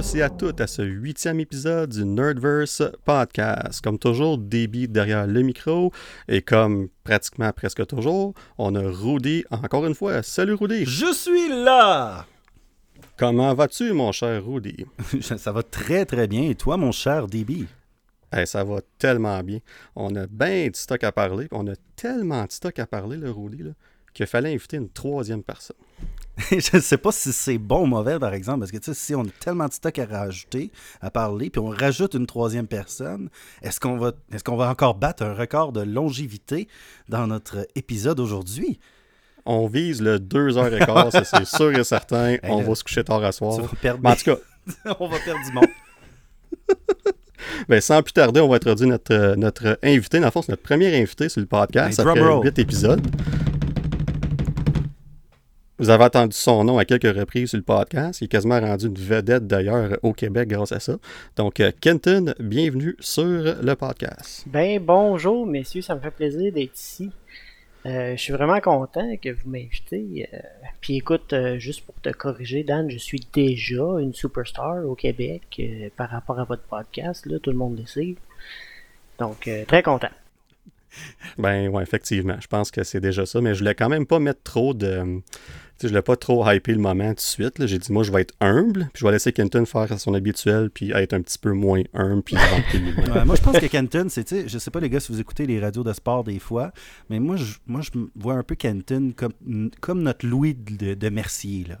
tous et à toutes à ce huitième épisode du Nerdverse Podcast. Comme toujours, débit derrière le micro et comme pratiquement presque toujours, on a Rudy encore une fois. Salut Rudy! Je suis là! Comment vas-tu mon cher Rudy? Ça va très très bien. Et toi mon cher DB? ça va tellement bien. On a bien de stock à parler. On a tellement de stock à parler, le Rudy, qu'il fallait inviter une troisième personne. je ne sais pas si c'est bon ou mauvais, par exemple, parce que si on a tellement de stock à rajouter, à parler, puis on rajoute une troisième personne, est-ce qu'on va, est qu'on va encore battre un record de longévité dans notre épisode aujourd'hui? On vise le 2h15, ça c'est sûr et certain. on va se coucher tard à soir. Perdre... en tout cas, on va perdre du monde. Ben, sans plus tarder, on va introduire notre, notre invité. Dans le fond, c'est notre premier invité sur le podcast. ça fait 8 épisodes. Vous avez entendu son nom à quelques reprises sur le podcast. Il est quasiment rendu une vedette d'ailleurs au Québec grâce à ça. Donc, euh, Kenton, bienvenue sur le podcast. Ben, bonjour, messieurs. Ça me fait plaisir d'être ici. Euh, je suis vraiment content que vous m'invitez. Euh, puis écoute, juste pour te corriger, Dan, je suis déjà une superstar au Québec par rapport à votre podcast. Là, tout le monde le sait. Donc, très content. Ben ouais, effectivement. Je pense que c'est déjà ça, mais je voulais quand même pas mettre trop de je ne l'ai pas trop hypé le moment tout de suite. J'ai dit, moi, je vais être humble, puis je vais laisser Kenton faire son habituel, puis être un petit peu moins humble, puis Moi, je pense que Kenton, c'est, je sais pas, les gars, si vous écoutez les radios de sport des fois, mais moi, je, moi, je vois un peu Kenton comme, comme notre Louis de, Mercier. Là.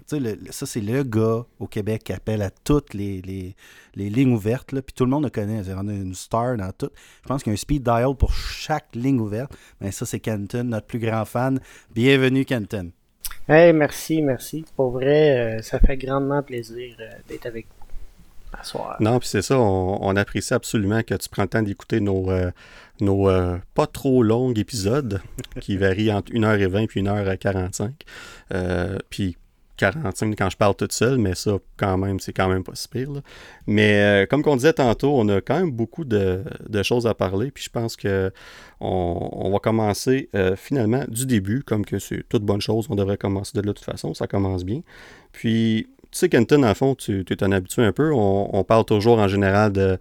ça, c'est le gars au Québec qui appelle à toutes les, les, lignes ouvertes, là, puis tout le monde le connaît. On a une star dans tout. Je pense qu'il y a un speed dial pour chaque ligne ouverte. Mais ça, c'est Kenton, notre plus grand fan. Bienvenue, Kenton. Hey, merci, merci. Pour vrai, euh, ça fait grandement plaisir euh, d'être avec vous ce soir. Non, puis c'est ça, on, apprécie absolument que tu prends le temps d'écouter nos, euh, nos pas trop longs épisodes qui varient entre 1h20 et 1h45. puis 45 quand je parle toute seule, mais ça, quand même, c'est quand même pas si pire. Mais euh, comme on disait tantôt, on a quand même beaucoup de, choses à parler, puis je pense que on, va commencer euh, finalement du début, comme que c'est toute bonne chose, on devrait commencer de là de toute façon, ça commence bien. Puis, tu sais, Kenton, en fond, tu, un habitué un peu, on, parle toujours en général de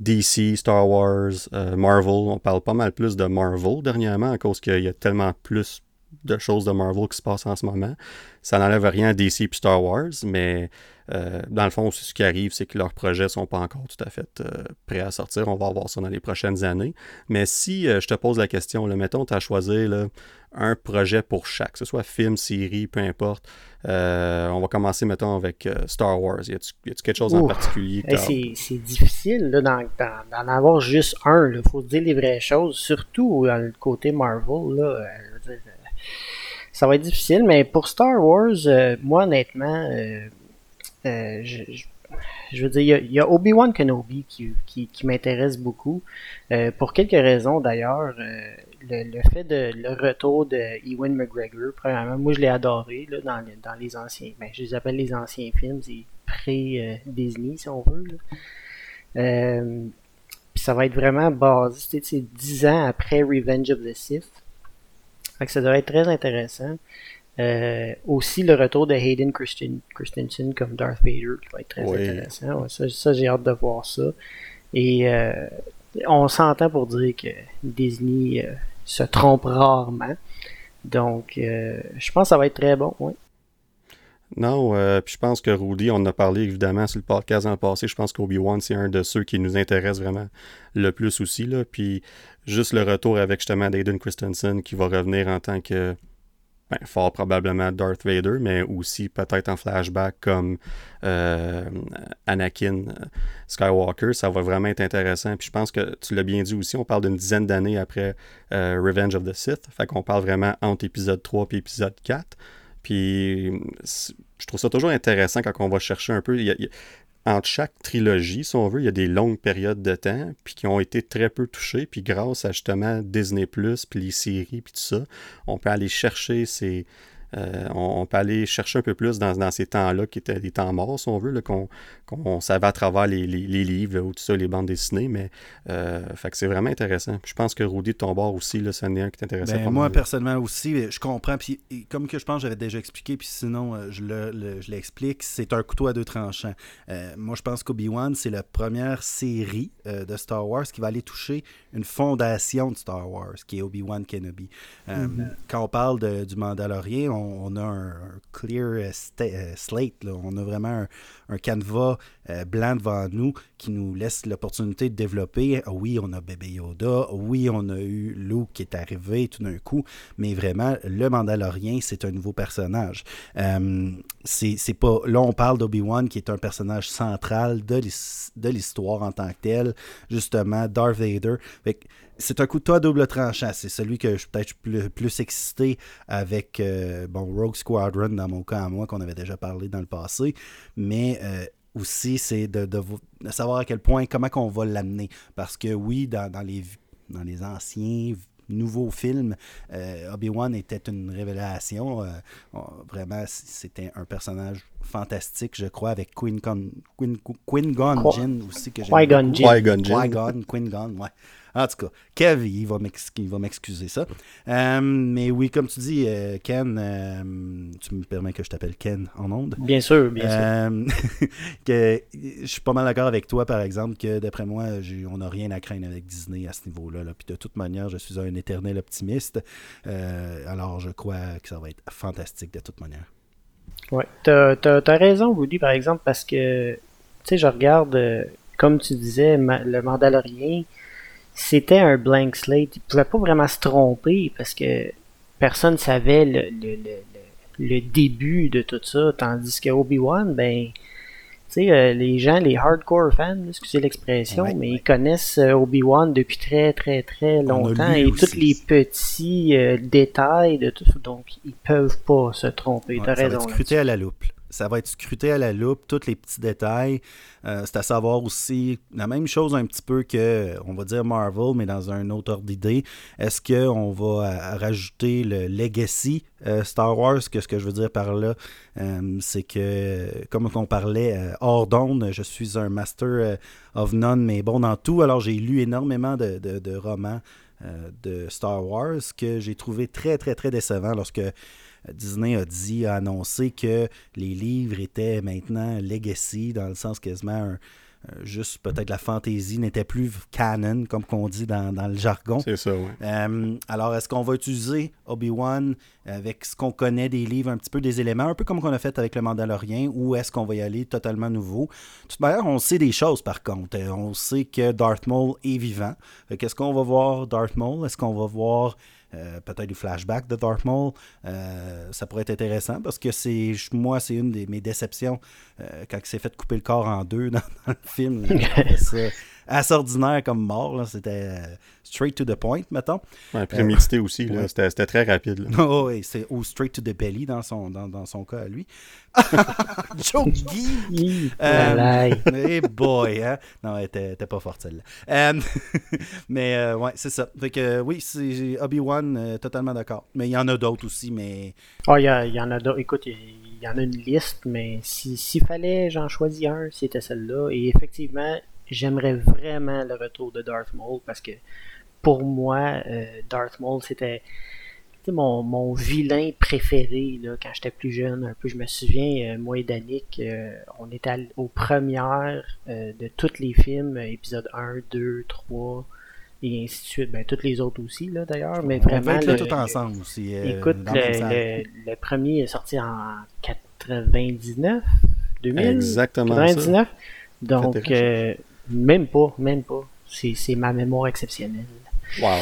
DC, Star Wars, euh, Marvel, on parle pas mal plus de Marvel dernièrement à cause qu'il y a tellement plus de choses de Marvel qui se passent en ce moment. Ça n'enlève rien à DC et Star Wars, mais euh, dans le fond, ce qui arrive, c'est que leurs projets ne sont pas encore tout à fait euh, prêts à sortir. On va voir ça dans les prochaines années. Mais si euh, je te pose la question, là, mettons, tu as choisi un projet pour chaque, que ce soit film, série, peu importe. on va commencer, mettons, avec Star Wars. Y a-t-il quelque chose en particulier? c'est difficile d'en avoir juste un. Il faut dire les vraies choses, surtout dans le côté Marvel. Là, ça va être difficile, mais pour Star Wars, euh, moi honnêtement, euh, euh, je, veux dire, il y a, Obi-Wan Kenobi qui, m'intéresse beaucoup. pour quelques raisons d'ailleurs. Le, fait de le retour de McGregor, premièrement, moi je l'ai adoré là, dans, dans les anciens, ben, je les appelle les anciens films, c'est pré-Disney si on veut. puis ça va être vraiment basé, c'est 10 ans après Revenge of the Sith ça doit être très intéressant. Euh, aussi le retour de Hayden Christensen comme Darth Vader qui va être très intéressant. ça, j'ai hâte de voir ça. Et euh, on s'entend pour dire que Disney euh, se trompe rarement. Donc je pense que ça va être très bon. Non, puis je pense que Rudy, on en a parlé évidemment sur le podcast le passé. Je pense qu'Obi-Wan, c'est un de ceux qui nous intéresse vraiment le plus aussi. Là. Puis juste le retour avec justement Aiden Christensen qui va revenir en tant que ben, fort probablement Darth Vader, mais aussi peut-être en flashback comme euh, Anakin euh, Skywalker. Ça va vraiment être intéressant. Puis je pense que tu l'as bien dit aussi, on parle d'une dizaine d'années après euh, Revenge of the Sith. Fait qu'on parle vraiment entre épisode 3 et épisode 4. Puis je trouve ça toujours intéressant quand on va chercher un peu entre chaque trilogie, si on veut, il y a des longues périodes de temps, puis qui ont été très peu touchées, puis grâce à justement Disney+, puis les séries, puis tout ça, on peut aller chercher ces, Euh, on, peut aller chercher un peu plus dans, dans ces temps-là, qui étaient des temps morts, si on veut, qu'on savait à travers les, les, livres ou tout ça, les bandes dessinées. Mais fait que c'est vraiment intéressant. je pense que Rudy de ton bord aussi, là, c'est un qui est intéressant. Ben, moi, personnellement aussi, je comprends. Puis comme que je pense, j'avais déjà expliqué, puis sinon, je l'explique, c'est un couteau à deux tranchants. moi, je pense qu'Obi-Wan, c'est la première série de Star Wars qui va aller toucher une fondation de Star Wars, qui est Obi-Wan Kenobi. Euh, mm-hmm. Quand on parle du Mandalorien, on, a un, clear euh, euh, slate, on a vraiment un, canevas blanc devant nous qui nous laisse l'opportunité de développer. Oui, on a Bébé Yoda, oui, on a eu Luke qui est arrivé tout d'un coup, mais vraiment, le Mandalorien, c'est un nouveau personnage. c'est pas Là, on parle d'Obi-Wan qui est un personnage central de l'histoire en tant que tel, justement, Darth Vader c'est un couteau à double tranchant. C'est celui que je suis peut-être plus, plus excité avec euh, bon, Rogue Squadron, dans mon cas à moi, qu'on avait déjà parlé dans le passé. Mais euh, aussi, c'est de, savoir à quel point, comment qu'on va l'amener. Parce que oui, dans, les, dans les anciens nouveaux films, euh, Obi-Wan était une révélation. vraiment, c'était un personnage fantastique, je crois, avec Queen Gon, Queen, Queen aussi. Que Qui-Gon Qui-Gon, Queen Gon, ouais. En tout cas, Kev, il va m'excuser ça. Euh, mais oui, comme tu dis, euh, Ken, euh, tu me permets que je t'appelle Ken en ondes. Bien sûr, bien sûr. que, je suis pas mal d'accord avec toi, par exemple, que d'après moi, on n'a rien à craindre avec Disney à ce niveau-là. Puis de toute manière, je suis un éternel optimiste. alors, je crois que ça va être fantastique de toute manière. Oui, tu as, raison, Woody, par exemple, parce que, tu sais, je regarde, comme tu disais, le Mandalorien c'était un blank slate. Il pouvait pas vraiment se tromper parce que personne savait le, le, le, le début de tout ça. Tandis que Obi-Wan, ben, tu sais, euh, les gens, les hardcore fans, excusez l'expression, mais ils connaissent euh, Obi-Wan depuis très, très, très longtemps et tous les petits euh, détails de tout ça. Donc, ils peuvent pas se tromper. T'as raison. scruté à la loupe ça va être scruté à la loupe, tous les petits détails. Euh, c'est à savoir aussi la même chose un petit peu que, on va dire Marvel, mais dans un autre ordre d'idée. Est-ce qu'on va euh, rajouter le legacy euh, Star Wars? Que ce que je veux dire par là, c'est que, comme on parlait hors d'onde, je suis un master of none, mais bon dans tout. Alors j'ai lu énormément de, de romans de Star Wars que j'ai trouvé très, très, très décevant lorsque Disney a dit, a annoncé que les livres étaient maintenant legacy, dans le sens quasiment juste peut-être la fantaisie n'était plus canon, comme qu'on dit dans, le jargon. C'est ça, oui. Euh, alors, est-ce qu'on va utiliser Obi-Wan avec ce qu'on connaît des livres, un petit peu des éléments, un peu comme qu'on a fait avec le Mandalorien, ou est-ce qu'on va y aller totalement nouveau? De toute manière, on sait des choses par contre. Euh, on sait que Darth Maul est vivant. Qu'est-ce qu'on va voir Darth Maul? Est-ce qu'on va voir euh, peut-être du flashback de Darth Maul. Euh, ça pourrait être intéressant parce que c'est moi, c'est une de mes déceptions euh, quand il s'est fait couper le corps en deux dans, le film. assez ordinaire comme mort. C'était straight to the point, mettons. Ouais, prémédité aussi. C'était très rapide. Oh, oui, c'est ou straight to the belly dans son, dans, dans son cas à lui. Jokey! euh, hey boy, hein? Non, elle était, pas forte celle-là. mais euh, ouais, c'est ça. Fait que oui, c'est Obi-Wan, euh, totalement d'accord. Mais il y en a d'autres aussi, mais. Oh, il y, en a d'autres. Écoute, il y, en a une liste, mais s'il fallait, j'en choisis un, c'était celle-là. Et effectivement, j'aimerais vraiment le retour de Darth Maul parce que pour moi, euh, Darth Maul, c'était mon, mon vilain préféré là, quand j'étais plus jeune. Un peu, je me souviens, euh, moi et Danick, euh, on était aux premières de tous les films, épisode 1, 2, 3 et ainsi de suite. Ben, toutes les autres aussi, là, d'ailleurs. Mais vraiment. le, tout ensemble aussi. écoute, le, le, premier est sorti en 99, 2000. Exactement. 99. Donc, même pas, même pas. C'est ma mémoire exceptionnelle. Wow.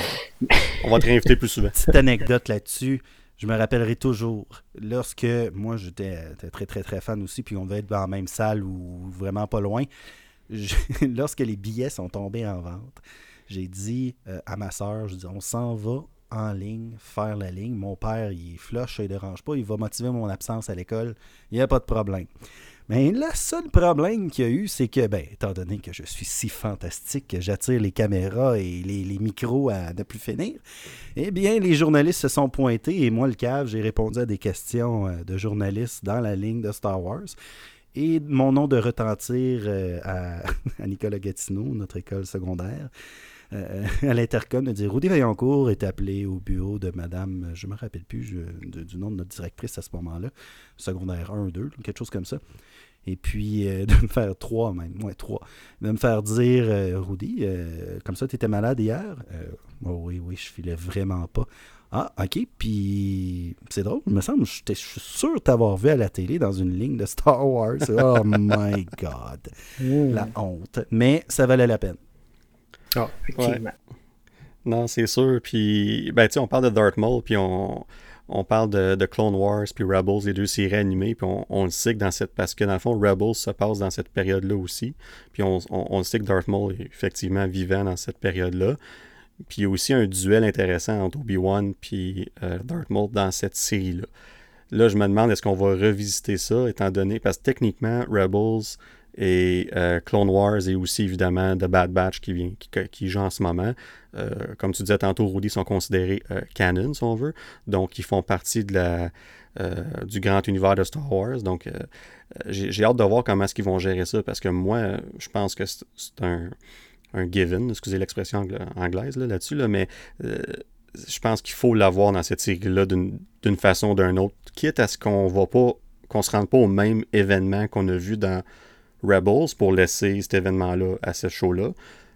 On va te réinviter plus souvent. Petite anecdote là-dessus. Je me rappellerai toujours, lorsque moi j'étais très très très fan aussi, puis on devait être dans la même salle ou vraiment pas loin, lorsque les billets sont tombés en vente, j'ai dit euh, à ma soeur, je dis on s'en va en ligne, faire la ligne. Mon père, il flush, ça ne dérange pas, il va motiver mon absence à l'école, il n'y a pas de problème. Mais le seul problème qu'il y a eu, c'est que, ben, étant donné que je suis si fantastique que j'attire les caméras et les, micros à ne plus finir, eh bien, les journalistes se sont pointés et moi, le cave, j'ai répondu à des questions euh, de journalistes dans la ligne de Star Wars. Et mon nom de retentir euh, à, Nicolas Gatineau, notre école secondaire, euh, à l'intercom, de dire Rudy Vaillancourt est appelé au bureau de madame, je me rappelle plus du nom de notre directrice à ce moment-là, secondaire 1 2, quelque chose comme ça. Et puis euh, de me faire trois même, ouais, trois. De me faire dire Rudy, comme ça, tu étais malade hier? Oh Oui, oui, je filais vraiment pas. Ah, ok. Puis c'est drôle, il me semble, je suis sûr t'avoir vu à la télé dans une ligne de Star Wars. Oh my God. La honte. Mais ça valait la peine. Ah, effectivement. Non, c'est sûr. Puis, ben, tu sais, on parle de Darth Maul, puis on, on parle de, Clone Wars, puis Rebels, les deux séries animées, puis on, le sait que dans cette. Parce que dans le fond, Rebels se passe dans cette période-là aussi. Puis on, on, le sait que Darth Maul est effectivement vivant dans cette période-là. Puis il y a aussi un duel intéressant entre Obi-Wan et euh, Darth Maul dans cette série-là. Là, je me demande est-ce qu'on va revisiter ça, étant donné. Parce que techniquement, Rebels et euh, Clone Wars et aussi évidemment The Bad Batch qui, vient, qui, joue en ce moment. Euh, comme tu disais tantôt, Rudy sont considérés canon, si on veut. Donc, ils font partie de la, du grand univers de Star Wars. Donc, j'ai hâte de voir comment est-ce qu'ils vont gérer ça parce que moi, je pense que c'est un un given, excusez l'expression anglaise là-dessus, là, mais euh, je pense qu'il faut l'avoir dans cette série-là d'une façon ou d'une autre, quitte à ce qu'on va pas, qu'on se rende pas au même événement qu'on a vu dans Rebels pour laisser cet événement-là à ce show-là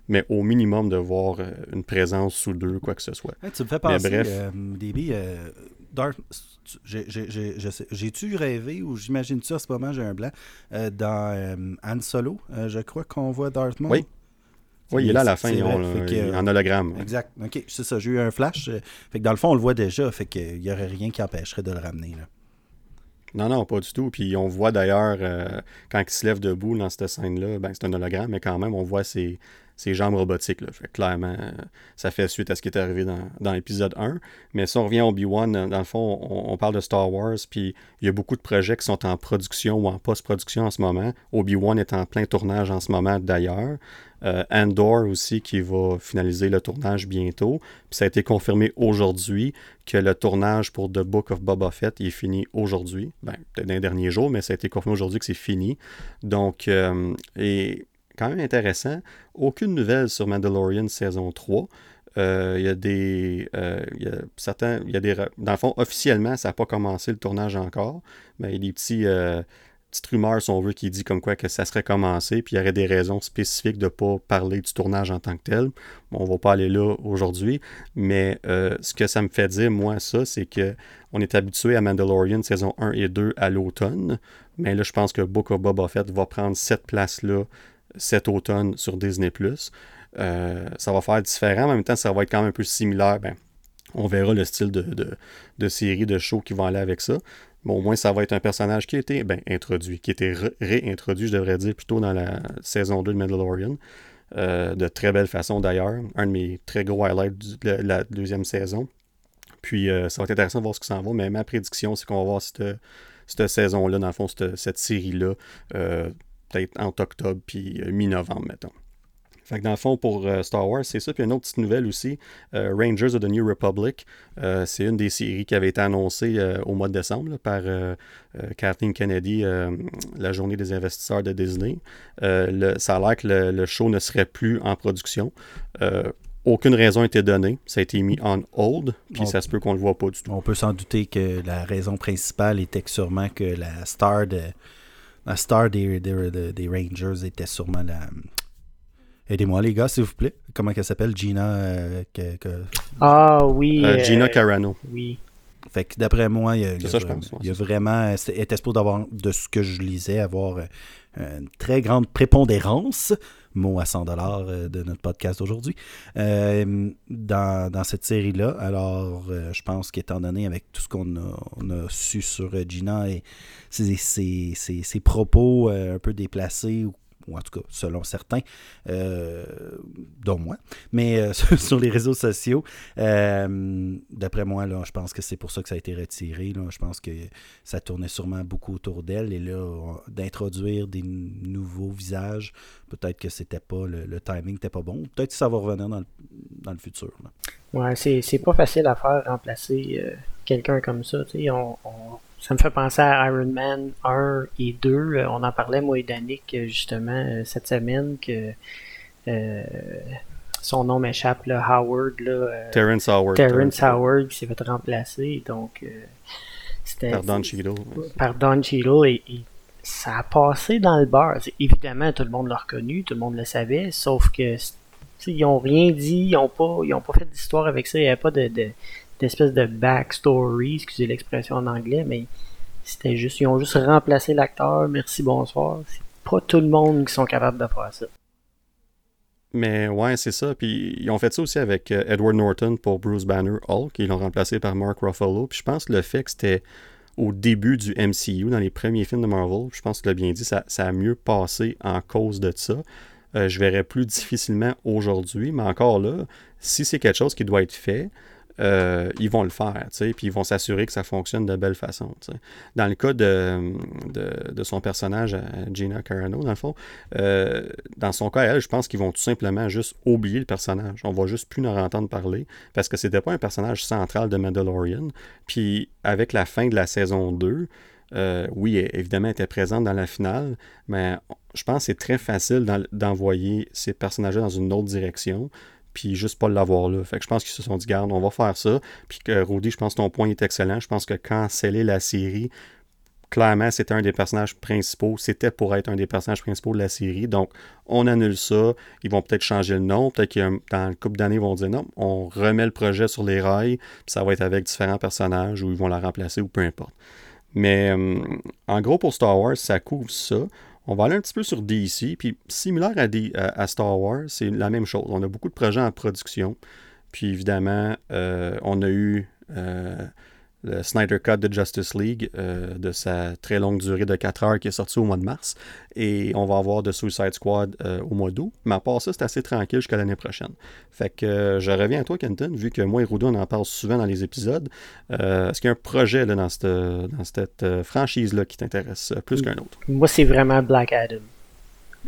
mais au minimum de voir euh, une présence sous deux, quoi que ce soit. tu me fais penser, bref, euh, DB, j'ai-tu rêvé ou j'imagine-tu à ce moment, j'ai un blanc, dans Han Solo, je crois qu'on voit Darth Maul? Oui, oui, il est là à la fin, en hologramme. Exact. OK, c'est ça. J'ai eu un flash. Euh, fait que dans le fond, on le voit déjà. Fait qu'il n'y aurait rien qui empêcherait de le ramener. Là. Non, non, pas du tout. Puis on voit d'ailleurs, euh, quand il se lève debout dans cette scène-là, ben, c'est un hologramme, mais quand même, on voit ses, ses jambes robotiques. Là. Clairement, ça fait suite à ce qui est arrivé dans, l'épisode 1. Mais si on revient au Obi-Wan, dans le fond, on, parle de Star Wars, puis il y a beaucoup de projets qui sont en production ou en post-production en ce moment. Obi-Wan est en plein tournage en ce moment d'ailleurs. Euh, Andor aussi qui va finaliser le tournage bientôt. Ça a été confirmé aujourd'hui que le tournage pour The Book of Boba Fett est fini aujourd'hui. Ben, peut-être dans les derniers jours, mais ça a été confirmé aujourd'hui que c'est fini. Donc, euh, et quand même intéressant. Aucune nouvelle sur Mandalorian saison 3. Euh, il y a des. Euh, y a y a des. Dans le fond, officiellement, ça n'a pas commencé le tournage encore. Mais il y a des petits. Euh, petites rumeurs, si on veut, qui dit comme quoi que ça serait commencé, puis il y aurait des raisons spécifiques de ne pas parler du tournage en tant que tel. On va pas aller là aujourd'hui, mais ce que ça me fait dire, moi, ça, c'est que on est habitué à Mandalorian saison 1 et 2 à l'automne, mais là, je pense que Book of Boba Fett va prendre cette place-là cet automne sur Disney+. Euh, ça va faire différent, mais en même temps, ça va être quand même un peu similaire. Ben, on verra le style de, de, série, de show qui vont aller avec ça. Mais au moins, ça va être un personnage qui a été ben, introduit, qui a été réintroduit, je devrais dire, plutôt dans la saison 2 de Mandalorian. Euh, de très belle façon d'ailleurs. Un de mes très gros highlights de la deuxième saison. Puis euh, ça va être intéressant de voir ce que ça en va, mais ma prédiction, c'est qu'on va voir cette, cette saison-là, dans le fond, cette, série-là, peut-être entre octobre puis euh, mi-novembre, mettons. Fait que dans le fond, pour euh, Star Wars, c'est ça. Puis une autre petite nouvelle aussi, euh, Rangers of the New Republic, c'est une des séries qui avait été annoncée au mois de décembre par Kathleen Kennedy, la journée des investisseurs de Disney. ça a l'air que le, show ne serait plus en production. aucune raison n'a été donnée. Ça a été mis on hold, puis ça se peut qu'on ne le voit pas du tout. On peut s'en douter que la raison principale était que sûrement que la star de la star des, des, Rangers était sûrement la. Aidez-moi, les gars, s'il vous plaît. Comment elle s'appelle? Gina euh, Ah oui. Euh, Gina euh, Carano. Oui. Fait que d'après moi, il y a, il y a vraiment. était supposé d'avoir, de ce que je lisais, avoir une très grande prépondérance mot à 100 dollars euh, de notre podcast aujourd'hui, euh, dans, cette série-là. Alors, euh, je pense qu'étant donné avec tout ce qu'on a, su sur Gina et ses, propos un peu déplacés ou en tout cas selon certains, euh, dont moi, mais euh, sur les réseaux sociaux. Euh, d'après moi, là, je pense que c'est pour ça que ça a été retiré. Là. Je pense que ça tournait sûrement beaucoup autour d'elle. Et là, d'introduire des nouveaux visages, peut-être que c'était pas le, timing n'était pas bon. Peut-être que ça va revenir dans le, dans le futur. Là. Ouais, c'est pas facile à faire remplacer quelqu'un comme ça. On, ça me fait penser à Iron Man 1 et 2. Euh, on en parlait, moi et Danick, euh, justement, euh, cette semaine, que son nom m'échappe, là, Howard. Là, Terrence Howard. Terrence Howard qui s'est fait remplacer. Donc, c'était. Par Don Cheadle. Par Don Cheadle. Et, ça a passé dans le bar. Évidemment, tout le monde l'a reconnu, tout le monde le savait, sauf que ils n'ont rien dit, ils n'ont pas, ils ont pas fait d'histoire avec ça, il n'y avait pas de, d'espèce de backstory, excusez l'expression en anglais, mais c'était juste, ils ont juste remplacé l'acteur, merci, bonsoir. C'est pas tout le monde qui sont capables de faire ça. Mais ouais, c'est ça. Puis ils ont fait ça aussi avec euh, Edward Norton pour Bruce Banner Hulk. Ils l'ont remplacé par Mark Ruffalo. Puis je pense que le fait que c'était au début du MCU, dans les premiers films de Marvel, je pense que l'as bien dit, ça, a mieux passé en cause de ça. Euh, je verrais plus difficilement aujourd'hui, mais encore là, si c'est quelque chose qui doit être fait, euh, ils vont le faire, puis ils vont s'assurer que ça fonctionne de belle façon. Dans le cas de, son personnage, euh, Gina Carano, dans le fond, euh, dans son cas, elle, je pense qu'ils vont tout simplement juste oublier le personnage. On va juste plus en entendre parler parce que c'était pas un personnage central de Mandalorian. Puis avec la fin de la saison 2, oui, évidemment, elle était présente dans la finale, mais je pense que c'est très facile d'envoyer ces personnages dans une autre direction puis juste pas l'avoir là. Fait que je pense qu'ils se sont dit, garde, on va faire ça. Puis que Rudy, je pense que ton point est excellent. Je pense que quand scellé la série, clairement, c'était un des personnages principaux. C'était pour être un des personnages principaux de la série. Donc, on annule ça. Ils vont peut-être changer le nom. Peut-être que dans une couple d'années, ils vont dire non, on remet le projet sur les rails. Puis ça va être avec différents personnages ou ils vont la remplacer ou peu importe. Mais euh, en gros, pour Star Wars, ça couvre ça. On va aller un petit peu sur DC, puis similaire à, à, Star Wars, c'est la même chose. On a beaucoup de projets en production, puis évidemment, euh, on a eu euh, le Snyder Cut de Justice League euh, de sa très longue durée de 4 heures qui est sorti au mois de mars. Et on va avoir de Suicide Squad euh, au mois d'août. Mais à part ça, c'est assez tranquille jusqu'à l'année prochaine. Fait que euh, je reviens à toi, Kenton, vu que moi et Rudo, on en parle souvent dans les épisodes. Est-ce qu'il y a un projet là, dans cette, dans cette franchise-là qui t'intéresse plus qu'un autre? Moi, c'est vraiment Black Adam.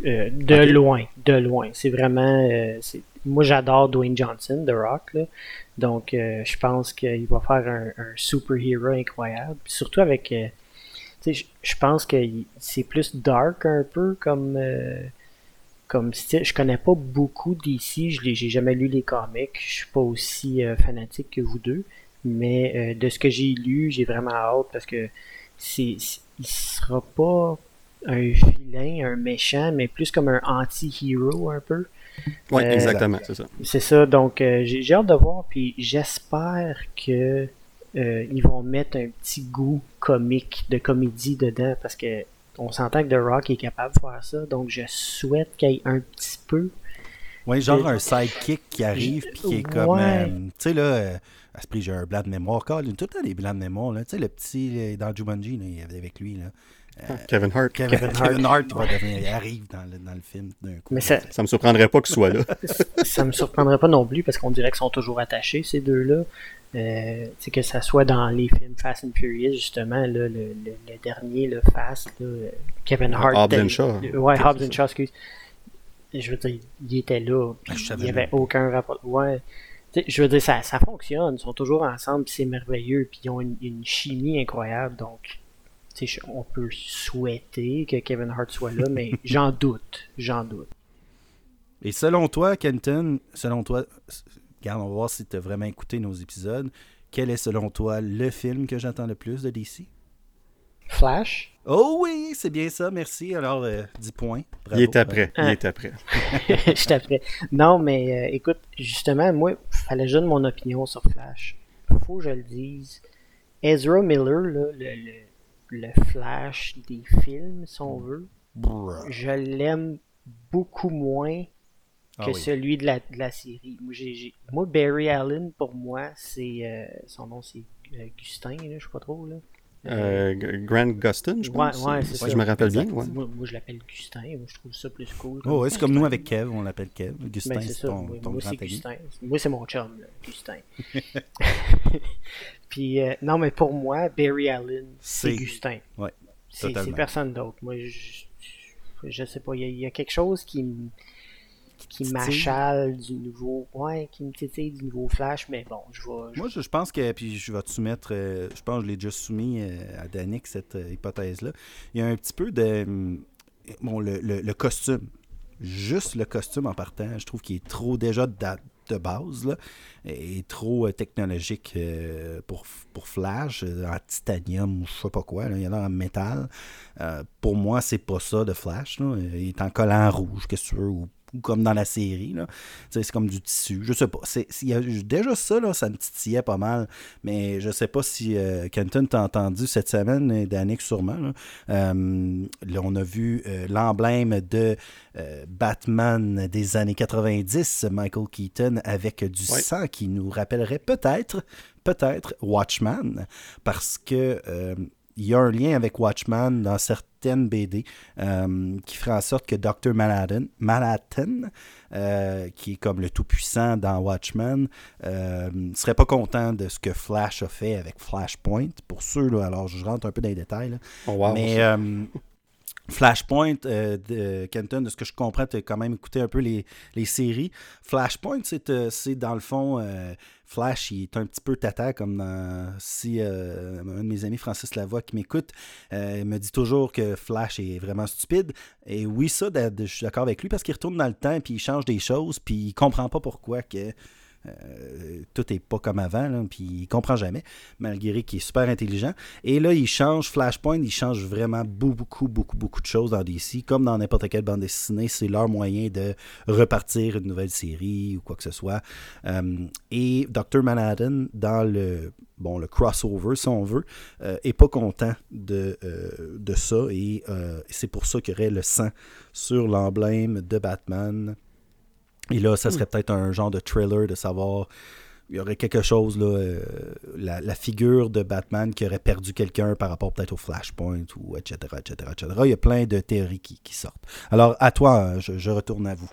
de loin, de loin. C'est vraiment. Moi, j'adore Dwayne Johnson, The Rock. Là. Donc, euh, je pense qu'il va faire un, super-héros incroyable. surtout avec. Euh, je pense que c'est plus dark un peu comme. Euh, comme style. Je connais pas beaucoup d'ici. Je j'ai jamais lu les comics. Je suis pas aussi fanatique que vous deux. Mais de ce que j'ai lu, j'ai vraiment hâte parce que c'est, il sera pas un vilain, un méchant, mais plus comme un anti-héros un peu. Oui, euh, exactement, c'est ça. C'est ça, donc euh, j'ai hâte de voir, puis j'espère que euh, ils vont mettre un petit goût comique, de comédie dedans, parce que on s'entend que The Rock est capable de faire ça, donc je souhaite qu'il y ait un petit peu. Oui, genre un sidekick qui arrive, puis qui est comme. tu sais, là, à ce prix, j'ai un blanc de mémoire. Tout le temps des blancs de mémoire, tu sais, le petit dans Jumanji, là, il y avait avec lui, là. Euh, Kevin Hart. Kevin, Hart, va devenir, il arrive dans le, dans le film d'un coup. Mais ça, ça me surprendrait pas qu'il soit là. ça me surprendrait pas non plus parce qu'on dirait qu'ils sont toujours attachés, ces deux-là. Euh, que ça soit dans les films Fast and Furious, justement, le, le, dernier, le Fast, Kevin Hart. Hobbs and Shaw. Ouais, Hobbs and Shaw, excuse. Je veux dire, il était là, ah, il n'y avait aucun rapport. Ouais. je veux dire, ça, ça fonctionne, ils sont toujours ensemble, c'est merveilleux, puis ils ont une, une chimie incroyable, donc on peut souhaiter que Kevin Hart soit là, mais j'en doute. J'en doute. Et selon toi, Kenton, selon toi, regarde, on va voir si tu as vraiment écouté nos épisodes. Quel est selon toi le film que j'entends le plus de DC? Flash? Oh oui, c'est bien ça, merci. Alors, 10 euh, points. il est après, il est après. Je suis après. Non, mais euh, écoute, justement, moi, il fallait donne mon opinion sur Flash. Faut que je le dise. Ezra Miller, là, le le Flash des films, si on veut, je l'aime beaucoup moins ah que celui de la, de la série. Moi, Barry Allen, pour moi, c'est. Euh, son nom, c'est euh, Gustin, je sais pas trop. Là. Euh, Grant Gustin, je pense. Ouais, ouais, c'est ça. Je me rappelle bien. Ouais. Moi, moi, je l'appelle Gustin. Moi, je trouve ça plus cool. Oh, c'est comme nous avec Kev, on l'appelle Kev. Gustin, Ben, c'est ton, moi, ton moi, grand ami. Gustin. Moi, c'est mon chum, là, Gustin. Puis, euh, non, mais pour moi, Barry Allen, c'est Gustin. Ouais, C'est personne d'autre. Moi, je, je sais pas. Il y, a- il y a quelque chose qui me qui m'achale du nouveau. Ouais, qui me titille du nouveau Flash, mais bon, je vais. je- Moi, je, je pense que, puis je vais te soumettre, euh, je pense que je l'ai déjà soumis euh, à Danick, cette euh, hypothèse-là. Il y a un petit peu de. Bon, le, le- le costume. Juste le costume en partant, je trouve qu'il est trop déjà de, de base, là, et trop euh, technologique euh, pour, pour Flash, euh, en titanium ou je sais pas quoi, là, il y en a en métal. Pour moi, c'est pas ça de Flash. Là. Il est en collant rouge, qu'est-ce que tu veux, ou, ou comme dans la série. C'est comme du tissu. Je sais pas. Y a, déjà ça, là, ça me titillait pas mal. Mais je sais pas si euh, Kenton t'a entendu cette semaine, et Danick sûrement. Là. Euh, là, on a vu euh, l'emblème de euh, Batman des années 90, Michael Keaton, avec du Ouais. sang qui nous rappellerait peut-être, peut-être Watchman, parce que il y a un lien avec Watchman dans certaines BD euh, qui ferait en sorte que Dr. Manhattan, Manhattan euh, qui est comme le tout-puissant dans Watchman, euh, serait pas content de ce que Flash a fait avec Flashpoint. Pour ceux, là, alors je rentre un peu dans les détails, là. Oh, wow. mais Flashpoint, euh, de Kenton, de ce que je comprends, tu as quand même écouté un peu les, les séries. Flashpoint, c'est euh, dans le fond, euh, Flash, il est un petit peu tata, comme si euh, un de mes amis, Francis Lavoie, qui m'écoute, euh, me dit toujours que Flash est vraiment stupide. Et oui, ça, je suis d'accord avec lui, parce qu'il retourne dans le temps, puis il change des choses, puis il comprend pas pourquoi que euh, tout est pas comme avant, là, puis il comprend jamais, malgré qu'il est super intelligent. Et là, il change Flashpoint, il change vraiment beaucoup, beaucoup, beaucoup de choses dans DC. Comme dans n'importe quelle bande dessinée, c'est leur moyen de repartir une nouvelle série ou quoi que ce soit. Euh, et Dr. Manhattan, dans le crossover, si on veut, euh, est pas content de, euh, de ça. Et c'est pour ça qu'il y aurait le sang sur l'emblème de Batman. Et là, ça serait peut-être un genre de trailer de savoir il y aurait quelque chose, là, euh, la, la figure de Batman qui aurait perdu quelqu'un par rapport peut-être au Flashpoint, ou etc., etc., etc. Il y a plein de théories qui, qui sortent. Alors, à toi, euh, je, je retourne à vous.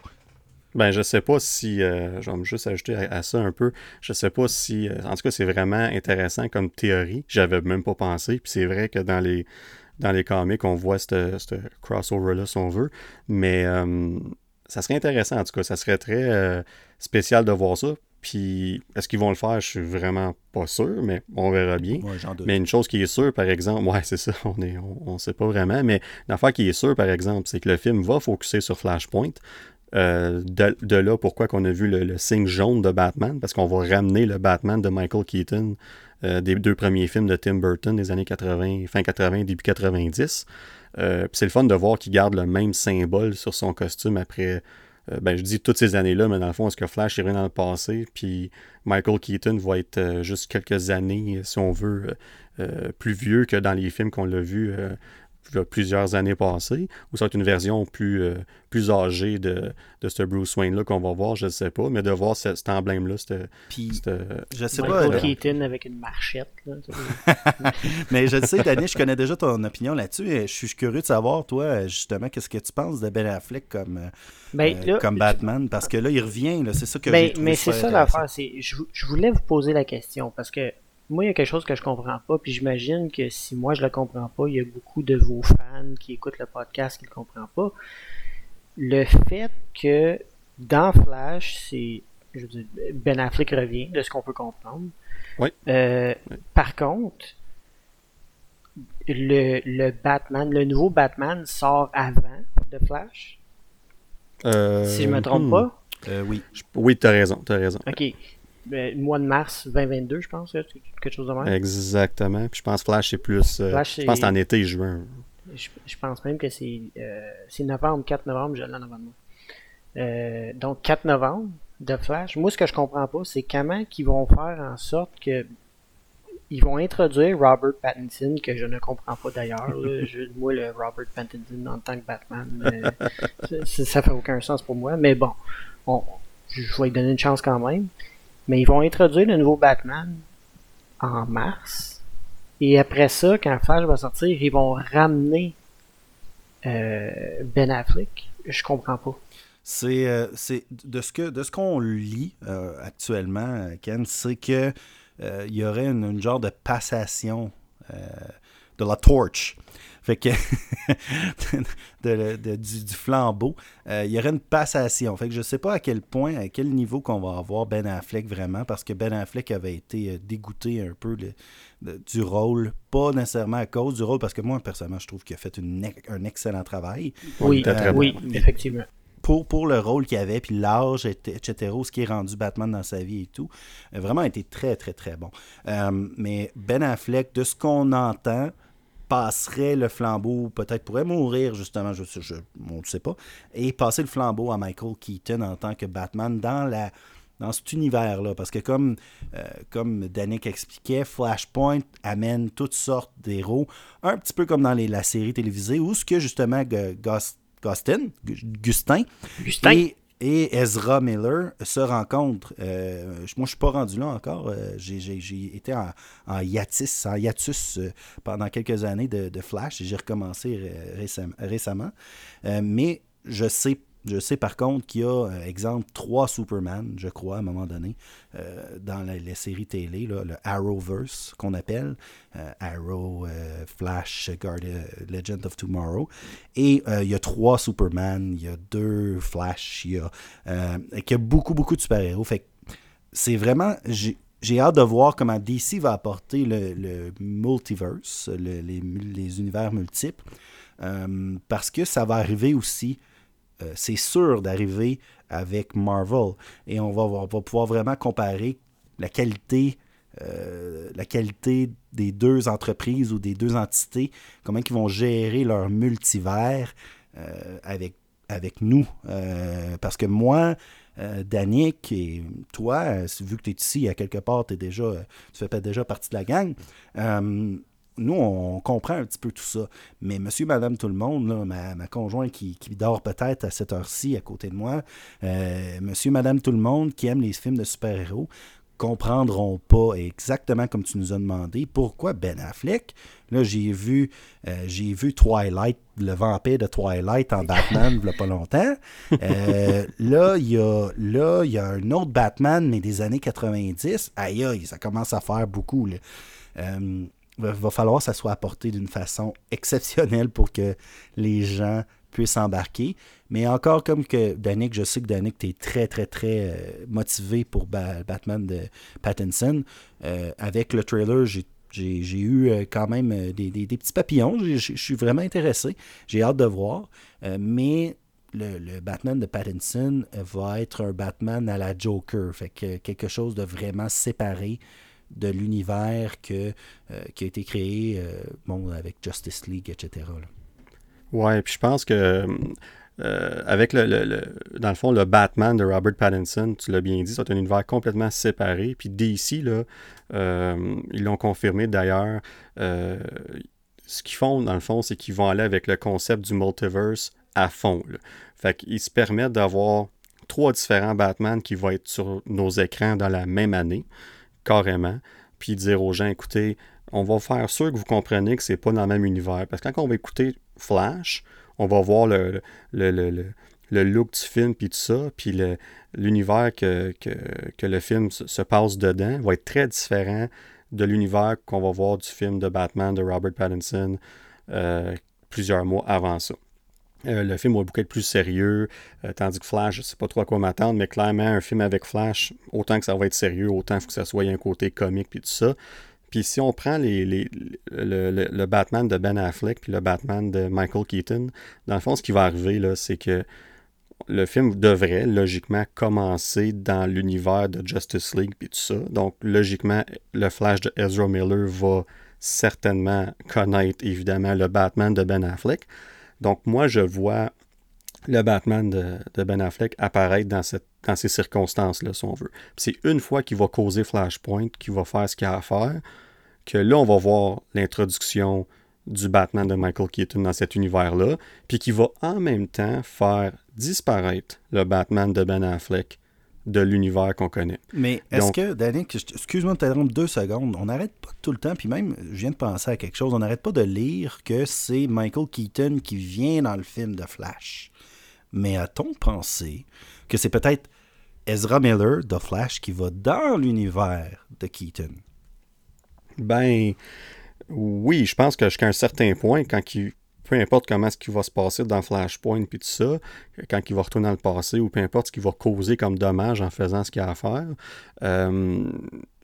Ben, je sais pas si. euh, je vais me juste ajouter à, à ça un peu. Je sais pas si. euh, en tout cas, c'est vraiment intéressant comme théorie. J'avais même pas pensé. Puis c'est vrai que dans les, dans les comics, on voit ce crossover-là, si on veut. Mais euh, ça serait intéressant, en tout cas. Ça serait très euh, spécial de voir ça. Puis, est-ce qu'ils vont le faire? Je suis vraiment pas sûr, mais on verra bien. Mais une chose qui est sûre, par exemple, ouais, c'est ça, on est, on, on sait pas vraiment, mais l'affaire qui est sûre, par exemple, c'est que le film va focuser sur Flashpoint. Euh, de, de là, pourquoi qu'on a vu le, le signe jaune de Batman, parce qu'on va ramener le Batman de Michael Keaton euh, des deux premiers films de Tim Burton des années 80, fin 80, début 90. Euh, c'est le fun de voir qu'il garde le même symbole sur son costume après, euh, ben je dis toutes ces années-là, mais dans le fond, est-ce que Flash est revenu dans le passé, puis Michael Keaton va être euh, juste quelques années, si on veut, plus vieux que dans les films qu'on l'a vu plusieurs années passées, ou ça va être une version plus, euh, plus âgée de, de ce Bruce Wayne-là qu'on va voir, je ne sais pas, mais de voir ce- cet emblème-là, cette- Puis, je sais pas, Keaton avec une marchette. Là, tu sais. mais je le sais, Danny, je connais déjà ton opinion là-dessus. et Je suis curieux de savoir, toi, justement, qu'est-ce que tu penses de Ben Affleck comme, euh, Ben, euh, là, comme Batman, parce que là, il revient, là, c'est ça que Ben, j'ai trouvé mais c'est ça l'affaire. je voulais vous poser la question parce que moi, il y a quelque chose que je comprends pas. Puis j'imagine que si moi je le comprends pas, il y a beaucoup de vos fans qui écoutent le podcast qui le comprennent pas. Le fait que dans Flash, c'est. je veux dire, Ben Affleck revient, de ce qu'on peut comprendre. Oui. Euh, Par contre, le, le Batman, le nouveau Batman sort avant de Flash? Euh, Si je me trompe hmm. pas? Euh, oui. Je- Oui, tu as raison, tu as raison. Ok. Ben, mois de mars 2022, je pense, quelque chose de même. Exactement. Puis je pense Flash, c'est plus. euh, Flash, je pense que en été, juin. Je, je pense même que c'est euh, c'est novembre, 4 novembre, je l'ai en avant de moi. Euh, donc 4 novembre de Flash. Moi, ce que je comprends pas, c'est comment qu'ils vont faire en sorte que ils vont introduire Robert Pattinson, que je ne comprends pas d'ailleurs. moi, le Robert Pattinson en tant que Batman, euh, ça, ça fait aucun sens pour moi. Mais bon, on- je vais lui donner une chance quand même. Mais ils vont introduire le nouveau Batman en mars. Et après ça, quand Flash va sortir, ils vont ramener euh, Ben Affleck. Je comprends pas. C'est euh, de ce que de ce qu'on lit euh, actuellement, Ken, c'est que euh, il y aurait une, une genre de passation de la torch. Fait que de- de- du, du flambeau, euh, il y aurait une passation. Fait que je sais pas à quel point, à quel niveau qu'on va avoir Ben Affleck vraiment, parce que Ben Affleck avait été euh, dégoûté un peu du rôle, pas nécessairement à cause du rôle, parce que moi personnellement je trouve qu'il a fait une un excellent travail Oui, oui, bon. effectivement. pour, pour le rôle qu'il avait, puis l'âge, et- etc., ce qui est rendu Batman dans sa vie et tout, a vraiment été très, très, très bon. Euh, mais Ben Affleck, de ce qu'on entend, passerait le flambeau, peut-être pourrait mourir, justement, je, je, on ne sait pas, et passer le flambeau à Michael Keaton en tant que Batman dans la dans cet univers-là. Parce que comme, euh, comme Danick expliquait, Flashpoint amène toutes sortes d'héros, un petit peu comme dans les- la série télévisée, où ce que justement Gu- Gus- Gustin, Gu- Gustin Justin, et, Ezra Miller se rencontrent. Euh, moi, je suis pas rendu là encore. Euh, j'ai, été en, en hiatus, en hiatus euh, pendant quelques années de, Flash et j'ai recommencé ré- récem- récemment. Mais je sais, je sais par contre qu'il y a, euh, exemple, trois Superman, je crois, à un moment donné, euh, dans les séries télé, là, le Arrowverse qu'on appelle. Euh, Arrow, Flash, Guardian, Legend of Tomorrow. Et il y a trois Superman, il y a deux Flash, il y a, beaucoup, beaucoup de super-héros. Fait c'est vraiment. J'ai hâte de voir comment DC va apporter le, multiverse, le- les, univers multiples, parce que ça va arriver aussi. Euh, c'est sûr d'arriver avec Marvel. Et on va, on va pouvoir vraiment comparer la qualité, euh, la qualité des deux entreprises ou des deux entités, comment ils vont gérer leur multivers euh, avec, avec nous. Parce que moi, euh, Danick et toi, vu que tu es ici, à quelque part, t'es déjà, tu fais déjà partie de la gang. Nous, on comprend un petit peu tout ça. Mais monsieur, madame, tout le monde, ma, ma conjointe qui, dort peut-être à cette heure-ci à côté de moi, euh, monsieur, madame, tout le monde qui aime les films de super-héros, comprendront pas exactement comme tu nous as demandé pourquoi Ben Affleck. Là, j'ai vu, euh, j'ai vu Twilight, le vampire de Twilight en Batman, il y a pas longtemps. Euh, là, il y a, là, il y a un autre Batman, mais des années 90. Aïe, aïe, ça commence à faire beaucoup. Là. Va, va falloir que ça soit apporté d'une façon exceptionnelle pour que les gens puissent embarquer. Mais encore comme que Danick, je sais que Danick, tu es très, très, très euh, motivé pour Ba- Batman de Pattinson. Euh, avec le trailer, j'ai eu euh, quand même des, des- petits papillons. Je suis vraiment intéressé. J'ai hâte de voir. Mais le, le Batman de Pattinson va être un Batman à la Joker. Fait que quelque chose de vraiment séparé de l'univers que, euh, qui a été créé euh, bon, avec Justice League, etc. Ouais, puis je pense que euh, avec le, le- dans le fond, le Batman de Robert Pattinson, tu l'as bien dit, c'est un univers complètement séparé. Puis DC, là, ils l'ont confirmé d'ailleurs. ce qu'ils font, dans le fond, c'est qu'ils vont aller avec le concept du multiverse à fond. là. Fait qu'ils se permettent d'avoir trois différents Batman qui vont être sur nos écrans dans la même année, carrément. Puis dire aux gens, écoutez, on va faire sûr que vous comprenez que c'est pas dans le même univers. Parce que quand on va écouter Flash, on va voir le, le, le, le- le look du film, puis tout ça, puis l'univers que, que, que le film se, se passe dedans va être très différent de l'univers qu'on va voir du film de Batman de Robert Pattinson euh, plusieurs mois avant ça. Euh, le film va beaucoup être plus sérieux, euh, tandis que Flash, je sais pas trop à quoi m'attendre, mais clairement, un film avec Flash, autant que ça va être sérieux, autant il faut que ça soit un côté comique puis tout ça. Puis si on prend les, les- le, le- le Batman de Ben Affleck puis le Batman de Michael Keaton, dans le fond, ce qui va arriver, là, c'est que le film devrait logiquement commencer dans l'univers de Justice League puis tout ça. Donc, logiquement, le Flash de Ezra Miller va certainement connaître évidemment le Batman de Ben Affleck. Donc, moi, je vois le Batman de, Ben Affleck apparaître dans, dans ces circonstances-là, si on veut. C'est une fois qu'il va causer Flashpoint, qu'il va faire ce qu'il a à faire, que là, on va voir l'introduction du Batman de Michael Keaton dans cet univers-là, puis qui va en même temps faire disparaître le Batman de Ben Affleck de l'univers qu'on connaît. Mais est-ce que, Danick, excuse-moi de t'interrompre deux secondes, on n'arrête pas tout le temps, puis même, je viens de penser à quelque chose, on n'arrête pas de lire que c'est Michael Keaton qui vient dans le film de Flash. Mais a-t-on pensé que c'est peut-être Ezra Miller de Flash qui va dans l'univers de Keaton? Ben, oui, je pense que jusqu'à un certain point, quand il, peu importe comment ce qui va se passer dans Flashpoint puis tout ça, quand il va retourner dans le passé ou peu importe ce qu'il va causer comme dommage en faisant ce qu'il a à faire. Euh,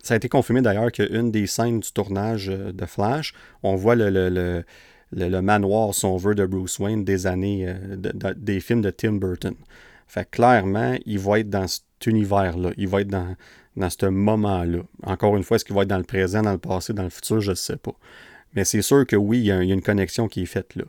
ça a été confirmé d'ailleurs qu'une des scènes du tournage euh, de Flash, on voit le, le, le, manoir, si on veut, de Bruce Wayne des années, euh, des films de Tim Burton. Fait clairement, il va être dans cet univers-là. Il va être dans, dans ce moment-là. Encore une fois, est-ce qu'il va être dans le présent, dans le passé, dans le futur, je ne sais pas. Mais c'est sûr que oui, il y, a, une connexion qui est faite là.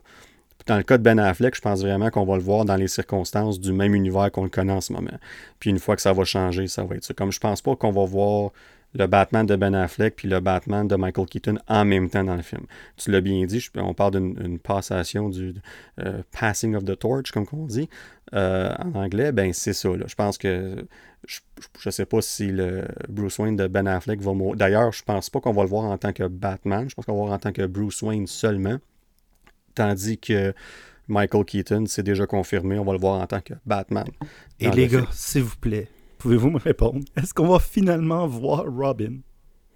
Dans le cas de Ben Affleck, je pense vraiment qu'on va le voir dans les circonstances du même univers qu'on le connaît en ce moment. Puis une fois que ça va changer, ça va être ça. Comme je pense pas qu'on va voir le Batman de Ben Affleck puis le Batman de Michael Keaton en même temps dans le film. Tu l'as bien dit, on parle d'une passation du euh, passing of the torch, comme on dit euh, en anglais. Ben c'est ça. Je pense que je ne sais pas si le Bruce Wayne de Ben Affleck va mourir. D'ailleurs, je pense pas qu'on va le voir en tant que Batman. Je pense qu'on va le voir en tant que Bruce Wayne seulement. Tandis que Michael Keaton, c'est déjà confirmé, on va le voir en tant que Batman. Et les gars, s'il vous plaît, Pouvez-vous me répondre? Est-ce qu'on va finalement voir Robin?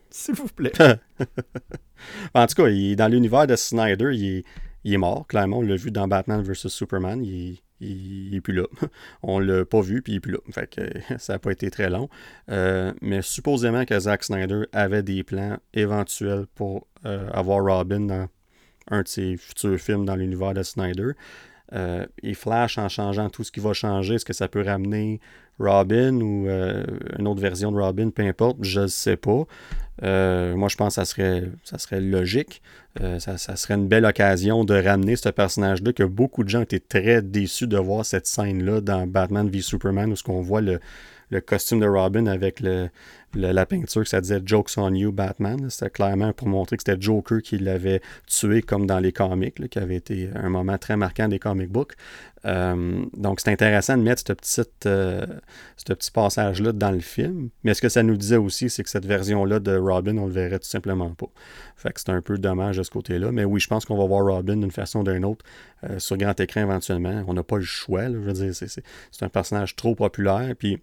S'il vous plaît. en tout cas, il, dans l'univers de Snyder, il est, mort. Clairement, on l'a vu dans Batman vs Superman. Il, il, est plus là. On l'a pas vu, puis il est plus là. Fait que ça n'a pas été très long. Euh, mais supposément que Zack Snyder avait des plans éventuels pour euh, avoir Robin dans un de ses futurs films dans l'univers de Snyder. Euh, et Flash, en changeant tout ce qui va changer, est-ce que ça peut ramener Robin ou euh, une autre version de Robin, peu importe, je ne sais pas. Euh, moi, je pense que ça serait, ça logique. Euh, ça, serait une belle occasion de ramener ce personnage-là que beaucoup de gens étaient très déçus de voir cette scène-là dans Batman v Superman où ce qu'on voit le, le costume de Robin avec le, la peinture que ça disait Jokes on You Batman. C'était clairement pour montrer que c'était Joker qui l'avait tué comme dans les comics, qui avait été un moment très marquant des comic books. Euh, donc c'est intéressant de mettre ce petit, euh, ce petit passage-là dans le film. Mais ce que ça nous disait aussi, c'est que cette version-là de Robin, on le verrait tout simplement pas. Fait que c'est un peu dommage de ce côté-là. Mais oui, je pense qu'on va voir Robin d'une façon ou d'une autre euh, sur grand écran éventuellement. On n'a pas le choix. je veux dire, c'est un personnage trop populaire. Puis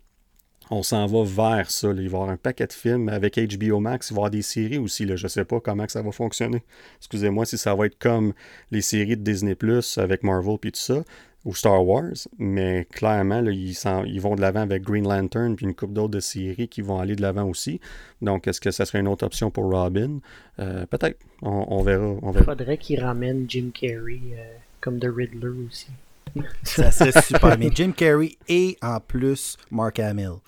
on s'en va vers ça. Il va y avoir un paquet de films avec HBO Max. Il va y avoir des séries aussi. Là. Je ne sais pas comment que ça va fonctionner. Excusez-moi si ça va être comme les séries de Disney Plus avec Marvel et tout ça, ou Star Wars. Mais clairement, ils, ils, vont de l'avant avec Green Lantern puis une couple d'autres de séries qui vont aller de l'avant aussi. Donc, est-ce que ça serait une autre option pour Robin? Euh, Peut-être. On, verra, Il faudrait qu'il ramène Jim Carrey euh, comme The Riddler aussi. ça serait super. Mais Jim Carrey et en plus Mark Hamill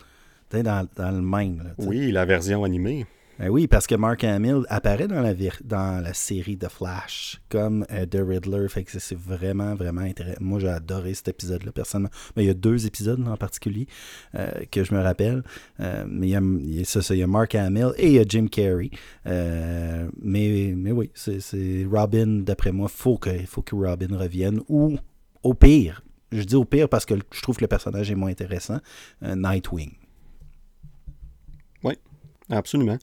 dans, dans le même. oui, la version animée. Ben oui, parce que Mark Hamill apparaît dans la, dans la série de Flash comme euh, The Riddler. Fait que c'est vraiment, vraiment intéressant. Moi, j'ai adoré cet épisode-là, personnellement. Mais il y a deux épisodes en particulier euh, que je me rappelle. Euh, mais il y, a, ça, il y a Mark Hamill et il y a Jim Carrey. mais, mais oui, c'est Robin, d'après moi, faut il faut que Robin revienne. Ou au pire, je dis au pire parce que je trouve que le personnage est moins intéressant, Nightwing. Absolument.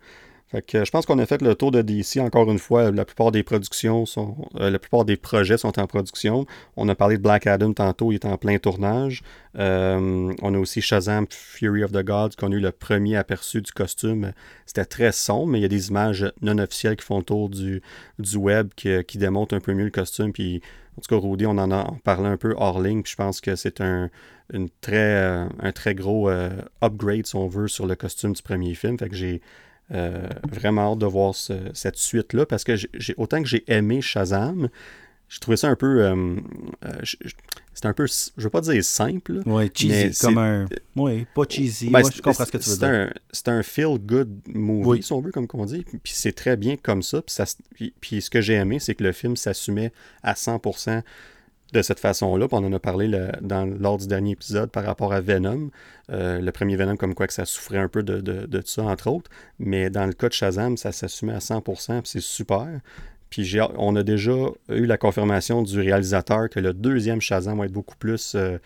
Fait que, je pense qu'on a fait le tour de DC. Encore une fois, la plupart des productions sont. Euh, la plupart des projets sont en production. On a parlé de Black Adam tantôt, il est en plein tournage. Euh, on a aussi Shazam Fury of the Gods, qu'on a eu le premier aperçu du costume. C'était très sombre, mais il y a des images non officielles qui font le tour du, du web qui, qui, démontrent un peu mieux le costume. Puis, en tout cas, Rudy, on en a parlé un peu hors ligne. Je pense que c'est un, une très, euh, un très gros upgrade, si on veut, sur le costume du premier film. Fait que j'ai euh, vraiment hâte de voir cette suite-là parce que j'ai autant que j'ai aimé Shazam, j'ai trouvé ça un peu. Euh, euh, c'est un peu. Je veux pas dire simple. Oui, cheesy. Comme un. Oui, pas cheesy. Ben, je comprends ce que tu veux dire. C'est un, feel-good movie, si on veut, comme on dit. Puis c'est très bien comme ça. Puis, ça, puis ce que j'ai aimé, c'est que le film s'assumait à 100% de cette façon-là. On en a parlé dans, lors du dernier épisode par rapport à Venom. Euh, le premier Venom, comme quoi que ça souffrait un peu de, ça, entre autres. Mais dans le cas de Shazam, ça s'assumait à 100%, c'est super. puis on a déjà eu la confirmation du réalisateur que le deuxième Shazam va être beaucoup plus. Euh,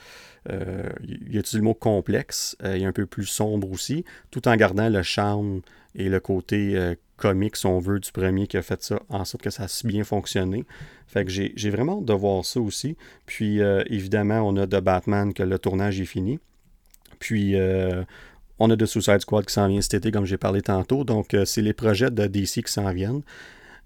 euh, il a le mot complexe, il est un peu plus sombre aussi, tout en gardant le charme et le côté comique, si on veut, du premier qui a fait ça en sorte que ça a si bien fonctionné. Fait que j'ai vraiment hâte de voir ça aussi. Puis évidemment, on a The Batman que le tournage est fini. Puis on a The Suicide Squad qui s'en vient cet été, comme j'ai parlé tantôt. Donc, c'est les projets de DC qui s'en viennent.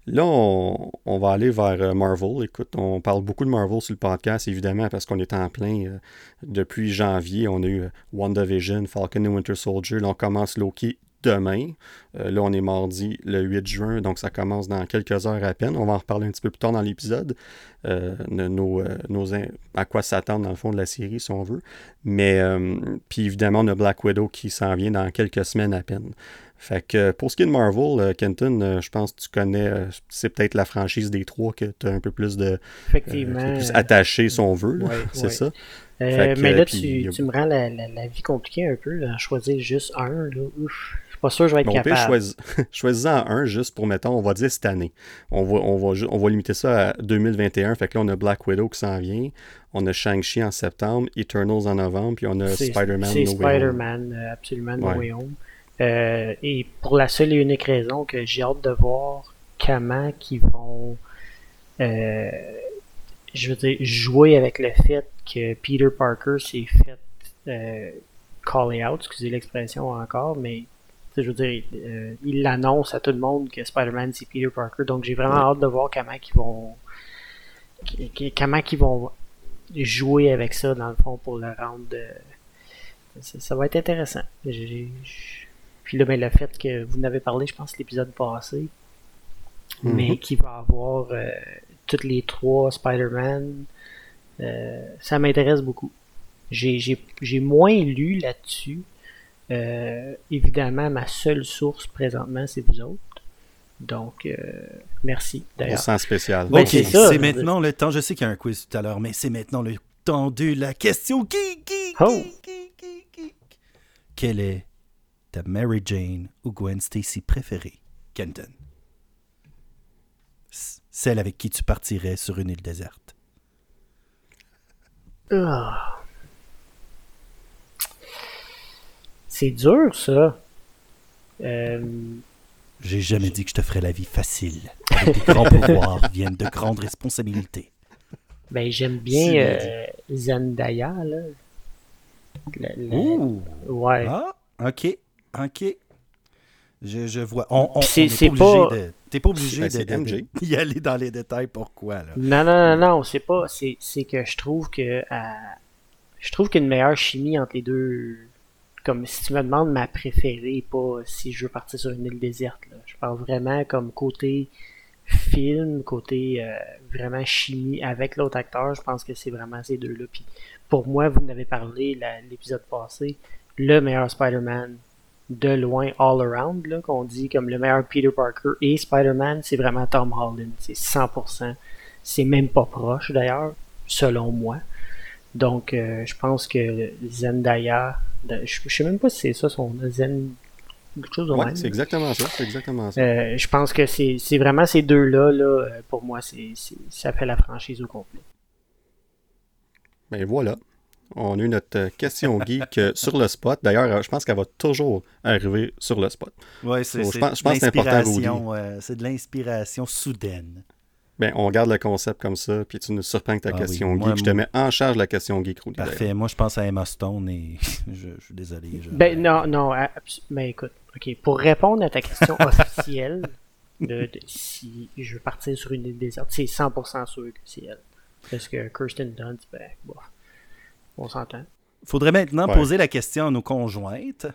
Là, on, va aller vers euh, Marvel. Écoute, on parle beaucoup de Marvel sur le podcast, évidemment, parce qu'on est en plein. Euh, depuis janvier, on a eu euh, WandaVision, Falcon et Winter Soldier. Là, on commence Loki demain. là, on est mardi le 8 juin, donc ça commence dans quelques heures à peine. On va en reparler un petit peu plus tard dans l'épisode, nos, nos, à quoi s'attendre dans le fond de la série, si on veut. Mais, puis évidemment, on a Black Widow qui s'en vient dans quelques semaines à peine. Fait que pour ce qui est de Marvel, euh, Kenton, euh, je pense que tu connais, euh, c'est peut-être la franchise des trois que tu as un peu plus de. Effectivement. plus attaché, si on veut. c'est ça. mais là, tu, me rends la, vie compliquée un peu, à choisir juste un. Là. Ouf. Pas sûr que je vais être capable. Choisis, choisis-en un juste pour, mettons, on va dire cette année. On va, on va, on va limiter ça à 2021. Fait que là, on a Black Widow qui s'en vient. On a Shang-Chi en septembre, Eternals en novembre, puis on a Spider-Man C'est Spider-Man, absolument, No Way Home. Euh, et pour la seule et unique raison que j'ai hâte de voir comment qu'ils vont euh, je veux dire, jouer avec le fait que Peter Parker s'est fait euh, call out, excusez l'expression encore, mais je veux dire, euh, il l'annonce à tout le monde que Spider-Man c'est Peter Parker, donc j'ai vraiment hâte de voir comment ils vont comment ils vont jouer avec ça dans le fond pour le rendre ça, ça va être intéressant. J'ai puis là, ben, le fait que vous n'avez parlé, je pense, l'épisode passé, mhm. mais qui va avoir euh, toutes les trois Spider-Man, euh, ça m'intéresse beaucoup. J'ai moins lu là-dessus. Euh, évidemment, ma seule source présentement, c'est vous autres. Donc, merci. On sent spécial. Ben, c'est maintenant le temps. Je sais qu'il y a un quiz tout à l'heure, mais c'est maintenant le temps de la question geek, geek, oh. Quel est ta Mary Jane ou Gwen Stacy préférée, Kenton? Celle avec qui tu partirais sur une île déserte. Ah. C'est dur, ça. Euh, J'ai jamais dit que je te ferais la vie facile. Avec de grands pouvoirs viennent de grandes responsabilités. Ben, j'aime bien euh, Zendaya, là. Ouh. Ouais. Ah, ok. OK. Je, je vois. On, on, c'est, pas, T'es pas obligé d'y aller dans les détails. Pourquoi, là? Non, non, non, non. C'est pas. C'est, c'est que je trouve que. Euh, je trouve qu'une meilleure chimie entre les deux. Comme si tu me demandes ma préférée, pas si je veux partir sur une île déserte. Là. Je parle vraiment comme côté film, côté euh, vraiment chimie avec l'autre acteur. Je pense que c'est vraiment ces deux-là. Puis pour moi, vous en avez parlé l'épisode passé. Le meilleur Spider-Man de loin all around, là, qu'on dit comme le meilleur Peter Parker et Spider-Man, c'est vraiment Tom Holland. C'est 100%. C'est même pas proche d'ailleurs, selon moi. Donc, euh, je pense que Zendaya, je, sais même pas si c'est ça son Zen. Quelque chose de ouais, c'est exactement ça. C'est exactement ça. Euh, je pense que c'est vraiment ces deux-là, là, euh, pour moi, c'est ça fait la franchise au complet. Ben voilà on a eu notre euh, question geek sur le spot. D'ailleurs, je pense qu'elle va toujours arriver sur le spot. Oui, c'est je pense, c'est important, C'est de l'inspiration soudaine. Ben, on garde le concept comme ça, puis tu nous surprends avec ta ah question geek. je te mets en charge la question geek, Rudy. Parfait. Moi, je pense à Emma Stone et je, suis désolé. Ben, non, non. Mais écoute, OK. Pour répondre à ta question officielle de, si je veux partir sur une île déserte, c'est 100% sûr que c'est elle. Parce que Kirsten Dunst, ben, bof. On s'entend. Faudrait maintenant poser la question à nos conjointes.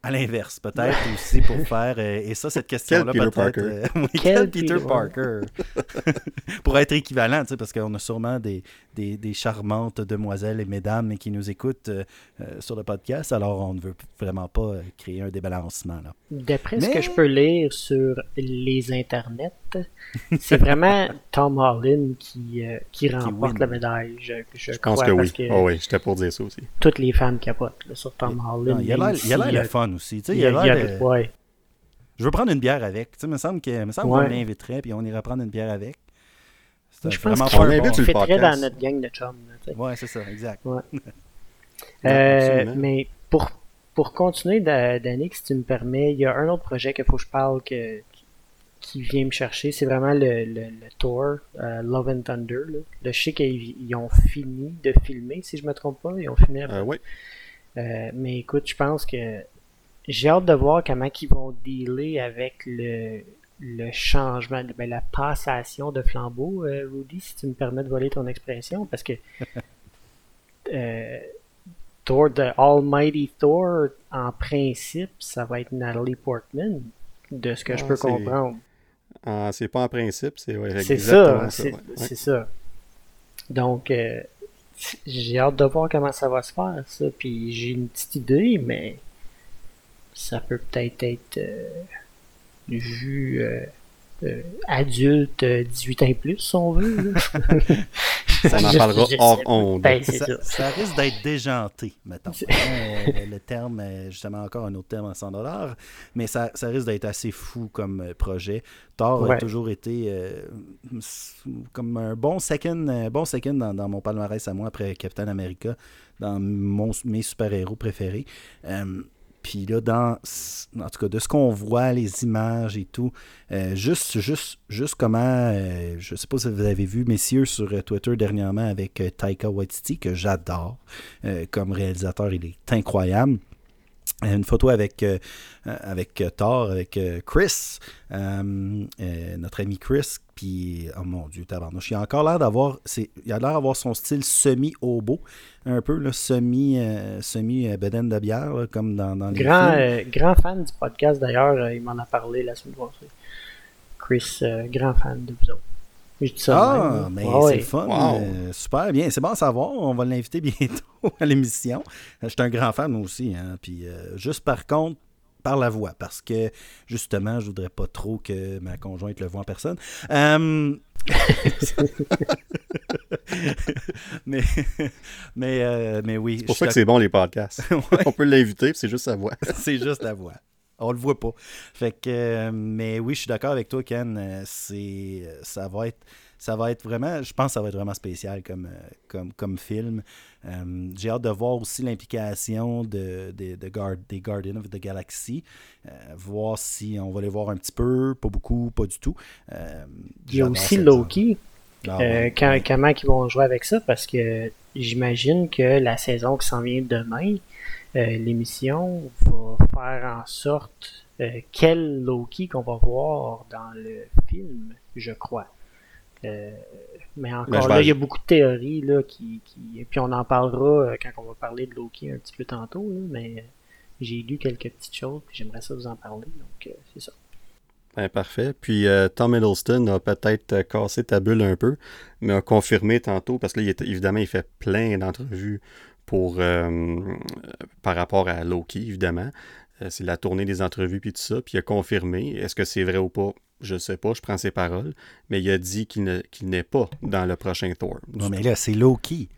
À l'inverse, peut-être aussi pour faire. Euh, et ça, cette question-là, peut-être. Euh, quel, Peter, Parker Pour être équivalent, tu sais, parce qu'on a sûrement des, des, charmantes demoiselles et mesdames qui nous écoutent euh, sur le podcast, alors on ne veut vraiment pas créer un débalancement. D'après ce que je peux lire sur les internets, c'est vraiment Tom Holland qui, qui remporte la médaille. Je, je, pense que oui. Que oh oui, j'étais pour dire ça aussi. Toutes les femmes capotent sur Tom Holland. il a l'air le fun aussi. il, a, l'air Je veux prendre une bière avec. Tu sais, me semble que me semble Ouais. qu'on l'inviterait puis on irait prendre une bière avec. C'est Je pense vraiment qu'il pas on un invite bon- dans notre gang de chums. là. Ouais, c'est ça, exact. Euh, mais pour, pour continuer, Da- Danick, si tu me permets, il y a un autre projet qu'il faut que je parle que, qui vient me chercher. C'est vraiment le, le, le tour euh, Love and Thunder. Là. Je sais qu'ils ils ont fini de filmer, si je me trompe pas. Ils ont filmé Euh, oui. Euh, mais écoute, je pense que j'ai hâte de voir comment ils vont dealer avec le, le changement, ben, la passation de flambeau, euh, Rudy, si tu me permets de voler ton expression, parce que euh, Thor, The Almighty Thor, en principe, ça va être Natalie Portman, de ce que je Ah, peux comprendre. C'est pas en principe, c'est ouais, C'est ça, c'est ouais. c'est ça. Donc, euh, j'ai hâte de voir comment ça va se faire, ça. Puis j'ai une petite idée, mais ça peut peut-être être euh, vu euh, euh, adulte euh, 18 ans et plus, si on veut. là. On en Je- parlera hors pas. onde. Ben, Ça, ça. ça risque d'être déjanté, mettons. C'est- Euh, le, terme, euh, justement, encore un autre terme à 100 dollars, mais ça, ça risque d'être assez fou comme euh, projet. Thor a toujours été euh, comme un bon second, euh, bon second dans, dans mon palmarès à moi après Captain America, dans mon, mes super-héros préférés. Puis là, dans, en tout cas, de ce qu'on voit, les images et tout, euh, juste, juste, juste comment, euh, je sais pas si vous avez vu, messieurs, sur euh, Twitter dernièrement avec Taika Waititi, que j'adore comme réalisateur, il est incroyable. Une photo avec, avec Thor, avec Chris, notre ami Chris, puis, oh mon Dieu, tabarnouche, il a encore l'air d'avoir, c'est, il a l'air d'avoir son style semi-hobo, un peu, là, semi, euh, semi euh, bedaine de bière, là, comme dans, dans les Grand, films. euh, grand fan du podcast, d'ailleurs, euh, il m'en a parlé la semaine passée. Chris, euh, grand fan de vous autres. Je dis ça de Ah, même, mais c'est ouais. fun. Wow. euh, super bien. C'est bon à savoir. On va l'inviter bientôt à l'émission. Je suis un grand fan moi aussi. Hein, puis euh, juste par contre, par la voix. Parce que justement, je voudrais pas trop que ma conjointe le voie en personne. Euh, mais, mais, euh, mais oui. C'est pour ça que c'est bon les podcasts. Ouais. On peut l'inviter, c'est juste sa voix. c'est juste la voix. On le voit pas. Fait que, euh, mais oui, je suis d'accord avec toi, Ken. Euh, C'est, ça va être, ça va être vraiment, je pense que ça va être vraiment spécial comme, euh, comme, comme film. Euh, j'ai hâte de voir aussi l'implication de, de, de Guard- des Guardians of the Galaxy. Euh, voir si on va les voir un petit peu, pas beaucoup, pas du tout. Euh, Il y a aussi Loki. Ah ouais, quand- ouais. comment ils vont jouer avec ça parce que j'imagine que la saison qui s'en vient demain, l'émission va faire en sorte quel Loki qu'on va voir dans le film, je crois. Euh, mais encore là, il y a beaucoup de théories là, qui, qui- et puis on en parlera euh, quand on va parler de Loki un petit peu tantôt, là, mais euh, j'ai lu quelques petites choses puis j'aimerais ça vous en parler, donc c'est ça. Ben, parfait. Puis euh, Tom Hiddleston a peut-être cassé ta bulle un peu, mais a confirmé tantôt, parce que là, il est- évidemment, il fait plein d'entrevues pour euh, par rapport à Loki, évidemment. C'est la tournée des entrevues puis tout ça. Puis il a confirmé. Est-ce que c'est vrai ou pas? Je sais pas, je prends ses paroles. Mais il a dit qu'il ne- qu'il n'est pas dans le prochain Thor. Non, mais là, c'est Loki.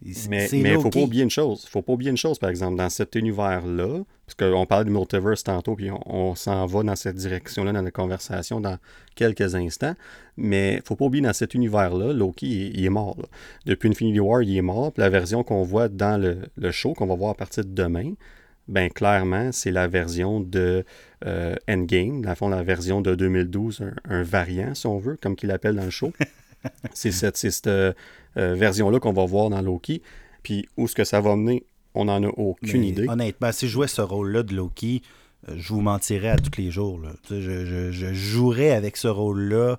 Il- mais il ne faut pas oublier une chose. faut pas oublier une chose, par exemple, dans cet univers-là, parce qu'on parle du multiverse tantôt, puis on, on s'en va dans cette direction-là dans la conversation dans quelques instants. Mais faut pas oublier, dans cet univers-là, Loki, il, il est mort. là. Depuis Infinity War, il est mort. Puis la version qu'on voit dans le, le show, qu'on va voir à partir de demain, ben clairement, c'est la version de euh, Endgame, dans le fond, la version de 2012, un, un variant, si on veut, comme qu'il l'appelle dans le show. c'est cette, cette euh, euh, version-là qu'on va voir dans Loki. Puis où est-ce que ça va mener, on n'en a aucune Mais idée. Honnêtement, si je jouais ce rôle-là de Loki, je vous mentirais à tous les jours. là. Tu sais, Je, je- je jouerais avec ce rôle-là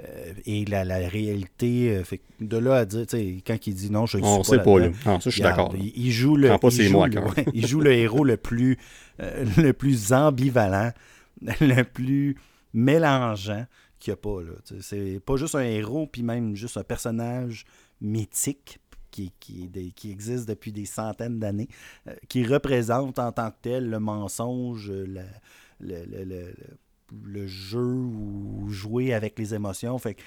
euh, et la, la réalité. euh, fait de là à dire, quand il dit non, je ne suis On pas sait pas, Non, ça, je suis d'accord. Il, il joue le, il joue le- ouais, il joue le héros le plus, euh, le plus ambivalent, le plus mélangeant qu'il n'y a pas. C'est pas juste un héros, puis même juste un personnage mythique qui, qui, existe depuis des centaines d'années, qui représente en tant que tel le mensonge, la- le, le- le- le- jeu ou jouer avec les émotions. Fait que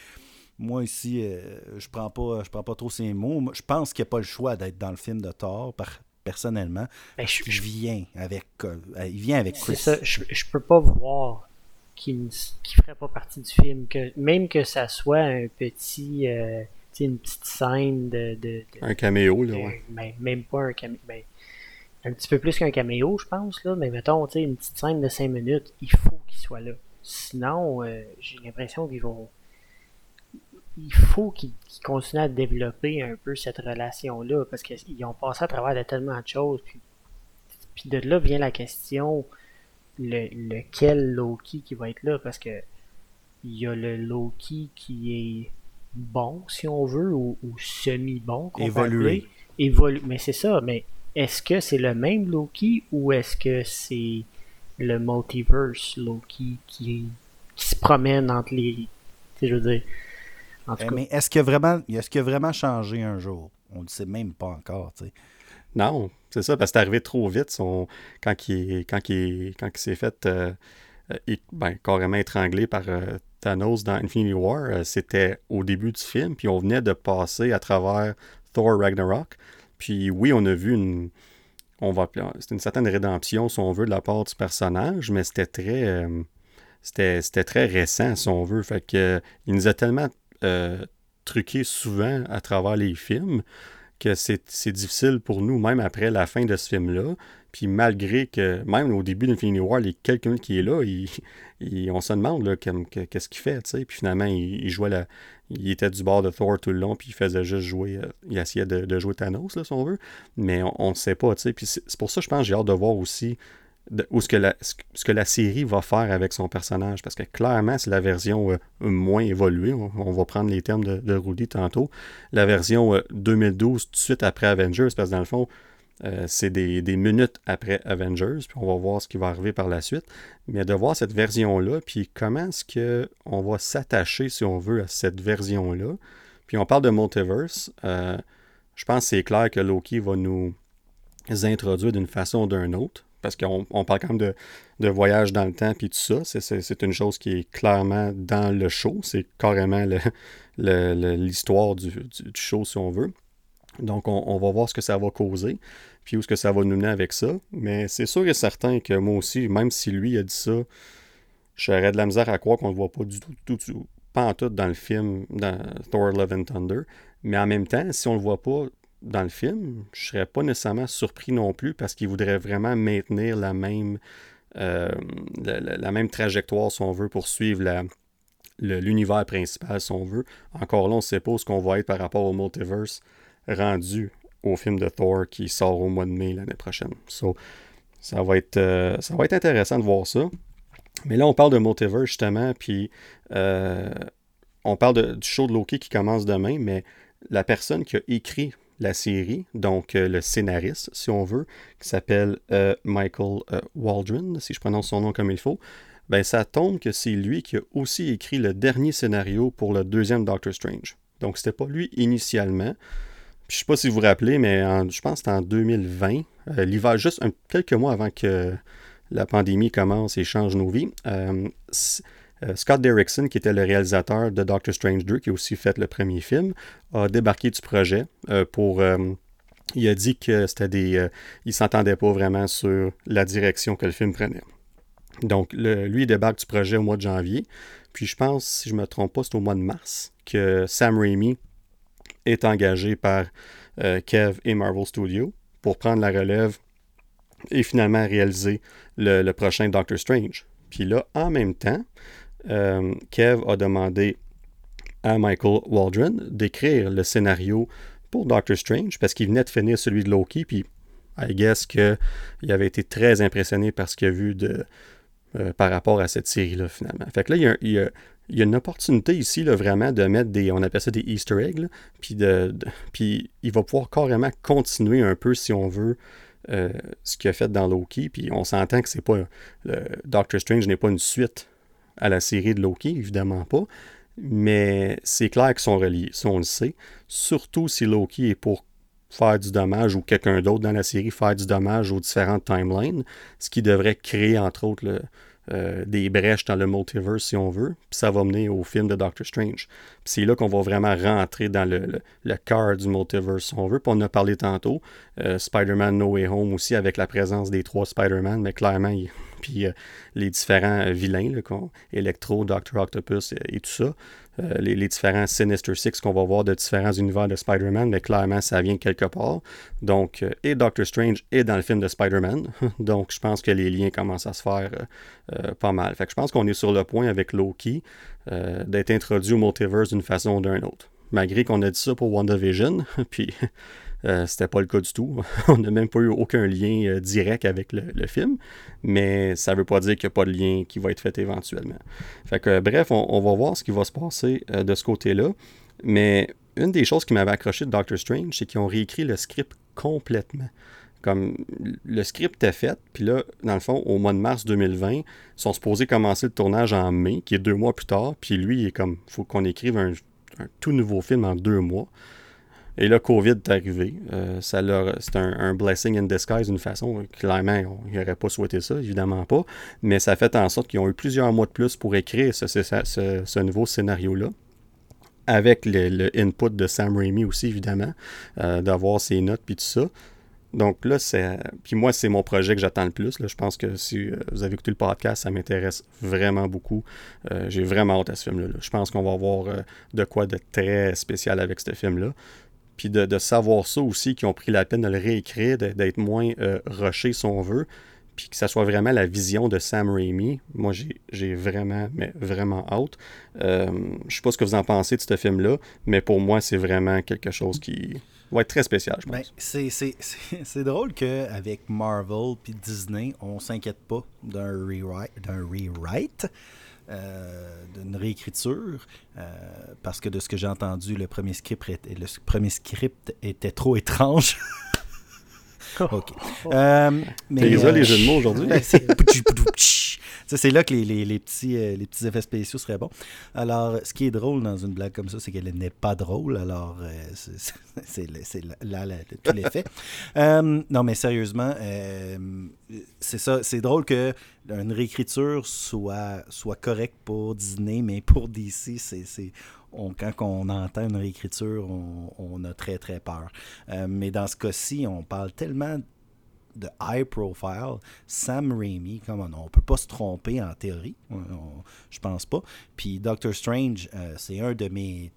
moi ici, euh, je prends pas je prends pas trop ces mots. Je pense qu'il n'y a pas le choix d'être dans le film de Thor, par- personnellement. Ben, je- Il vient avec, euh, il vient avec Chris. ça, je, je peux pas voir qui ne qui ferait pas partie du film. Que, même que ça soit un petit. Euh, une petite scène de. de, un caméo, là, de- ouais. ben, même pas un caméo. Ben, un petit peu plus qu'un caméo, je pense, là. Mais mettons, tu sais, une petite scène de 5 minutes, il faut qu'il soit là. Sinon, euh, j'ai l'impression qu'ils vont. Il faut qu'ils continuent à développer un peu cette relation-là, parce qu'ils ont passé à travers de tellement de choses. Puis, puis de là vient la question le, lequel Loki qui va être là, parce que il y a le Loki qui est bon, si on veut, ou, ou semi-bon. Évolué. appeler. Évolu- Mais c'est ça, mais est-ce que c'est le même Loki ou est-ce que c'est le multiverse Loki qui, qui se promène entre les. Tu sais, je veux dire. En tout Eh, cas, Mais est-ce qu'il a vraiment, est-ce qu'il a vraiment changé un jour? On ne le sait même pas encore, tu sais. Non, c'est ça, parce que c'est arrivé trop vite. Son... Quand il, est- quand il, est- quand il s'est fait euh, euh, ben, carrément étranglé par euh, Thanos dans Infinity War, euh, c'était au début du film, puis on venait de passer à travers Thor Ragnarok. Puis oui, on a vu une. On va une certaine rédemption, si on veut, de la part du personnage, mais c'était très. euh, c'était, très récent, si on veut. Fait que il nous a tellement euh, truqué souvent à travers les films que c'est difficile pour nous, même après la fin de ce film-là. Puis malgré que, même au début d'Infinity War, les quelqu'un qui est là, il, on se demande là, qu'est-ce qu'il fait. Puis finalement, il, jouait la, il était du bord de Thor tout le long, puis il faisait juste jouer, euh, il essayait de, de jouer Thanos, là, si on veut. Mais on ne sait pas. Puis c'est pour ça, je pense, j'ai hâte de voir aussi ce que, la, ce que- la série va faire avec son personnage. Parce que clairement, c'est la version euh, moins évoluée. On, va prendre les termes de, Rudy tantôt. La version euh, 2012, tout de suite après Avengers, parce que dans le fond, euh, c'est des, minutes après Avengers, puis on va voir ce qui va arriver par la suite. Mais de voir cette version-là, puis comment est-ce qu'on va s'attacher, si on veut, à cette version-là. Puis on parle de multiverse. euh, je pense que c'est clair que Loki va nous introduire d'une façon ou d'une autre. Parce qu'on on parle quand même de, de voyage dans le temps puis tout ça. C'est- une chose qui est clairement dans le show. C'est carrément l'histoire du show, si on veut. Donc, on, va voir ce que ça va causer, puis où est-ce que ça va nous mener avec ça. Mais c'est sûr et certain que moi aussi, même si lui a dit ça, j'aurais de la misère à croire qu'on ne le voit pas du tout, tout, pas en tout dans le film, dans Thor Love and Thunder. Mais en même temps, si on le voit pas dans le film, je serais pas nécessairement surpris non plus parce qu'il voudrait vraiment maintenir la même, euh, la, même trajectoire, si on veut, pour suivre la- l'univers principal, si on veut. Encore là, on ne sait pas ce qu'on va être par rapport au multiverse rendu au film de Thor qui sort au mois de mai l'année prochaine. So, ça, va être, euh, ça va être intéressant de voir ça. Mais là, on parle de multiverse justement, puis euh, on parle du show de Loki qui commence demain, mais la personne qui a écrit la série, donc euh, le scénariste, si on veut, qui s'appelle Michael Waldron, si je prononce son nom comme il faut, ben ça tombe que c'est lui qui a aussi écrit le dernier scénario pour le deuxième Doctor Strange. Donc c'était pas lui initialement. Puis, je sais pas si vous vous rappelez, mais je pense que c'était en 2020, euh, l'hiver, juste quelques mois avant que la pandémie commence et change nos vies. euh, euh, Scott Derrickson, qui était le réalisateur de Doctor Strange 2, qui a aussi fait le premier film, a débarqué du projet pour. il a dit que c'était des. il s'entendait pas vraiment sur la direction que le film prenait. Donc, lui, il débarque du projet au mois de janvier. Puis, je pense, si je me trompe pas, c'est au mois de mars que Sam Raimi est engagé par euh, Kev et Marvel Studios pour prendre la relève et finalement réaliser le, prochain Doctor Strange. Puis là, en même temps, euh, Kev a demandé à Michael Waldron d'écrire le scénario pour Doctor Strange parce qu'il venait de finir celui de Loki. Puis, I guess qu'il avait été très impressionné par ce qu'il a vu de, euh, par rapport à cette série-là, finalement. Fait que là, il y a, il y a- il y a une opportunité ici, là, vraiment, de mettre des, on appelle ça des Easter eggs, puis, de, il va pouvoir carrément continuer un peu, si on veut, euh, ce qu'il a fait dans Loki. Puis on s'entend que c'est pas. Doctor Strange n'est pas une suite à la série de Loki, évidemment pas. Mais c'est clair qu'ils sont reliés, ça on le sait. Surtout si Loki est pour faire du dommage ou quelqu'un d'autre dans la série faire du dommage aux différentes timelines, ce qui devrait créer entre autres le- euh, des brèches dans le multiverse si on veut, puis ça va mener au film de Doctor Strange. Puis c'est là qu'on va vraiment rentrer dans le, le, cœur du multiverse si on veut. Puis on a parlé tantôt, euh, Spider-Man No Way Home aussi avec la présence des trois Spider-Man, mais clairement, puis les différents vilains, Electro, Doctor Octopus et, tout ça. Les, différents Sinister Six qu'on va voir de différents univers de Spider-Man, mais clairement, ça vient quelque part. Donc, et Doctor Strange est dans le film de Spider-Man. Donc, je pense que les liens commencent à se faire pas mal. Fait que je pense qu'on est sur le point avec Loki d'être introduit au multiverse d'une façon ou d'une autre malgré qu'on a dit ça pour WandaVision, puis euh, c'était pas le cas du tout. on n'a même pas eu aucun lien euh, direct avec le, film, mais ça veut pas dire qu'il n'y a pas de lien qui va être fait éventuellement. Fait que, bref, on, va voir ce qui va se passer euh, de ce côté-là, mais une des choses qui m'avait accroché de Doctor Strange, c'est qu'ils ont réécrit le script complètement. Comme le script est fait, puis là, dans le fond, au mois de mars 2020, ils sont supposés commencer le tournage en mai, qui est deux mois plus tard, puis lui, il est comme, faut qu'on écrive un tout nouveau film en deux mois. Et là, COVID est arrivé. Euh, c'est un, blessing in disguise d'une façon. Clairement, ils n'auraient pas souhaité ça, évidemment pas. Mais ça a fait en sorte qu'ils ont eu plusieurs mois de plus pour écrire ce, nouveau scénario-là. Avec le, input de Sam Raimi aussi, évidemment, euh, d'avoir ses notes puis tout ça. Donc là, c'est. Puis moi, c'est mon projet que j'attends le plus. Je pense que si euh, vous avez écouté le podcast, ça m'intéresse vraiment beaucoup. J'ai vraiment hâte à ce film-là. Je pense qu'on va avoir de quoi de très spécial avec ce film-là. Puis de, savoir ça aussi, qu'ils ont pris la peine de le réécrire, d'être moins rushé si on veut, puis que ça soit vraiment la vision de Sam Raimi. Moi, j'ai vraiment, mais vraiment hâte. je sais pas ce que vous en pensez de ce film-là, mais pour moi, c'est vraiment quelque chose qui va être très spécial, je ben, pense. c'est drôle qu'avec Marvel puis Disney, on s'inquiète pas d'un rewrite, d'un rewrite euh, d'une réécriture, euh, parce que de ce que j'ai entendu, le premier script, le premier script était trop étrange. ok. Euh, mais, les jeux de mots aujourd'hui? Ben, c'est là que les, petits, euh, les petits effets spéciaux seraient bons. Alors, ce qui est drôle dans une blague comme ça, c'est qu'elle n'est pas drôle. Alors, euh, c'est là, tout l'effet. Euh, non, mais sérieusement, c'est ça. C'est drôle que une réécriture soit, soit correcte pour Disney, mais pour DC, c'est quand on entend une réécriture, on, on, a très très peur. mais dans ce cas-ci, on parle tellement de high profile, Sam Raimi, comme on, ne peut pas se tromper en théorie, je pense pas. Puis Doctor Strange, euh, c'est un de mes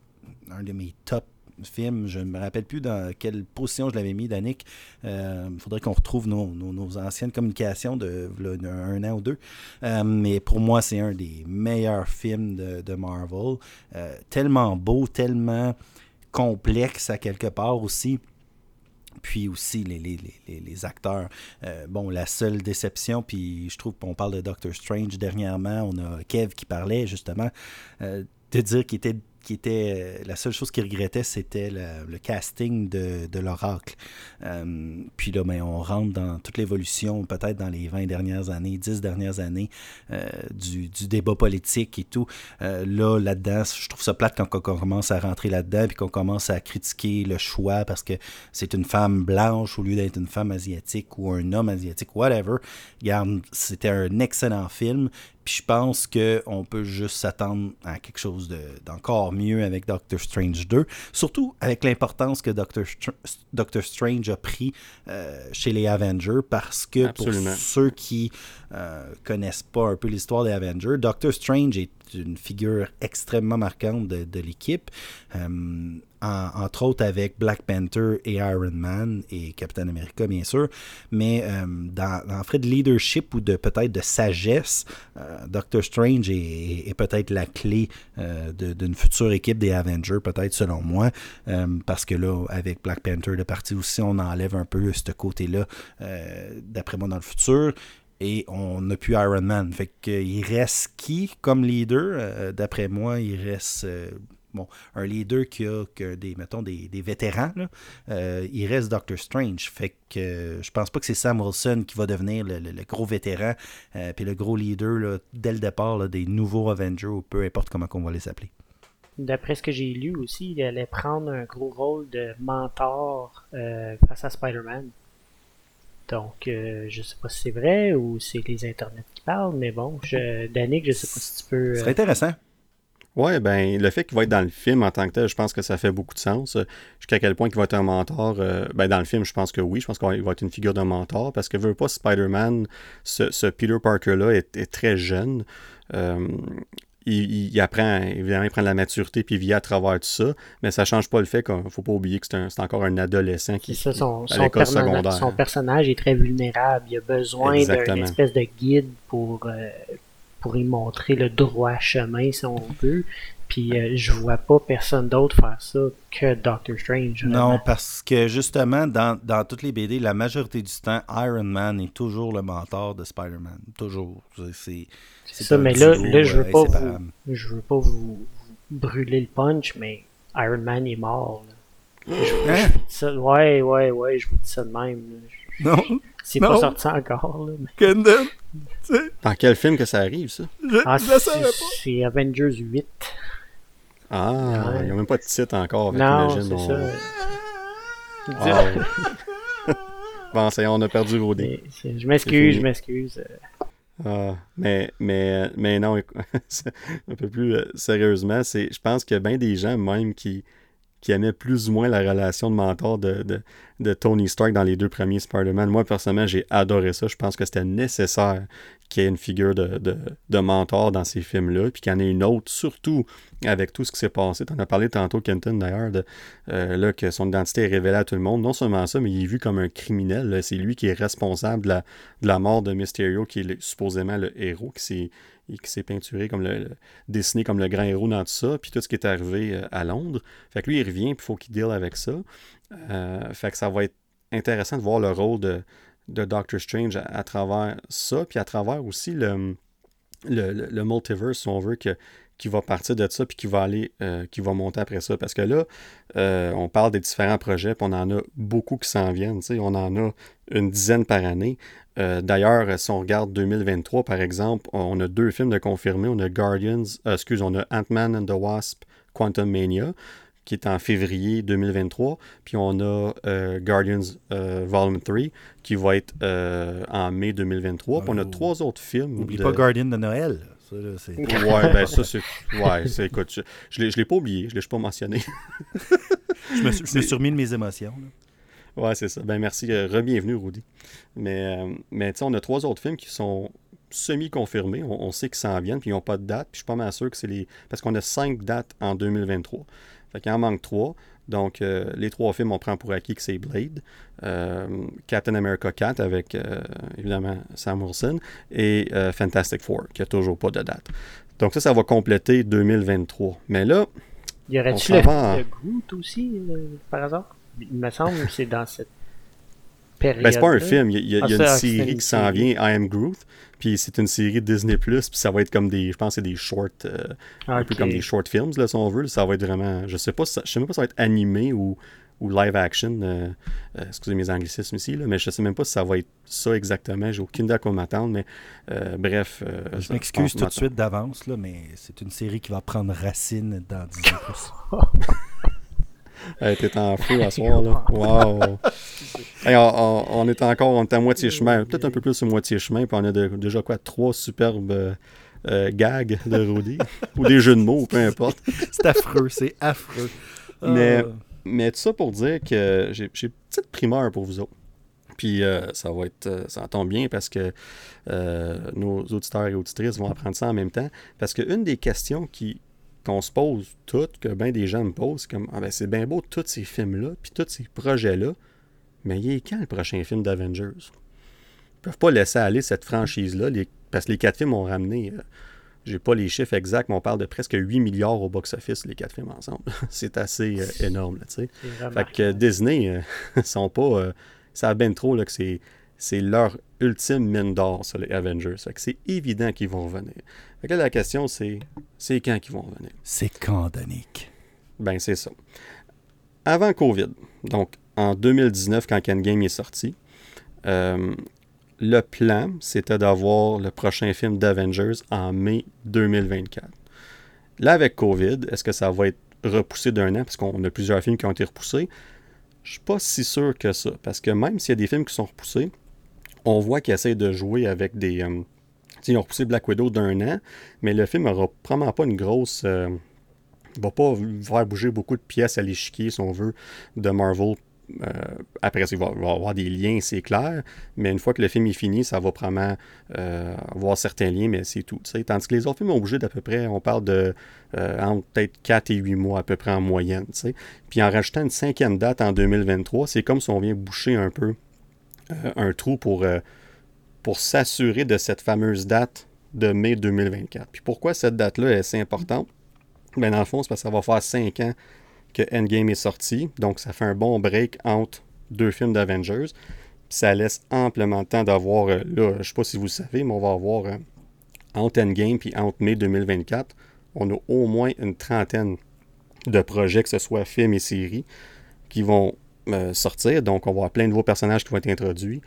un de mes top films. Je ne me rappelle plus dans quelle position je l'avais mis, Danick. Il euh, faudrait qu'on retrouve nos, anciennes communications de, un an ou deux. Euh, mais pour moi, c'est un des meilleurs films de, Marvel. tellement beau, tellement complexe à quelque part aussi puis aussi les, acteurs. Euh, bon, la seule déception, puis je trouve qu'on parle de Doctor Strange dernièrement, on a Kev qui parlait justement euh, de dire qu'il était qui était euh, la seule chose qu'il regrettait, c'était le, casting de, l'oracle. Euh, puis là, ben, on rentre dans toute l'évolution, peut-être dans les 20 dernières années, 10 dernières années, euh, du, débat politique et tout. là, là-dedans, je trouve ça plate quand on commence à rentrer là-dedans, puis qu'on commence à critiquer le choix parce que c'est une femme blanche au lieu d'être une femme asiatique ou un homme asiatique, whatever. C'était un excellent film. Puis je pense qu'on peut juste s'attendre à quelque chose d'encore mieux avec Doctor Strange 2. Surtout avec l'importance que Doctor, Doctor, Strange a pris euh, chez les Avengers. Parce que pour ceux qui euh, connaissent pas un peu l'histoire des Avengers, Doctor Strange est une figure extrêmement marquante de, l'équipe. Euh, entre autres avec Black Panther et Iron Man et Captain America, bien sûr. Mais euh, dans, dans fait de leadership ou de peut-être de sagesse, Doctor Strange est, peut-être la clé d'une future équipe des Avengers, peut-être selon moi. parce que là, avec Black Panther de partie aussi, on enlève un peu ce côté-là, d'après moi, dans le futur et on n'a plus Iron Man. Fait qu'il reste qui comme leader? D'après moi, il reste bon, un leader qui a que des, mettons, des, vétérans, euh, il reste Doctor Strange. Fait que euh, je pense pas que c'est Sam Wilson qui va devenir le, gros vétéran, euh, puis le gros leader dès le départ des nouveaux Avengers, ou peu importe comment on va les appeler. D'après ce que j'ai lu aussi, il allait prendre un gros rôle de mentor face à Spider-Man. Donc, je sais pas si c'est vrai ou c'est les internets qui parlent, mais bon, je, Danick, je sais pas si tu peux. C'est intéressant. Ouais, ben le fait qu'il va être dans le film en tant que tel, je pense que ça fait beaucoup de sens. Jusqu'à quel point il va être un mentor, euh, ben dans le film, je pense que oui, je pense qu'il va être une figure de mentor parce que veut pas Spider-Man, ce, Peter Parker-là est, très jeune. Euh, il, apprend, évidemment, il prend de la maturité puis il vit à travers tout ça, mais ça change pas le fait qu'il faut pas oublier que c'est encore un adolescent qui ça, son, à l'école secondaire. Son personnage est très vulnérable. Il a besoin d'une espèce de guide pour, euh, pour y montrer le droit chemin, si on veut. Puis euh, je vois pas personne d'autre faire ça que Doctor Strange. Non, parce que justement, dans, dans, toutes les BD, la majorité du temps, Iron Man est toujours le mentor de Spider-Man. Toujours. C'est ça, mais là, là je veux pas vous, je veux pas vous, brûler le punch, mais Iron Man est mort. Hein? ouais, ouais, ouais, je vous dis ça de même. Non. C'est pas sorti encore. Là, mais... Dans quel film que ça arrive, ça? ah, c'est Avengers 8. Ah, il n'y a même pas de titre encore. non, c'est ça. bon, ça y est, on a perdu Rodé. Je m'excuse, je m'excuse. Ah, mais, mais, mais non, un peu plus euh, sérieusement, c'est, je pense qu'il y a bien des gens même qui, qui aimaient plus ou moins la relation de mentor de, de, Tony Stark dans les deux premiers Spider-Man. Moi, personnellement, j'ai adoré ça. Je pense que c'était nécessaire qu'il y ait une figure de, de mentor dans ces films-là, puis qu'il y en ait une autre, surtout avec tout ce qui s'est passé. Tu en as parlé tantôt, Kenton, d'ailleurs, de, euh, que son identité est révélée à tout le monde. Non seulement ça, mais il est vu comme un criminel. C'est lui qui est responsable de la, de mort de Mysterio, qui est supposément le héros, qui s'est peinturé comme le, dessiné comme le grand héros dans tout ça, puis tout ce qui est arrivé euh, à Londres. Fait que lui, il revient, puis il faut qu'il deal avec ça. Euh, fait que ça va être intéressant de voir le rôle de, de Doctor Strange à, travers ça, puis à travers aussi le, le, le, multiverse, si on veut, que, qui va partir de ça puis qui va aller, euh, qui va monter après ça. Parce que là, euh, on parle des différents projets, puis on en a beaucoup qui s'en viennent. On en a une dizaine par année. Euh, d'ailleurs, si on regarde 2023, par exemple, on a deux films de confirmés. On a Guardians, excuse, on a Ant-Man and the Wasp, Quantum Mania, qui est en février 2023. Puis on a Guardians Volume 3, qui va être en mai 2023. Puis on a trois autres films. N'oublie pas Guardian de Noël. Ça, ouais, ben ça, c'est. Ouais, c'est. Écoute, je, je l'ai pas oublié, je l'ai pas mentionné. je, me, je me suis remis de mes émotions. Là. Ouais, c'est ça. Ben merci. Euh, Re-bienvenue, Rudy. Mais, euh, mais tu sais, on a trois autres films qui sont semi-confirmés. On, sait qu'ils s'en viennent, puis ils n'ont pas de date. Puis je suis pas mal sûr que c'est les. Parce qu'on a cinq dates en 2023. Fait qu'il en manque trois. Donc, euh, les trois films, on prend pour acquis que c'est Blade, euh, Captain America 4 avec, euh, évidemment, Sam Wilson, et Fantastic Four, qui n'a toujours pas de date. Donc ça, ça va compléter 2023. Mais là, y aurait-il le, le Groot aussi, par hasard? Il me semble que c'est dans cette période. Ben, c'est pas un film, il y a, une série qui s'en vient, I Am Groot. Puis c'est une série Disney Plus, puis ça va être comme des, je pense, c'est des short, euh, un peu comme des short films là, si on veut. Ça va être vraiment, je sais pas, je sais même pas si ça va être animé ou, ou live action. Euh, euh, excusez mes anglicismes ici, là, mais je sais même pas si ça va être ça exactement. J'ai aucune idée à quoi m'attendre, mais bref. je m'excuse tout de suite d'avance, là, mais c'est une série qui va prendre racine dans Disney Plus. Elle était en feu à soir, là. Wow! on, est encore, on est à moitié chemin, peut-être un peu plus à moitié chemin, puis on a déjà quoi, trois superbes euh, euh, gags de Rudy, ou des jeux de mots, peu importe. c'est affreux, c'est affreux. Mais, ah. mais tout ça pour dire que j'ai une petite primeur pour vous autres. Puis ça va être, ça tombe bien parce que nos auditeurs et auditrices vont apprendre ça en même temps. Parce qu'une des questions qui, qu'on se pose toutes, que bien des gens me posent, comme ah ben c'est bien beau tous ces films-là, puis tous ces projets-là, mais il est quand le prochain film d'Avengers? Ils peuvent pas laisser aller cette franchise-là, parce que les quatre films ont ramené, euh, j'ai pas les chiffres exacts, mais on parle de presque 8 milliards au box-office, les quatre films ensemble. c'est assez euh, énorme, tu sais. Fait que Disney, euh, sont pas... ça a bien trop là, que c'est c'est leur ultime mine d'or, sur les Avengers. c'est évident qu'ils vont revenir. Fait que la question, c'est c'est quand qu'ils vont revenir? C'est quand, Danick? Ben, c'est ça. Avant COVID, donc en 2019, quand Game est sorti, euh, le plan, c'était d'avoir le prochain film d'Avengers en mai 2024. Là, avec COVID, est-ce que ça va être repoussé d'un an, parce qu'on a plusieurs films qui ont été repoussés? Je suis pas si sûr que ça, parce que même s'il y a des films qui sont repoussés, on voit qu'ils essayent de jouer avec des, euh, ils ont repoussé Black Widow d'un an, mais le film n'aura probablement pas une grosse. Euh, va pas faire bouger beaucoup de pièces à l'échiquier, si on veut, de Marvel. Euh, après, il va, y avoir des liens, c'est clair, mais une fois que le film est fini, ça va probablement euh, avoir certains liens, mais c'est tout. Tandis que les autres films ont bougé d'à peu près, on parle de entre peut-être 4 et 8 mois à peu près en moyenne. Puis en rajoutant une cinquième date en 2023, c'est comme si on vient boucher un peu un trou pour pour s'assurer de cette fameuse date de mai 2024. Puis pourquoi cette date-là est si importante? Bien, dans le fond, c'est parce que ça va faire cinq ans que Endgame est sorti. Donc, ça fait un bon break entre deux films d'Avengers. Ça laisse amplement le temps d'avoir, euh, là, je ne sais pas si vous le savez, mais on va avoir euh, entre Endgame et entre mai 2024, on a au moins une trentaine de projets, que ce soit films et séries, qui vont euh, sortir. Donc, on va avoir plein de nouveaux personnages qui vont être introduits.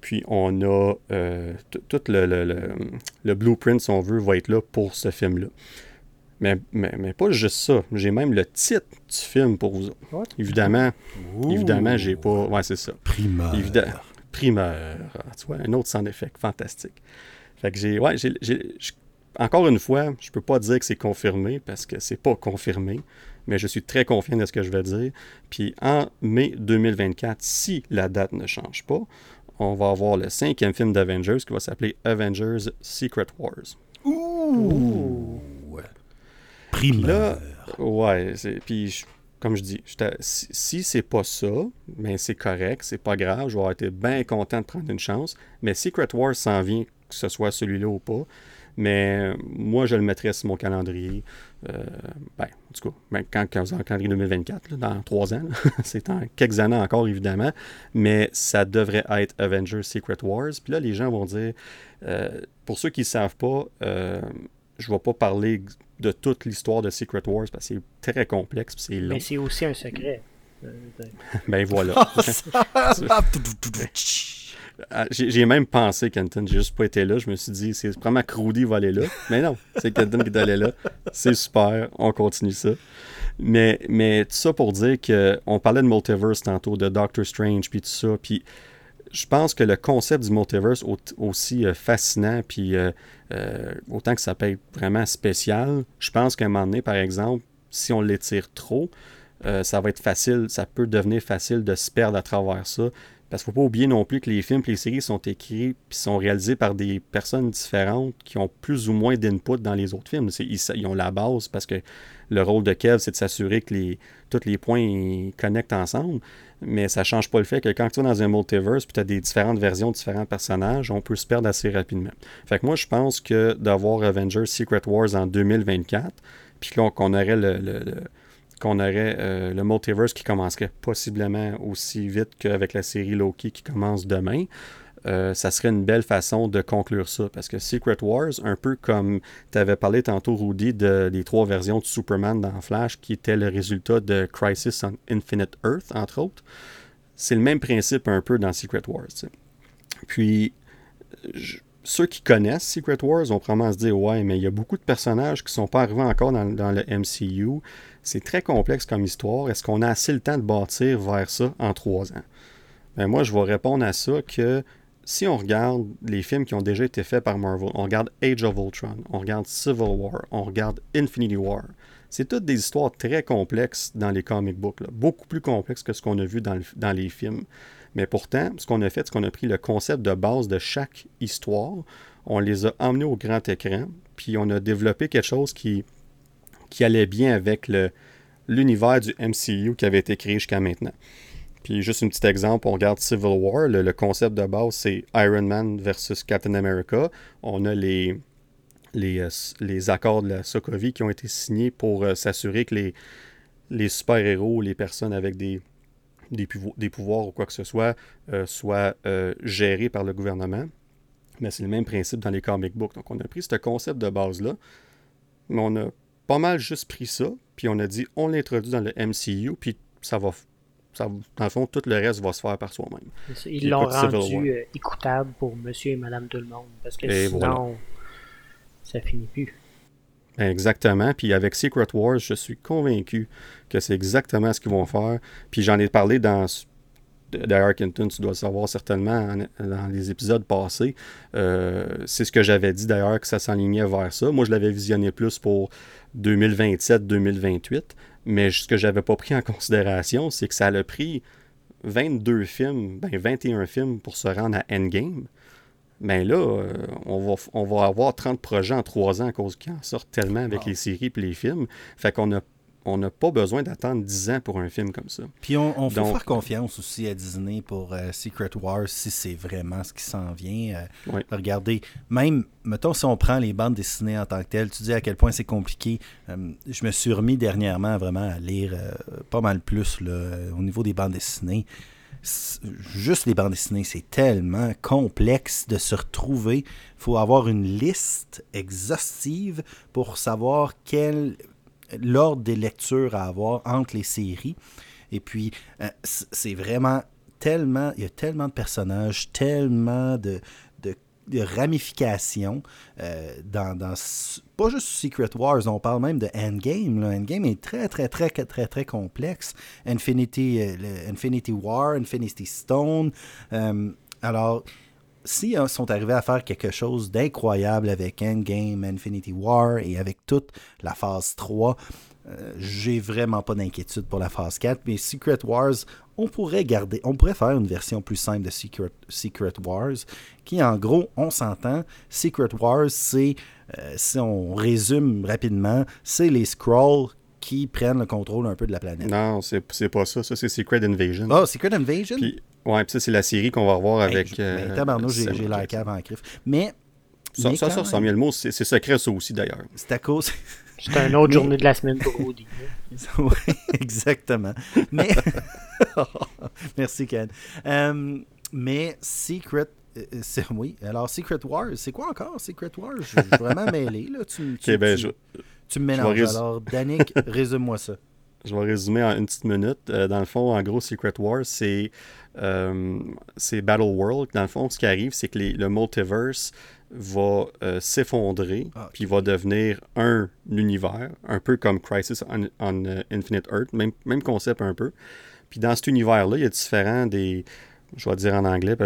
Puis on a euh, tout le, le, blueprint, si on veut, va être là pour ce film-là. Mais, mais, pas juste ça. J'ai même le titre du film pour vous Évidemment, évidemment, j'ai pas. Ouais, c'est ça. Primeur. primeur. Ah, tu vois, un autre sound effect fantastique. Fait que j'ai. Ouais, j'ai, encore une fois, je peux pas dire que c'est confirmé parce que c'est pas confirmé, mais je suis très confiant de ce que je vais dire. Puis en mai 2024, si la date ne change pas, on va avoir le cinquième film d'Avengers qui va s'appeler Avengers Secret Wars. Ouh! Primeur. ouais, puis comme je dis, si, c'est pas ça, mais ben, c'est correct, c'est pas grave, je vais être bien content de prendre une chance. Mais Secret Wars s'en vient, que ce soit celui-là ou pas. Mais moi, je le mettrais sur mon calendrier. Euh, ben, en tout cas, ben, quand, quand vous calendrier 2024, dans trois ans, c'est en quelques années encore, évidemment. Mais ça devrait être Avengers Secret Wars. Puis là, les gens vont dire, euh, pour ceux qui ne savent pas, euh, je ne vais pas parler de toute l'histoire de Secret Wars parce que c'est très complexe. c'est long. Mais c'est aussi un secret. ben voilà. Ah, j'ai même pensé, Kenton, j'ai juste pas été là. Je me suis dit, c'est vraiment que Rudy va aller là. Mais non, c'est Kenton qui est allé là. C'est super, on continue ça. Mais, mais tout ça pour dire qu'on parlait de multiverse tantôt, de Doctor Strange, puis tout ça. Puis je pense que le concept du multiverse, aussi euh, fascinant, puis euh, euh, autant que ça peut être vraiment spécial, je pense qu'à un moment donné, par exemple, si on l'étire trop, ça va être facile, ça peut devenir facile de se perdre à travers ça. Parce qu'il ne faut pas oublier non plus que les films et les séries sont écrits et sont réalisés par des personnes différentes qui ont plus ou moins d'input dans les autres films. Ils, ont la base parce que le rôle de Kev, c'est de s'assurer que les, tous les points connectent ensemble. Mais ça ne change pas le fait que quand tu vas dans un multiverse puis tu as des différentes versions de différents personnages, on peut se perdre assez rapidement. Fait que moi, je pense que d'avoir Avengers Secret Wars en 2024, puis qu'on aurait le qu'on aurait euh, le multiverse qui commencerait possiblement aussi vite qu'avec la série Loki qui commence demain. Euh, ça serait une belle façon de conclure ça. Parce que Secret Wars, un peu comme tu avais parlé tantôt, Rudy, de, des trois versions de Superman dans Flash, qui étaient le résultat de Crisis on Infinite Earth, entre autres, c'est le même principe un peu dans Secret Wars. Puis, ceux qui connaissent Secret Wars vont probablement se dire Ouais, mais il y a beaucoup de personnages qui ne sont pas arrivés encore dans, le MCU. C'est très complexe comme histoire. Est-ce qu'on a assez le temps de bâtir vers ça en trois ans? Ben moi, je vais répondre à ça que si on regarde les films qui ont déjà été faits par Marvel, on regarde Age of Ultron, on regarde Civil War, on regarde Infinity War, c'est toutes des histoires très complexes dans les comic books, beaucoup plus complexes que ce qu'on a vu dans, les films. Mais pourtant, ce qu'on a fait, c'est qu'on a pris le concept de base de chaque histoire, on les a emmenés au grand écran, puis on a développé quelque chose qui, qui allait bien avec l'univers du MCU qui avait été créé jusqu'à maintenant. Puis juste un petit exemple, on regarde Civil War, le, concept de base c'est Iron Man versus Captain America. On a les, les, euh, les accords de la Sokovie qui ont été signés pour euh, s'assurer que les, les super-héros, les personnes avec des, des, pouvoirs ou quoi que ce soit, euh, soient gérés par le gouvernement. Mais c'est le même principe dans les comic books. Donc on a pris ce concept de base-là, mais on a pas mal juste pris ça, puis on a dit on l'introduit dans le MCU, puis ça va. Ça, dans le fond, tout le reste va se faire par soi-même. Ils l'ont rendu euh, écoutable pour monsieur et madame tout le monde, parce que sinon, ça finit plus. Exactement. Puis avec Secret Wars, je suis convaincu que c'est exactement ce qu'ils vont faire. Puis j'en ai parlé dans d'ailleurs, Kenton, tu dois le savoir certainement dans les épisodes passés. Euh, c'est ce que j'avais dit d'ailleurs, que ça s'enlignait vers ça. Moi, je l'avais visionné plus pour 2027-2028. Mais ce que j'avais pas pris en considération, c'est que ça a pris 22 films, ben 21 films pour se rendre à Endgame. Mais là, euh, on, va, on va avoir 30 projets en 3 ans à cause qu'ils en sortent tellement avec les séries et les films. Fait qu'on a on n'a pas besoin d'attendre 10 ans pour un film comme ça. Puis on, on faut faire confiance aussi à Disney pour euh, Secret Wars si c'est vraiment ce qui s'en vient. Euh, regardez, même, mettons, si on prend les bandes dessinées en tant que telles, tu dis à quel point c'est compliqué. Je me suis remis dernièrement vraiment à lire pas mal plus au niveau des bandes dessinées juste les bandes dessinées, c'est tellement complexe de se retrouver. Il faut avoir une liste exhaustive pour savoir quel l'ordre des lectures à avoir entre les séries. Et puis, euh, c'est vraiment tellement, il y a tellement de personnages, tellement de, de, ramifications euh, dans, dans, pas juste Secret Wars, on parle même de Endgame. Endgame est très, très, très, très, très, complexe. Infinity, euh, Infinity War, Infinity Stone. alors, s'ils si, sont arrivés à faire quelque chose d'incroyable avec Endgame, Infinity War et avec toute la phase 3, euh, j'ai vraiment pas d'inquiétude pour la phase 4. Mais Secret Wars, on pourrait garder, on pourrait faire une version plus simple de Secret, Secret Wars, qui en gros, on s'entend, Secret Wars, c'est, euh, si on résume rapidement, c'est les Scrolls qui prennent le contrôle un peu de la planète. Non, c'est, pas ça. Ça, c'est Secret Invasion. Oh, Secret Invasion? Ouais, puis ça, c'est la série qu'on va revoir avec. Euh, tabarnouche, j'ai, j'ai la cave en griffe. Mais. Ça, ça, ça Samuel Moore, c'est, secret, ça aussi, d'ailleurs. C'est à cause. C'est une autre journée de la semaine pour Woody. oui, exactement. Mais. Merci, Ken. Euh, mais Secret. Euh, c'est, oui, alors Secret Wars, c'est quoi encore Secret Wars? Je suis vraiment mêlé. Là. Tu, tu, ben, tu, tu me mélanges. Alors, Danick, résume-moi ça. Je vais résumer en une petite minute. Euh, dans le fond, en gros, Secret Wars, c'est euh, Battle World. Dans le fond, ce qui arrive, c'est que le multiverse va euh, s'effondrer, ah, puis va devenir un univers, un peu comme Crisis on, Infinite Earth, même, même concept un peu. Puis dans cet univers-là, il y a différents des je vais dire en anglais,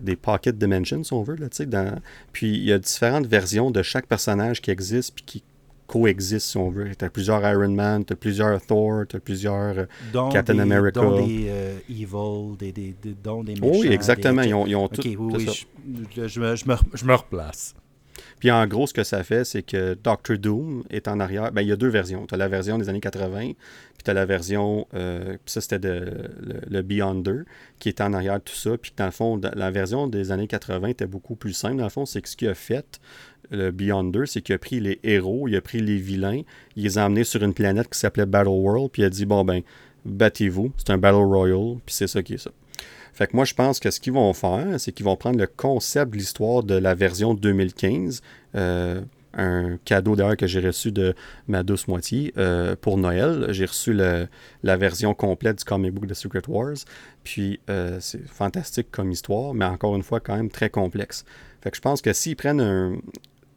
des pocket dimensions, si on veut. Là, dans... Puis il y a différentes versions de chaque personnage qui existe puis qui coexistent, si on veut. Tu as plusieurs Iron Man, tu as plusieurs Thor, tu as plusieurs euh, Captain America. Dont des euh, Evil, des, des, des, dont des méchants. Oui, exactement. Ils ont, ils ont tout. oui, oui, je, je, me, je, me, replace. Puis en gros, ce que ça fait, c'est que Doctor Doom est en arrière. Ben, il y a deux versions. Tu as la version des années 80, puis tu as la version, euh, ça c'était le, Beyonder, qui est en arrière de tout ça. Puis dans le fond, la version des années 80 était beaucoup plus simple. Dans le fond, c'est que ce qu'il a fait, le Beyonder, c'est qu'il a pris les héros, il a pris les vilains, il les a emmenés sur une planète qui s'appelait Battle World, puis il a dit bon ben, battez-vous, c'est un Battle Royal, puis c'est ça qui est ça. Fait que moi, je pense que ce qu'ils vont faire, c'est qu'ils vont prendre le concept de l'histoire de la version 2015, euh, un cadeau d'ailleurs que j'ai reçu de ma douce moitié euh, pour Noël. J'ai reçu la version complète du comic book de Secret Wars. Puis euh, c'est fantastique comme histoire, mais encore une fois, quand même très complexe. Fait que je pense que s'ils prennent un,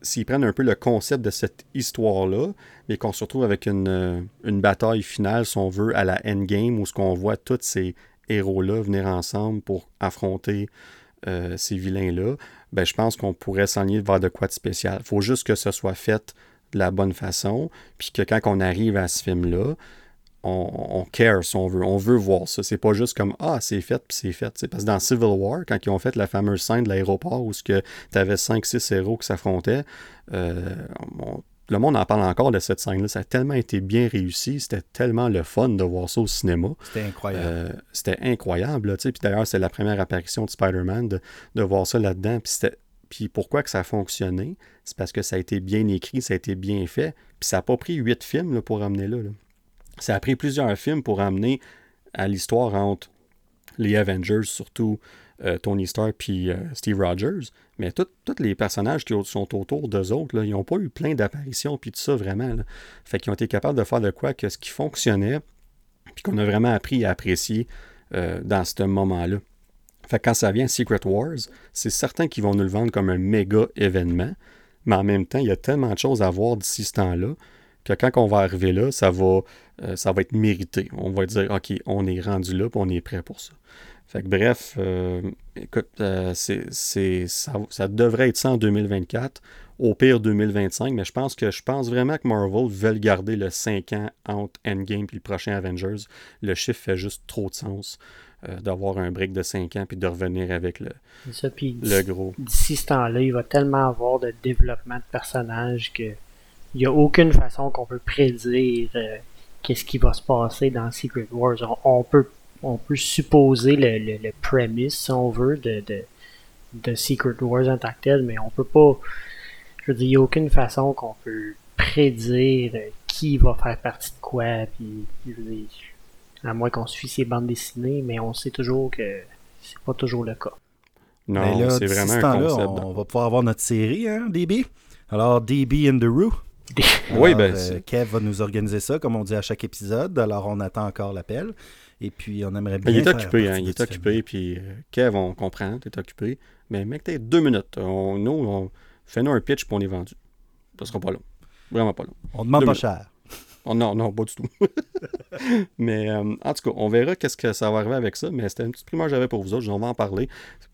s'ils prennent un peu le concept de cette histoire-là, mais qu'on se retrouve avec une, euh, une, bataille finale, si on veut, à la endgame, où ce qu'on voit tous ces héros-là venir ensemble pour affronter ces vilains-là, ben, je pense qu'on pourrait s'enligner vers de quoi de spécial. Il faut juste que ce soit fait de la bonne façon, puis que quand on arrive à ce film-là, on, care si on veut. On veut voir ça. C'est pas juste comme Ah, c'est fait, puis c'est fait. C'est parce que dans Civil War, quand ils ont fait la fameuse scène de l'aéroport où tu avais 5-6 héros qui s'affrontaient, euh, le monde en parle encore de cette scène-là. Ça a tellement été bien réussi. C'était tellement le fun de voir ça au cinéma. C'était incroyable. Euh, c'était incroyable. Puis d'ailleurs, c'est la première apparition de Spider-Man de, de, voir ça là-dedans. Puis puis pourquoi que ça a fonctionné? C'est parce que ça a été bien écrit, ça a été bien fait. Puis ça n'a pas pris huit films pour amener là. là. Ça a pris plusieurs films pour amener à l'histoire entre les Avengers, surtout euh, Tony Stark puis euh, Steve Rogers. Mais tous les personnages qui sont autour d'eux autres, là, ils n'ont pas eu plein d'apparitions puis tout ça vraiment. Fait qu'ils ont été capables de faire de quoi que ce qui fonctionnait puis qu'on a vraiment appris à apprécier euh, dans ce moment-là. Fait quand ça vient Secret Wars, c'est certain qu'ils vont nous le vendre comme un méga événement, mais en même temps, il y a tellement de choses à voir d'ici ce temps-là que quand on va arriver là, ça va, euh, ça va être mérité. On va dire, OK, on est rendu là, puis on est prêt pour ça. Fait que bref, euh, écoute, euh, c'est, c'est, ça, ça devrait être ça en 2024, au pire 2025, mais je pense que je pense vraiment que Marvel veulent garder le 5 ans entre Endgame et le prochain Avengers. Le chiffre fait juste trop de sens. euh, d'avoir un break de 5 ans puis de revenir avec le, C'est ça, puis le gros. d'ici ce temps-là, il va tellement avoir de développement de personnages que il n'y a aucune façon qu'on peut prédire qu'est-ce qui va se passer dans Secret Wars. On, on peut on peut supposer le, le, le premise, si on veut, de, de, de Secret Wars en tant que tel, mais on peut pas. Je veux dire, il n'y a aucune façon qu'on peut prédire euh, qui va faire partie de quoi, puis je veux dire, à moins qu'on suive ses bandes dessinées, mais on sait toujours que c'est pas toujours le cas. Non, Mais là, c'est vraiment ce un temps-là, concept. on, on va pouvoir avoir notre série, hein, DB? Alors, DB in the Roo. Oui, ben, euh, Kev va nous organiser ça, comme on dit à chaque épisode. Alors, on attend encore l'appel. Et puis, on aimerait bien. Ben, il est occupé, hein, il est occupé, puis euh, Kev, on comprend, t'es occupé. Mais mec, t'es deux minutes. On, nous, on, fais-nous un pitch, puis on est vendu. Ça sera pas long. Vraiment pas long. On demande Deux pas minutes. cher. Oh, non, non, pas du tout. mais euh, en tout cas, on verra qu'est-ce que ça va arriver avec ça. Mais c'était une petite primeur que j'avais pour vous autres. On va en parler.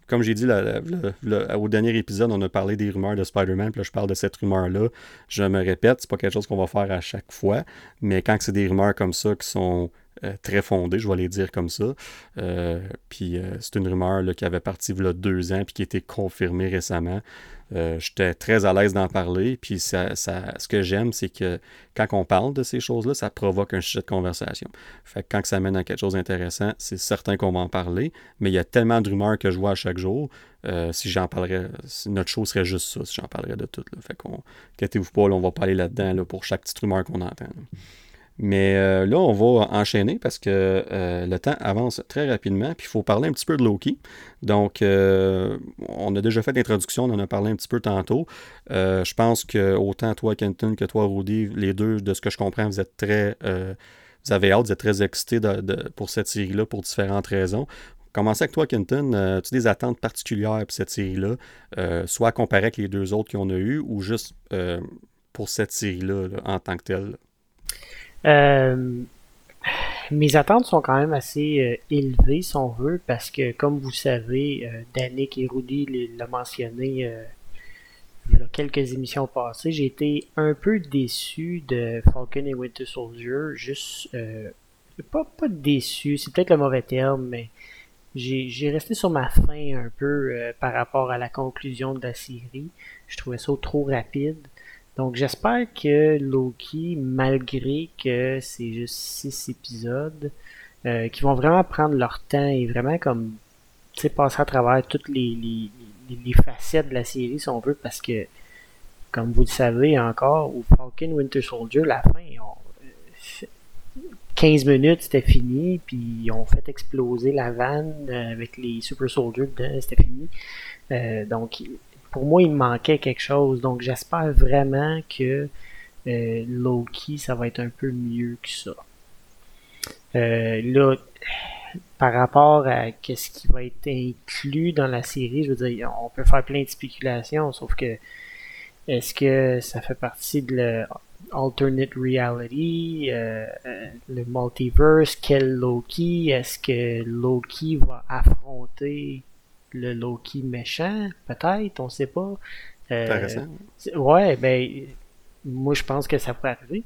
Comme j'ai dit la- la- la- la- au dernier épisode, on a parlé des rumeurs de Spider-Man. Puis là, je parle de cette rumeur-là. Je me répète, c'est pas quelque chose qu'on va faire à chaque fois. Mais quand c'est des rumeurs comme ça qui sont euh, très fondées, je vais les dire comme ça. euh, puis euh, c'est une rumeur là, qui avait parti il y a deux ans puis qui a été confirmée récemment. J'étais très à l'aise d'en parler. Puis ça, ça- ce que j'aime, c'est que quand on parle de ces choses-là, ça provoque un sujet de conversation. Fait que quand ça mène à quelque chose d'intéressant, c'est certain qu'on va en parler. Mais il y a tellement de rumeurs que je vois à chaque jour. si j'en parlerais, notre show serait juste ça, si j'en parlerais de tout. Là. Fait qu'on, inquiétez-vous pas, là, on va pas aller là-dedans là, pour chaque petite rumeur qu'on entend. Mais euh, là, on va enchaîner parce que euh, le temps avance très rapidement. Puis il faut parler un petit peu de Loki. Donc, euh, on a déjà fait l'introduction, on en a parlé un petit peu tantôt. Je pense que autant toi, Kenton, que toi, Rudy, les deux, de ce que je comprends, vous êtes très. vous avez hâte, vous êtes très excités pour cette série-là pour différentes raisons. Commencer avec toi, Kenton. As-tu des attentes particulières pour cette série-là, soit comparé avec les deux autres qu'on a eues, ou juste pour cette série-là là, en tant que telle? Euh, mes attentes sont quand même assez euh, élevées, si on veut, parce que, comme vous savez, euh, et Rudy l'ont mentionné euh, il y a quelques émissions passées, j'ai été un peu déçu de Falcon et Winter Soldier. Juste, euh, pas, pas déçu, c'est peut-être le mauvais terme, mais j'ai resté sur ma faim un peu par rapport à la conclusion de la série. Je trouvais ça trop rapide. Donc j'espère que Loki, malgré que c'est juste six épisodes, euh, qui vont vraiment prendre leur temps et vraiment comme passer à travers toutes les, facettes de la série si on veut parce que comme vous le savez encore au Falcon Winter Soldier la fin on- 15 minutes c'était fini puis ils ont fait exploser la vanne euh, avec les Super Soldiers dedans c'était fini. Euh, donc pour moi, il manquait quelque chose. Donc, j'espère vraiment que euh, Loki, ça va être un peu mieux que ça. Euh, là, par rapport à qu'est-ce qui va être inclus dans la série, je veux dire, on peut faire plein de spéculations, sauf que est-ce que ça fait partie de le alternate reality, euh, le multiverse, quel Loki, est-ce que Loki va affronter le Loki méchant, peut-être, on sait pas. Euh, Intéressant. Ouais, ben, moi je pense que ça peut arriver.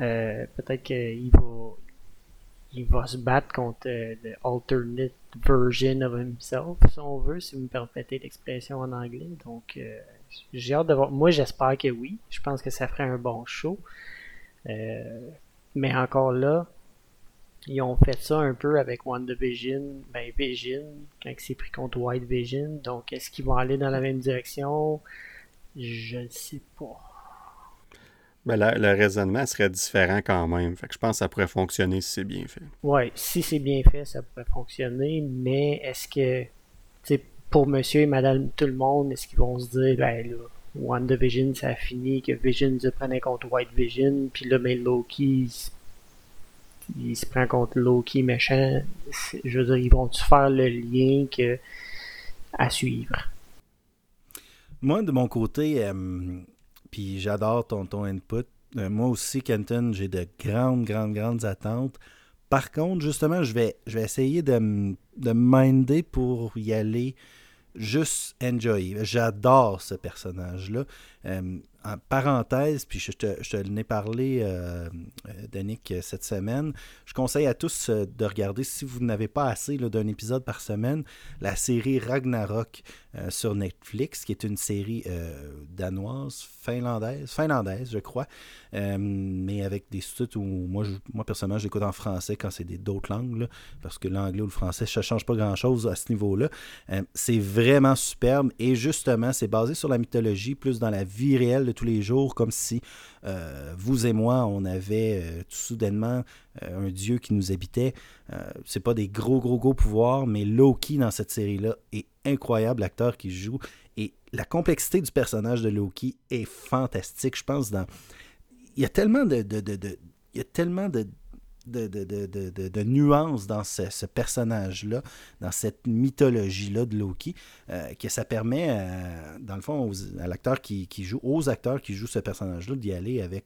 Euh, peut-être qu'il va, il va se battre contre euh, le alternate version of himself, si on veut, si vous me permettez l'expression en anglais. Donc, euh, j'ai hâte de voir. Moi, j'espère que oui. Je pense que ça ferait un bon show. Mais encore là, ils ont fait ça un peu avec WandaVision, ben Vision, quand il s'est pris contre White Vision. Donc, est-ce qu'ils vont aller dans la même direction? Je ne sais pas. Ben, la- le raisonnement serait différent quand même. Fait que je pense que ça pourrait fonctionner si c'est bien fait. Ouais, si c'est bien fait, ça pourrait fonctionner, mais est-ce que, tu sais, pour monsieur et madame tout le monde, est-ce qu'ils vont se dire, ben là, WandaVision, ça a fini, que Vision se prenait contre White Vision, puis là, ben Loki, il se- prend contre Loki méchant. Je veux dire, ils vont-tu faire le lien que à suivre? Moi, de mon côté, euh, puis j'adore ton, ton input. Euh, moi aussi, Kenton, j'ai de grandes, grandes, grandes attentes Par contre, justement, je vais, je vais essayer de me minder pour y aller juste enjoy. J'adore ce personnage-là. Euh, en parenthèse, puis je te, je te l'ai parlé, euh, euh, euh, cette semaine, je conseille à tous euh, de regarder, si vous n'avez pas assez d'un épisode par semaine, la série Ragnarok euh, sur Netflix, qui est une série euh, danoise, finlandaise, finlandaise, je crois, euh, mais avec des sous-titres où moi, moi personnellement, j'écoute en français quand c'est d'autres langues, parce que l'anglais ou le français, ça change pas grand-chose à ce niveau-là. C'est vraiment superbe et justement, c'est basé sur la mythologie, plus dans la vie réelle de tous les jours, comme si euh, vous et moi, on avait euh, tout soudainement euh, un dieu qui nous habitait. C'est pas des gros, gros, gros pouvoirs, mais Loki dans cette série-là est incroyable, l'acteur qui joue. Et la complexité du personnage de Loki est fantastique. Je pense dans. Il y a tellement de. de- de- de- il y a tellement de. De, de, nuances dans ce, personnage-là, dans cette mythologie-là de Loki, euh, que ça permet, à- dans le fond, aux- acteurs qui jouent ce personnage-là, d'y aller avec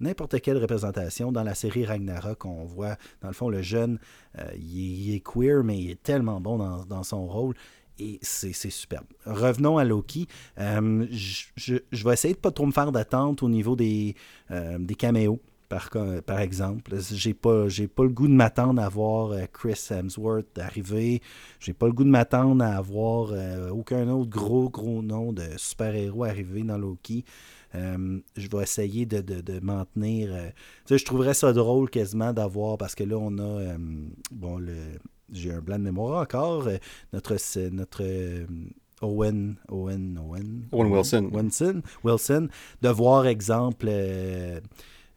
n'importe quelle représentation. Dans la série Ragnarok, on voit, dans le fond, le jeune, euh, il, est, queer, mais il est tellement bon dans, son rôle. Et c'est superbe. Revenons à Loki. Euh, je, vais essayer de pas trop me faire d'attente au niveau euh, des caméos. Par, exemple, j'ai pas, j'ai pas le goût de m'attendre à voir euh, Chris Hemsworth arriver. J'ai pas le goût de m'attendre à avoir euh, aucun autre gros, gros nom de super-héros arriver dans Loki. Euh, je vais essayer de, de, de m'en tenir. euh, je trouverais ça drôle quasiment d'avoir, parce que là, on a, euh, bon, le, j'ai un blanc de mémoire encore, notre, Owen, Owen, Owen, Owen Wilson. Wilson, Wilson, de voir, exemple,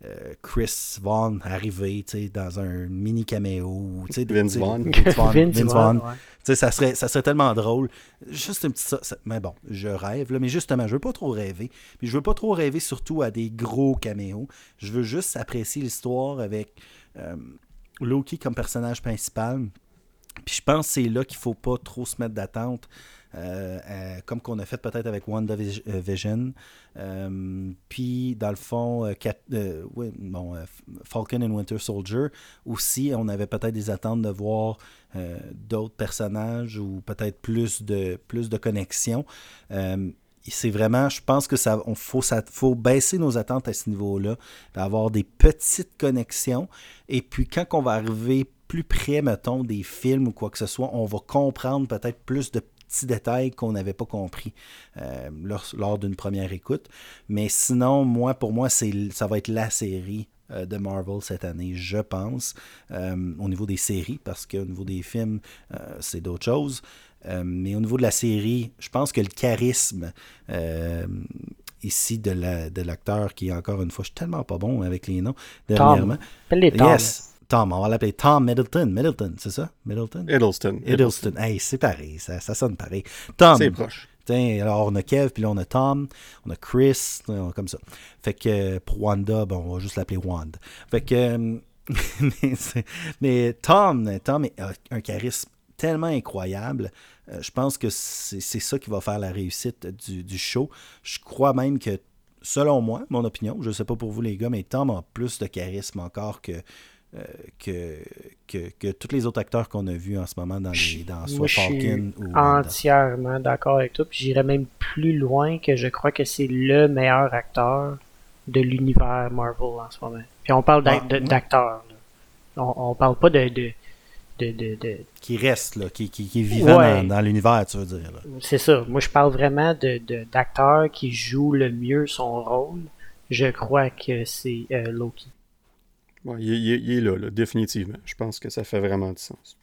euh, Chris Vaughn arriver, tu sais, dans un mini caméo. tu sais, de- Vince Vaughn. Vince Vaughn. Vaughn, ouais. Ça serait, ça serait tellement drôle. Juste un petit ça, ça- Mais bon, je rêve, là, mais justement, je veux pas trop rêver. Puis je veux pas trop rêver surtout à des gros caméos. Je veux juste apprécier l'histoire avec euh, Loki comme personnage principal. Puis je pense que c'est là qu'il faut pas trop se mettre d'attente. Euh, euh, comme qu'on a fait peut-être avec WandaVision. Euh, puis, dans le fond, bon, Falcon and Winter Soldier aussi, on avait peut-être des attentes de voir d'autres personnages ou peut-être plus de, plus de connexions. C'est vraiment, je pense que ça, on faut, ça, faut baisser nos attentes à ce niveau-là, d'avoir des petites connexions. Et puis, quand on va arriver plus près, mettons, des films ou quoi que ce soit, on va comprendre peut-être plus de petits détails qu'on n'avait pas compris euh, lors, lors d'une première écoute. Mais sinon, moi, pour moi, c'est, ça va être la série euh, de Marvel cette année, je pense, euh, au niveau des séries, parce qu'au niveau des films, euh, c'est d'autres choses. Euh, mais au niveau de la série, je pense que le charisme ici de, la, de l'acteur, qui encore une fois, je suis tellement pas bon avec les noms, dernièrement. Tom. Yes, Tom, on va l'appeler Tom Middleton. Middleton, c'est ça? Middleton? Hiddleston. Hiddleston. Hey, c'est pareil, ça, ça sonne pareil. Tom. C'est proche. Tiens, alors on a Kev, puis là on a Tom, on a Chris, comme ça. Fait que pour Wanda, bon, on va juste l'appeler Wanda. Fait que. euh, mais, mais Tom, Tom a un charisme tellement incroyable. Euh, je pense que c'est ça qui va faire la réussite du, du show. Je crois même que, selon moi, mon opinion, je sais pas pour vous les gars, mais Tom a plus de charisme encore que. Euh, que, que, que tous les autres acteurs qu'on a vus en ce moment dans, les, dans soit je suis ou Wanda. entièrement d'accord avec toi. Puis j'irais même plus loin que je crois que c'est le meilleur acteur de l'univers Marvel en ce moment. Puis on parle Ah, ouais. d'acteur. On, on parle pas de, de, de, de, qui reste, là, qui, qui, qui est vivant Ouais. dans, dans l'univers, tu veux dire. C'est ça. Moi, je parle vraiment d'acteur qui joue le mieux son rôle. Je crois que c'est euh, Loki. Il, est- il est- il est là, là, définitivement. Je pense que ça fait vraiment du sens.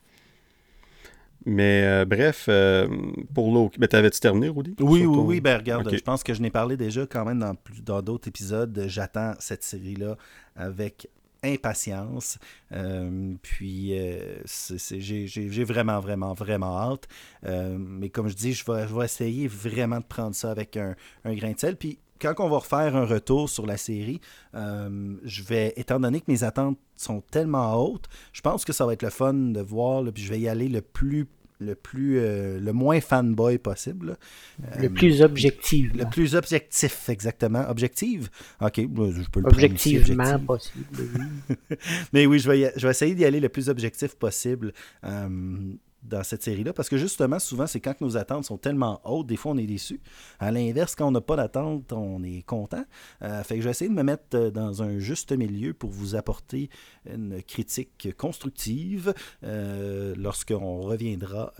Mais euh, bref, euh, pour Loki, ben, t'avais-tu terminé, Rudy? Oui, oui, ton- oui. Ben, regarde, je pense que je n'ai parlé déjà quand même dans plus- dans d'autres épisodes. J'attends cette série-là avec impatience. Euh, puis, euh, c'est- c'est- j'ai j'ai- j'ai vraiment, vraiment, vraiment hâte. Euh, mais comme je dis, je vais, je vais essayer vraiment de prendre ça avec un, un grain de sel. Puis, quand on va refaire un retour sur la série, euh, je vais, étant donné que mes attentes sont tellement hautes, je pense que ça va être le fun de voir, là, puis je vais y aller le plus le plus euh, le moins fanboy possible. Le euh, plus objectif. Le plus objectif, exactement. Objective? Ok, je peux le Objectivement possible. Mais oui, je vais, je vais essayer d'y aller le plus objectif possible. Euh, dans cette série-là, parce que justement, souvent, c'est quand nos attentes sont tellement hautes, des fois, on est déçu. À l'inverse, quand on n'a pas d'attente, on est content. Euh, fait que je vais essayer de me mettre euh, dans un juste milieu pour vous apporter une critique constructive euh, lorsqu'on reviendra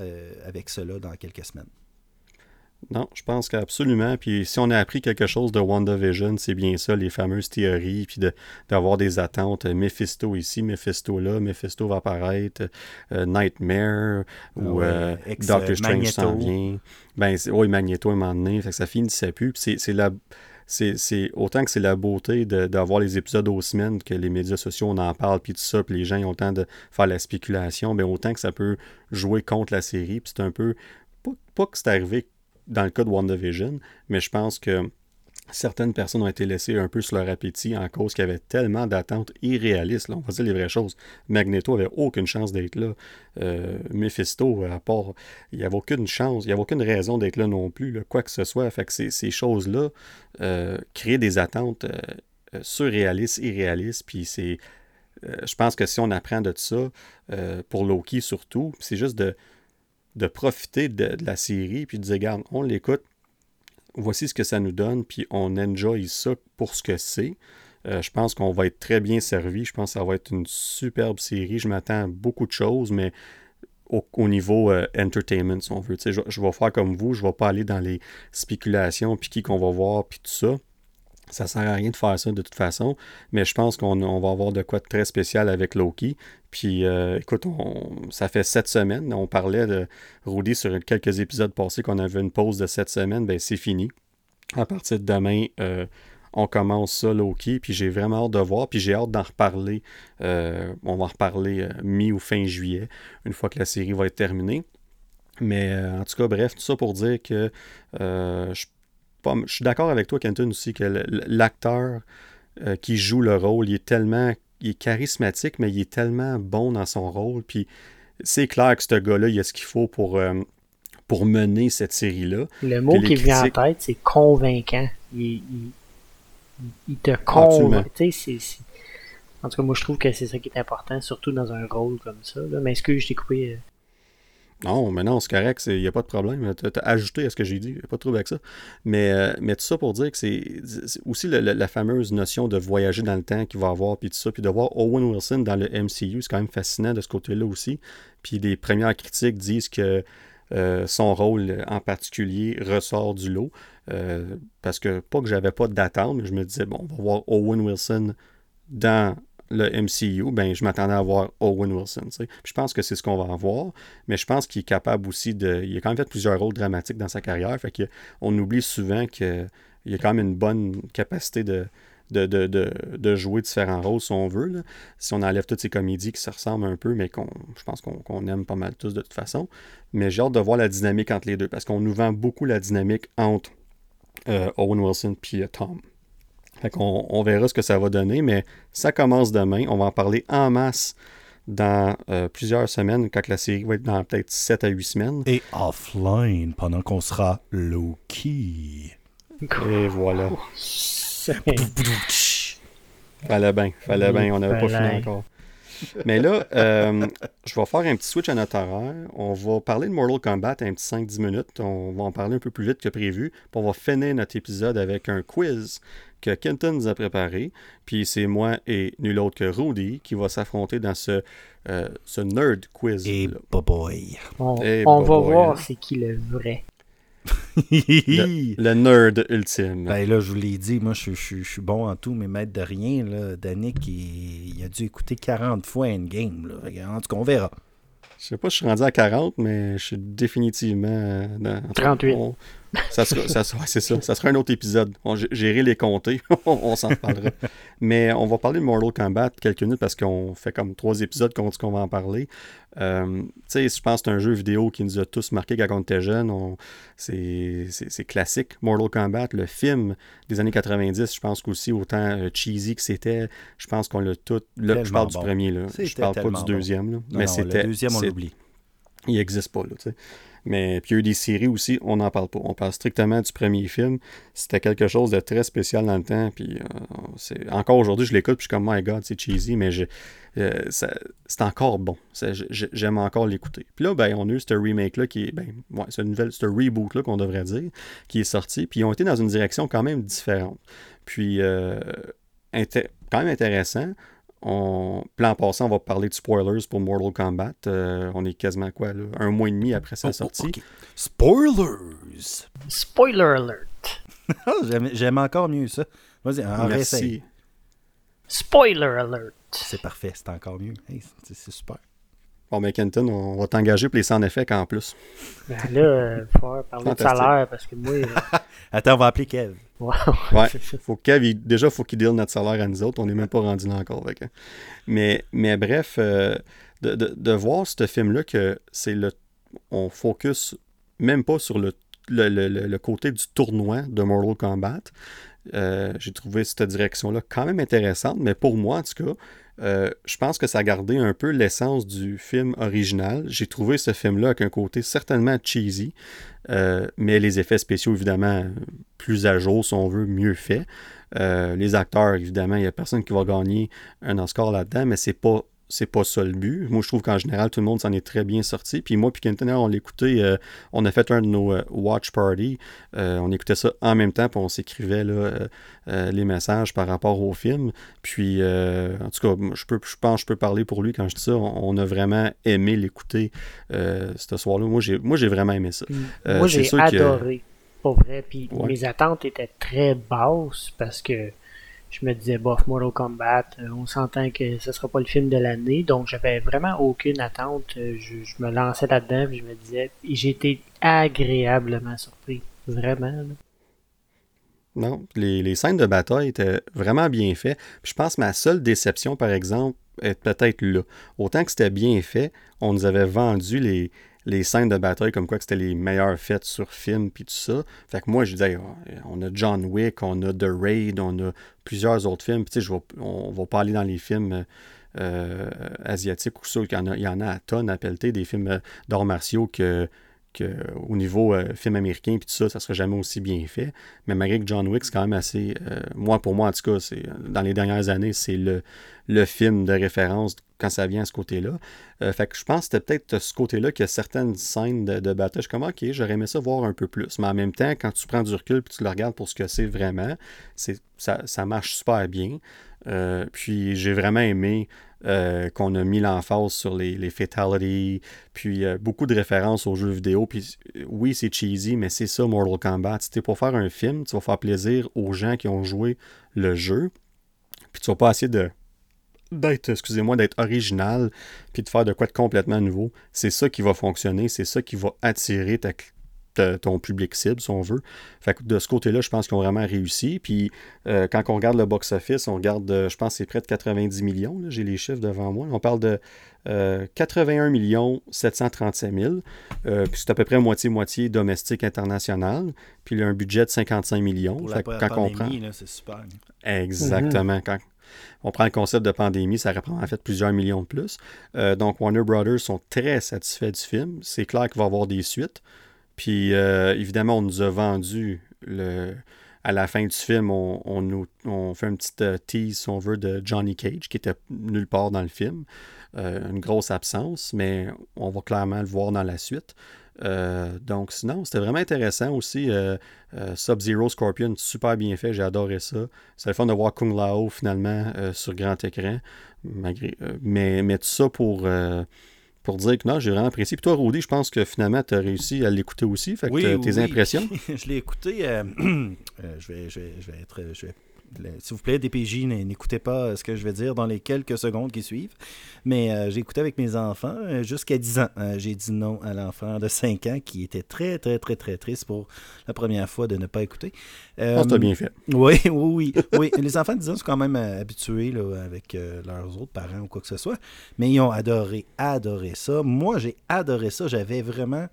avec cela dans quelques semaines. Non, je pense qu'absolument. Puis si on a appris quelque chose de WandaVision, c'est bien ça, les fameuses théories, puis d'avoir des attentes. Mephisto ici, Mephisto là, Mephisto va apparaître, euh, Nightmare, ou euh, Doctor Strange s'en vient. Ben, oui, Magneto est un moment donné, fait que ça finissait plus. Puis c'est la c'est autant que c'est la beauté d'avoir les épisodes aux semaines, que les médias sociaux, on en parle, puis tout ça, puis les gens ont le temps de faire la spéculation, mais autant que ça peut jouer contre la série. Puis c'est un peu. Pas, pas que c'est arrivé dans le cas de WandaVision, mais je pense que certaines personnes ont été laissées un peu sur leur appétit en cause qu'il y avait tellement d'attentes irréalistes. On va dire les vraies choses. Magneto avait aucune chance d'être là. Euh, Mephisto, à part, il n'y avait aucune chance, il n'y avait aucune raison d'être là non plus, quoi que ce soit. Fait que ces, choses-là euh, créent des attentes euh, surréalistes, irréalistes, puis c'est... je pense que si on apprend de ça, pour Loki surtout, c'est juste de de profiter de, la série, puis de dire, regarde, on l'écoute, voici ce que ça nous donne, puis on enjoy ça pour ce que c'est. Euh, je pense qu'on va être très bien servi. Je pense que ça va être une superbe série. Je m'attends à beaucoup de choses, mais au, niveau euh, entertainment, si on veut. Je, je, vais faire comme vous, je ne vais pas aller dans les spéculations, puis qui qu'on va voir, puis tout ça. Ça ne sert à rien de faire ça de toute façon, mais je pense qu'on va avoir de quoi de très spécial avec Loki. Puis euh, écoute, ça fait sept semaines. On parlait de Rudy sur quelques épisodes passés qu'on avait une pause de sept semaines. Ben c'est fini. À partir de demain, euh, on commence ça, Loki. Puis j'ai vraiment hâte de voir. Puis j'ai hâte d'en reparler. Euh, on va en reparler mi ou fin juillet, une fois que la série va être terminée. Mais en tout cas, bref, tout ça pour dire que je je suis d'accord avec toi, Kenton, aussi, que l'acteur euh, qui joue le rôle, il est tellement il est charismatique, mais il est tellement bon dans son rôle. Puis c'est clair que ce gars-là, il a ce qu'il faut pour, euh, pour mener cette série-là. Le mot qui vient en tête, c'est convaincant. Il, te convainc. En tout cas, moi, je trouve que c'est ça qui est important, surtout dans un rôle comme ça. Mais est-ce que je t'ai coupé. Non, mais non, c'est correct, il n'y a pas de problème. Tu as, ajouté à ce que j'ai dit, il n'y a pas de trouble avec ça. Mais, euh, mais tout ça pour dire que c'est aussi la fameuse notion de voyager dans le temps qu'il va avoir, puis tout ça, puis de voir Owen Wilson dans le MCU, c'est quand même fascinant de ce côté-là aussi. Puis les premières critiques disent que euh, son rôle en particulier ressort du lot. Euh, parce que, pas que j'avais pas d'attente, mais je me disais, bon, on va voir Owen Wilson dans le MCU, ben, je m'attendais à voir Owen Wilson. je pense que c'est ce qu'on va avoir, mais je pense qu'il est capable aussi de. Il a quand même fait plusieurs rôles dramatiques dans sa carrière. Fait que on oublie souvent qu'il a quand même une bonne capacité de, de, jouer différents rôles si on veut. Si on enlève toutes ces comédies qui se ressemblent un peu, mais qu'on je pense qu'on aime pas mal tous de toute façon. Mais j'ai hâte de voir la dynamique entre les deux, parce qu'on nous vend beaucoup la dynamique entre euh, Owen Wilson et euh, Tom. Fait qu'on on verra ce que ça va donner, mais ça commence demain. On va en parler en masse dans euh, plusieurs semaines, quand la série va être dans peut-être 7 à 8 semaines. Et offline, pendant qu'on sera low-key. Et voilà. fallait bien, fallait bien, on n'avait pas fini encore. Mais là, euh, je vais faire un petit switch à notre horaire. On va parler de Mortal Kombat un petit 5-10 minutes. On va en parler un peu plus vite que prévu. Puis on va finir notre épisode avec un quiz que Kenton nous a préparé. Puis c'est moi et nul autre que Rudy qui va s'affronter dans ce, euh, ce nerd quiz. Et boy. On, on va voir c'est qui le vrai. le, nerd ultime. Ben là, je vous l'ai dit, moi, je, suis bon en tout, mais maître de rien. Là. Danick, il, a dû écouter 40 fois Endgame. Là. En tout cas, on verra. Je sais pas, je suis rendu à 40, mais je suis définitivement dans. 38. Ça sera, ça, c'est ça. Ça sera un autre épisode. On gérer les compter. on s'en parlera. Mais on va parler de Mortal Kombat quelques minutes parce qu'on fait comme trois épisodes qu'on dit qu'on va en parler. Euh, tu sais, je pense que c'est un jeu vidéo qui nous a tous marqué quand on était jeunes. C'est classique, Mortal Kombat. Le film des années 90, je pense qu'aussi autant euh, cheesy que c'était, je pense qu'on l'a tout. Là, je parle du premier, là. Je parle pas du deuxième. Là. mais c'était. Le deuxième, on l'oublie. il n'existe pas. Là, tu sais. Mais puis il y a eu des séries aussi, on n'en parle pas. On parle strictement du premier film. C'était quelque chose de très spécial dans le temps. Puis euh, encore aujourd'hui, je l'écoute, puis je suis comme My God, c'est cheesy, mais euh, c'est encore bon. J'aime encore l'écouter. Puis là, ben, on a eu ce remake-là qui est. Ben, ouais, nouvelle, ce reboot-là qu'on devrait dire, qui est sorti. Puis ils ont été dans une direction quand même différente. Puis euh, quand même intéressant. On, plan passant, on va parler de spoilers pour Mortal Kombat. Euh, on est quasiment quoi, là, un mois et demi après sa Oh, oh, sortie. Spoilers! Spoiler alert. Ah, J'aime encore mieux ça. Vas-y, en réessaye. Merci. Spoiler alert. C'est parfait, c'est encore mieux. Hey, c'est super. Bon, mais Kenton, on va t'engager pour les sound effects en plus. Ben là, euh, faut falloir parler de Fantastique. salaire parce que moi. euh, Attends, on va appeler Kev. Wow. Ouais. Faut que Kev, il- déjà, faut qu'il deal notre salaire à nous autres. On n'est même pas rendu là encore. que- Mais, mais bref, euh, de, de- de voir ce film-là que c'est le. On focus même pas sur le, le, le- le- le côté du tournoi de Mortal Kombat. Euh, J'ai trouvé cette direction-là quand même intéressante, mais pour moi, en tout cas, euh, je pense que ça a gardé un peu l'essence du film original. J'ai trouvé ce film-là avec un côté certainement cheesy, euh, mais les effets spéciaux, évidemment, plus à jour, si on veut, mieux fait. Euh, les acteurs, évidemment, il n'y a personne qui va gagner un Oscar là-dedans, mais c'est pas c'est pas ça le but. Moi, je trouve qu'en général, tout le monde s'en est très bien sorti. Puis moi, puis Kenton, on l'écoutait, euh, on a fait un de nos euh, watch party. Euh, on écoutait ça en même temps, puis on s'écrivait les messages par rapport au film. Puis, en tout cas, je, peux, je pense que je peux parler pour lui quand je dis ça. On, on a vraiment aimé l'écouter ce soir-là. Moi, j'ai moi, j'ai vraiment aimé ça. Euh, Moi, j'ai sûr que- adoré. Pour vrai. Puis Ouais. mes attentes étaient très basses parce que je me disais, bof, Mortal Kombat, euh, on s'entend que ce sera pas le film de l'année. Donc, j'avais vraiment aucune attente. Euh, Je, me lançais là-dedans je me disais, été agréablement surpris. Vraiment. Non, les, les scènes de bataille étaient vraiment bien faites. Je pense que ma seule déception, par exemple, est peut-être là. Autant que c'était bien fait, on nous avait vendu les, les scènes de bataille comme quoi que c'était les meilleures faites sur film puis tout ça. Fait que moi, je disais, Ah, on a John Wick, on a The Raid, on a plusieurs autres films. Puis tu sais, on va pas aller dans les films euh, asiatiques ou ça. Il y, en a, il y en a à tonnes à pelleter, des films euh, d'arts martiaux que, que au niveau euh, film américain puis tout ça, ça serait jamais aussi bien fait. Mais malgré que John Wick, c'est quand même assez. euh, moi, pour moi, en tout cas, c'est dans les dernières années, c'est le, le film de référence quand ça vient à ce côté-là. Euh, fait que je pense que c'était peut-être ce côté-là qu'il y a certaines scènes de, bataille. Je suis comme, ok, j'aurais aimé ça voir un peu plus. Mais en même temps, quand tu prends du recul puis tu le regardes pour ce que c'est vraiment, c'est, ça, ça marche super bien. Puis j'ai vraiment aimé euh, qu'on a mis l'emphase sur les, les fatalities, puis euh, beaucoup de références aux jeux vidéo. Puis euh, oui, c'est cheesy, mais c'est ça Mortal Kombat. Si pour faire un film, tu vas faire plaisir aux gens qui ont joué le jeu. Puis tu vas pas essayer de d'être, excusez-moi, d'être original, puis de faire de quoi de complètement nouveau. C'est ça qui va fonctionner, c'est ça qui va attirer ta- ton public cible, si on veut. Fait que de ce côté-là, je pense qu'ils ont vraiment réussi. Puis euh, quand on regarde le box-office, on regarde, euh, je pense que c'est près de 90 millions, j'ai les chiffres devant moi. On parle de euh, 81 millions 737 000, euh, puis c'est à peu près moitié-moitié domestique international, puis il y a un budget de 55 millions. Pour Fait la que quand on prend... c'est super. Exactement. Quand on prend le concept de pandémie, ça reprend en fait plusieurs millions de plus. Euh, donc, Warner Brothers sont très satisfaits du film. C'est clair qu'il va y avoir des suites. Puis, euh, évidemment, on nous a vendu le. À la fin du film, on, on nous, on fait un petit euh, tease, si on veut, de Johnny Cage, qui était nulle part dans le film. Euh, une grosse absence, mais on va clairement le voir dans la suite. Donc, sinon, c'était vraiment intéressant aussi. Sub-Zero Scorpion, super bien fait, j'ai adoré ça. C'est le fun de voir Kung Lao finalement sur grand écran. Malgré, mais, mais tout ça pour, pour dire que non, j'ai vraiment apprécié. Puis toi, Rudy, je pense que finalement, tu as réussi à l'écouter aussi. Fait que Oui, tes oui. impressions. je l'ai écouté. euh, euh, je, vais, je, vais, je vais être. Je vais- S'il vous plaît, DPJ, n'écoutez pas ce que je vais dire dans les quelques secondes qui suivent. Mais euh, j'ai écouté avec mes enfants euh, jusqu'à 10 ans. Euh, j'ai dit non à l'enfant de 5 ans qui était très, très, très, très triste pour la première fois de ne pas écouter. T'as Euh, bien fait. oui, oui, oui. oui. Les enfants de 10 ans sont quand même euh, habitués là, avec euh, leurs autres parents ou quoi que ce soit. Mais ils ont adoré, adoré ça. Moi, j'ai adoré ça. J'avais vraiment.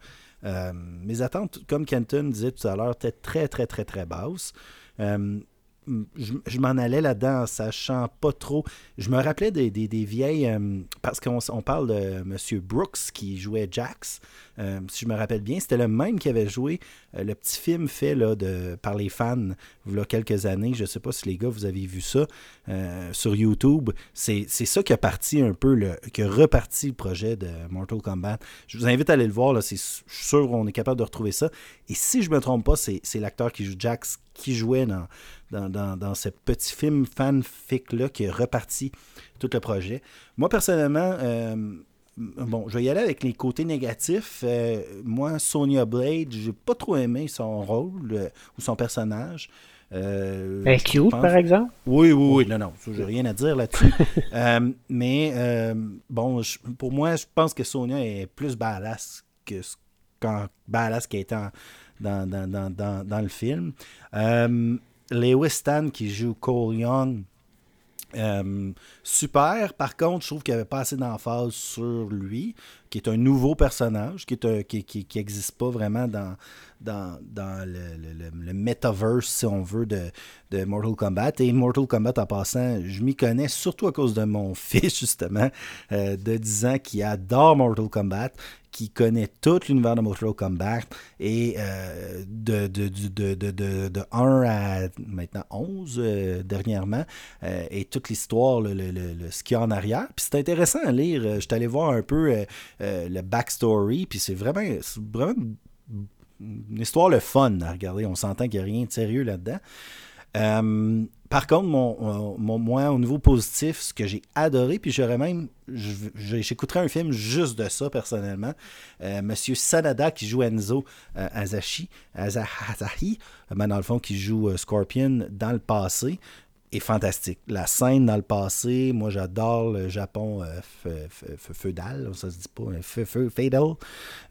euh, mes attentes, comme Kenton disait tout à l'heure, étaient très, très, très, très basses. Euh, je, m'en allais là-dedans en sachant pas trop. Je me rappelais des, des, vieilles. Euh, parce qu'on on parle de M. Brooks qui jouait Jax. Euh, si je me rappelle bien, c'était le même qui avait joué euh, le petit film fait là, de, par les fans il y a quelques années. Je sais pas si les gars, vous avez vu ça sur YouTube. C'est ça qui a parti un peu, le, qui a reparti le projet de Mortal Kombat. Je vous invite à aller le voir. Je suis sûr qu'on est capable de retrouver ça. Et si je me trompe pas, c'est l'acteur qui joue Jax qui jouait dans, dans, ce petit film fanfic-là qui est reparti tout le projet. Moi, personnellement, euh, bon, je vais y aller avec les côtés négatifs. Euh, moi, Sonia Blade, j'ai pas trop aimé son rôle euh, ou son personnage. Euh, ben, cute, par exemple? Oui, oui, oui. Non, non, j'ai rien à dire là-dessus. mais bon, pour moi, je pense que Sonia est plus badass que quand badass qu'elle était dans, dans, dans, dans, le film. Lewis Stan qui joue Cole Young, euh, super. Par contre, je trouve qu'il n'y avait pas assez d'emphase sur lui, qui est un nouveau personnage, qui n'existe qui, qui, pas vraiment dans, dans, dans le, le, metaverse, si on veut, de, de, Mortal Kombat. Et Mortal Kombat, en passant, je m'y connais surtout à cause de mon fils, justement, euh, de 10 ans, qui adore Mortal Kombat qui connaît tout l'univers de Mortal Kombat et euh, de, de, de, de, 1 à maintenant 11 euh, dernièrement et toute l'histoire, le, le, le, ce qu'il y a en arrière. Puis c'est intéressant à lire. Je suis allé voir un peu le backstory, puis c'est vraiment, vraiment une histoire le fun à regarder. On s'entend qu'il n'y a rien de sérieux là-dedans. Par contre, mon, mon, moi, au niveau positif, ce que j'ai adoré, puis j'aurais même. J'écouterais un film juste de ça, personnellement. Euh, Monsieur Sanada, qui joue Enzo euh, Azashi, Azahi, ben, dans le fond, qui joue euh, Scorpion dans le passé fantastique. La scène dans le passé, moi j'adore le Japon euh, feudal, ça se dit pas, feudal,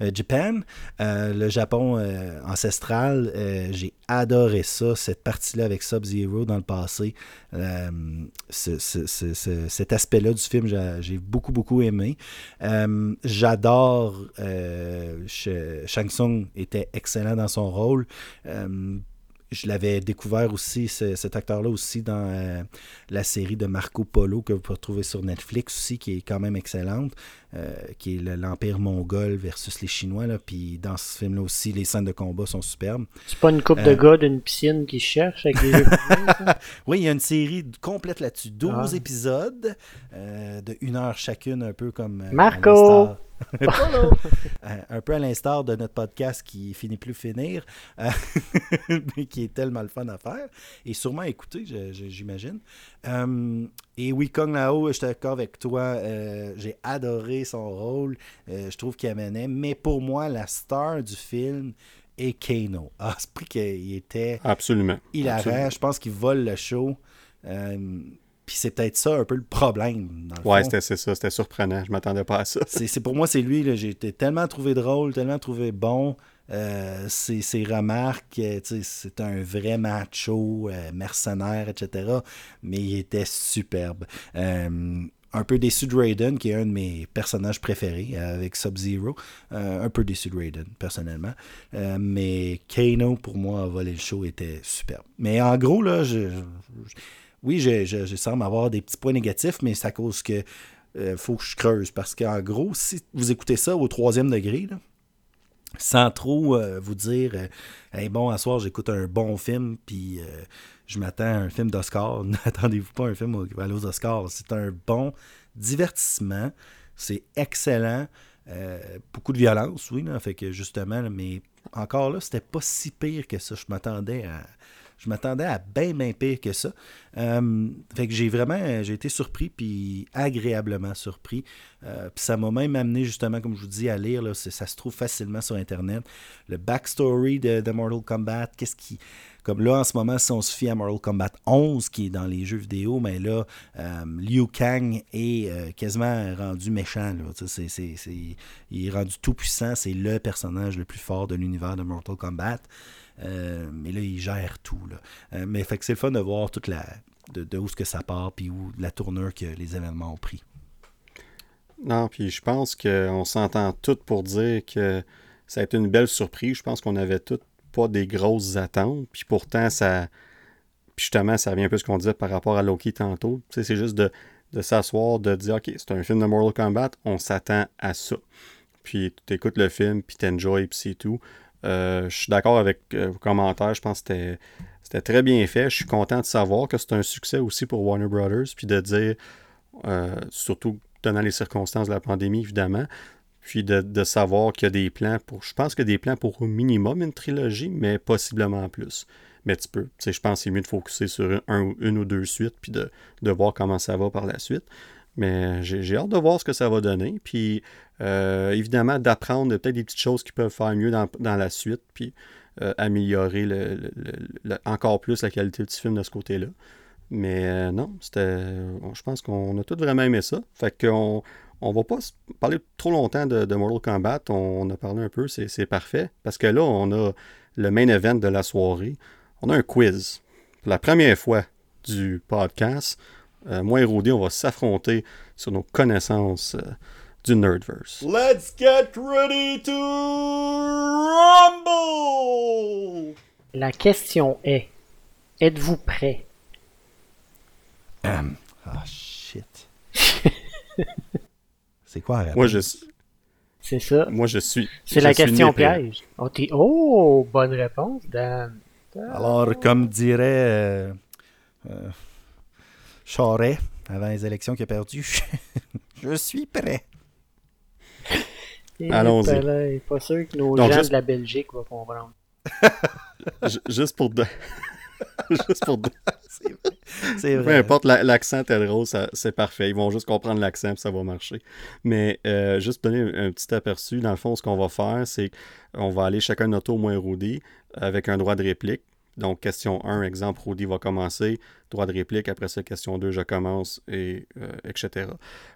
euh, Japan, euh, le Japon ancestral, j'ai adoré ça, cette partie-là avec Sub-Zero dans le passé. cet aspect-là du film, j'ai beaucoup, beaucoup aimé. j'adore, Shang Tsung était excellent dans son rôle je l'avais découvert aussi, cet acteur-là aussi, dans euh, la série de Marco Polo que vous pouvez retrouver sur Netflix aussi, qui est quand même excellente, euh, qui est l'Empire mongol versus les Chinois. Là, puis dans ce film-là aussi, les scènes de combat sont superbes. C'est pas une coupe de euh, gars d'une piscine qui cherche avec des Oui, il y a une série complète là-dessus. 12 ah. épisodes de une heure chacune, un peu comme... Marco! un peu à l'instar de notre podcast qui finit plus finir, euh, mais qui est tellement le fun à faire. Et sûrement écouter, j'imagine. Euh, et oui, Kong Lao, je suis d'accord avec toi. Euh, j'ai adoré son rôle. je trouve qu'il amenait. Mais pour moi, la star du film est Kano. Ah, c'est pris qu'il était. Absolument. Il arrête. Je pense qu'il vole le show. Puis c'est peut-être ça un peu le problème. ouais, c'était ça, c'était surprenant. Je m'attendais pas à ça. c'est pour moi, c'est lui. J'ai tellement trouvé drôle, tellement trouvé bon. Euh, ses, remarques, euh, c'est un vrai macho, euh, mercenaire, etc. Mais il était superbe. un peu déçu de Raiden, qui est un de mes personnages préférés avec Sub-Zero. un peu déçu de Raiden, personnellement. mais Kano, pour moi, a volé le show, était superbe. Mais en gros, là, je oui, je, je, semble avoir des petits points négatifs, mais c'est à cause que euh, faut que je creuse. Parce qu'en gros, si vous écoutez ça au troisième degré, sans trop euh, vous dire euh, bon, à soir, j'écoute un bon film, puis je m'attends à un film d'Oscar. N'attendez-vous pas un film aux, aux Oscars. C'est un bon divertissement. C'est excellent. beaucoup de violence, oui, là, fait justement, mais encore là, c'était pas si pire que ça. Je m'attendais à je m'attendais à bien, bien pire que ça. Euh, fait que j'ai vraiment j'ai été surpris, puis agréablement surpris. Euh, ça m'a même amené, justement, comme je vous dis, à lire. Là, ça se trouve facilement sur Internet. Le backstory de, Mortal Kombat, qu'est-ce qui. Comme là, en ce moment, si on se fie à Mortal Kombat 11, qui est dans les jeux vidéo, mais là, euh, Liu Kang est quasiment rendu méchant. Là. Il est rendu tout puissant. C'est le personnage le plus fort de l'univers de Mortal Kombat. Euh, mais là, il gère tout. Là. Euh, mais fait c'est le fun de voir toute la. de, où que ça part, puis où la tournure que les événements ont pris. Non, puis je pense qu'on s'entend tous pour dire que ça a été une belle surprise. Je pense qu'on avait toutes pas des grosses attentes. Puis pourtant, ça. Puis justement, ça vient un peu ce qu'on disait par rapport à Loki tantôt. C'est juste de, de s'asseoir, de dire, OK, c'est un film de Mortal Kombat, on s'attend à ça. Puis tu écoutes le film, puis t'enjoy, puis c'est tout. Euh, je suis d'accord avec euh, vos commentaires. Je pense que c'était, très bien fait. Je suis content de savoir que c'est un succès aussi pour Warner Brothers. Puis de dire, euh, surtout tenant les circonstances de la pandémie, évidemment. Puis de, savoir qu'il y a des plans pour. Je pense qu'il y a des plans pour au minimum une trilogie, mais possiblement plus. Mais tu peux. Je pense que c'est mieux de focuser sur un, une ou deux suites, puis de voir comment ça va par la suite. Mais j'ai hâte de voir ce que ça va donner. Puis euh, évidemment, d'apprendre peut-être des petites choses qui peuvent faire mieux dans, dans la suite, puis euh, améliorer le, le- encore plus la qualité du film de ce côté-là. Mais euh, non, c'était. Je pense qu'on a tous vraiment aimé ça. Fait qu'on on va pas parler trop longtemps de, de Mortal Kombat. On, a parlé un peu, c'est parfait. Parce que là, on a le main event de la soirée. On a un quiz. Pour la première fois du podcast, euh, moi et Rudy, on va s'affronter sur nos connaissances euh, du Nerdverse. Let's get ready to rumble! La question est êtes-vous prêt? Ah, shit. c'est quoi la Moi, je? C'est ça. moi, je suis. C'est la suis question piège. Oh, t'es- oh, bonne réponse, Dan. Alors, comme dirait euh, euh, Charest, avant les élections qu'il a perdu, je suis prêt. Allons-y. Pas sûr que nos Donc, gens juste- de la Belgique vont comprendre. Juste pour. de- juste pour. C'est Peu vrai. importe, la- l'accent est drôle, ça- c'est parfait. Ils vont juste comprendre l'accent et ça va marcher. Mais euh, juste pour donner un, un petit aperçu, dans le fond, ce qu'on va faire, c'est qu'on va aller chacun de notre tour moins Rudy avec un droit de réplique. Donc, question 1, exemple, Rudy va commencer, droit de réplique. Après ça, question 2, je commence, et euh, etc.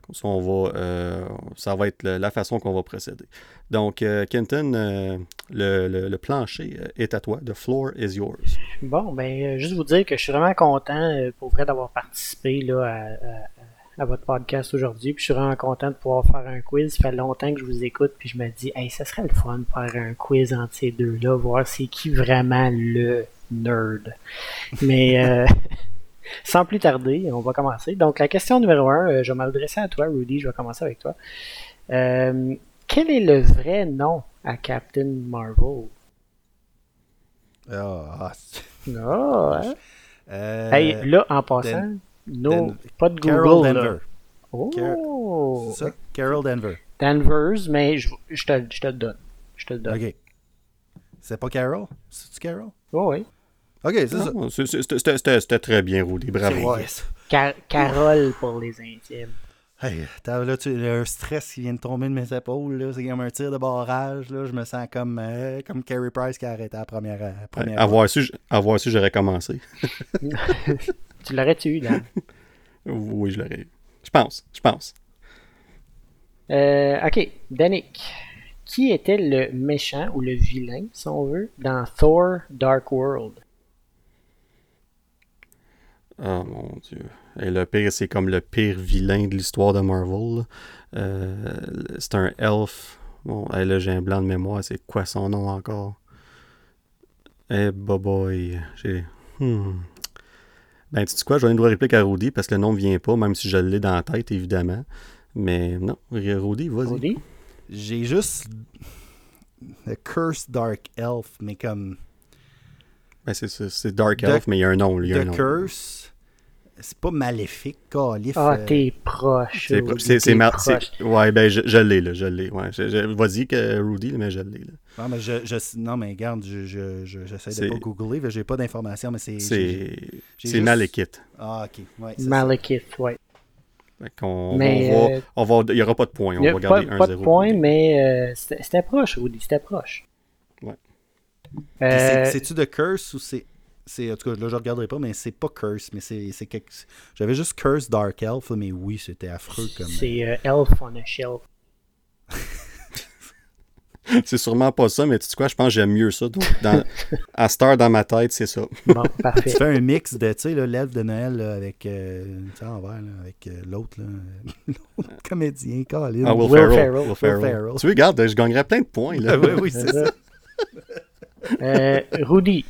Comme ça, on va, euh, ça va être la façon qu'on va procéder. Donc, euh, Kenton, le, le- plancher est à toi. The floor is yours. Bon, ben, juste vous dire que je suis vraiment content pour vrai d'avoir participé là, à, à- à votre podcast aujourd'hui. Puis je suis vraiment content de pouvoir faire un quiz. Ça fait longtemps que je vous écoute. Puis je me dis, hey, ça serait le fun de faire un quiz entre ces deux-là, voir c'est qui vraiment le nerd. Mais euh, sans plus tarder, on va commencer. Donc, la question numéro un, euh, je vais m'adresser à toi, Rudy. Je vais commencer avec toi. Euh, quel est le vrai nom à Captain Marvel? Ah, c'est- Ah, hein? euh, Hey, là, en passant, Den- no, Den- pas de Carol Google. Denver. Là. Oh, C'est ça? Carol Denver. Danvers, mais je, je te, je te le donne. Je te le donne. Ok. C'est pas Carol? C'est-tu Carol? Oh, oui. Ok, c'est ça. C'est- C'était très bien, Rudy. Bravo. Ouais. Car- Carole pour les intimes. Hey, t'as là, tu, un stress qui vient de tomber de mes épaules, là. C'est comme un tir de barrage, là. Je me sens comme, euh, comme Carey Price qui a arrêté à la première, à la première Avoir su, avoir su, j'aurais commencé. Tu l'aurais-tu eu, Dan? Oui, je l'aurais eu. Je pense, je pense. Euh, ok, Danick. Qui était le méchant ou le vilain, si on veut, dans Thor Dark World? Oh mon dieu. Et le pire, c'est comme le pire vilain de l'histoire de Marvel. Euh, c'est un elf. Bon, hey, là, j'ai un blanc de mémoire. C'est quoi son nom encore? Eh, boy. J'ai. Hmm. Ben, tu sais quoi, je vais donner une droit réplique à Rudy parce que le nom ne vient pas, même si je l'ai dans la tête, évidemment. Mais non, Rudy, vas-y. Rudy? J'ai juste The Curse Dark Elf, mais comme Ben, c'est- c'est c'est Dark The- Elf, mais il y a un nom. Il y a un nom. Curse. C'est pas maléfique, calife. Ah, euh, t'es proche. C'est Rudy, c'est- c'est t'es mar- proche. c'est- Ouais, ben je, je l'ai, là, je l'ai. Ouais. Je- je- Vas-y, que Rudy, mais je l'ai. là. Non, mais je, je- non, mais regarde, je, je, je- j'essaie C'est- de pas googler, mais j'ai pas d'informations, mais c'est. C'est j'ai c'est juste- Malekith. Ah, ok. Ouais. Malekith, ouais. Fait qu'on- Mais, on va, euh, on va, il n'y aura pas de points. On Il y a va pas, garder pas de 1-0. point, mais euh, c'était c'était proche, Rudy, c'était proche. Euh, c'est- C'est-tu The Curse ou c'est. c'est- En tout cas, là, je regarderai pas, mais c'est pas Curse, mais c'est c'est quelque. J'avais juste Curse Dark Elf, mais oui, c'était affreux comme. c'est euh, Elf on a Shelf. C'est sûrement pas ça, mais tu sais quoi, je pense que j'aime mieux ça. Donc, dans, à Star dans ma tête, c'est ça. Bon, Tu fais un mix de, tu sais, l'elfe de Noël là, avec. euh, tu sais, en vert, là, avec euh, l'autre, là. l'autre comédien, Colin. Ah, Will, Will Ferrell. Ferrell. Will Will Ferrell. Ferrell. Tu regardes, je gagnerais plein de points. Là. Ah, oui, oui, c'est ça. Euh, Rudy,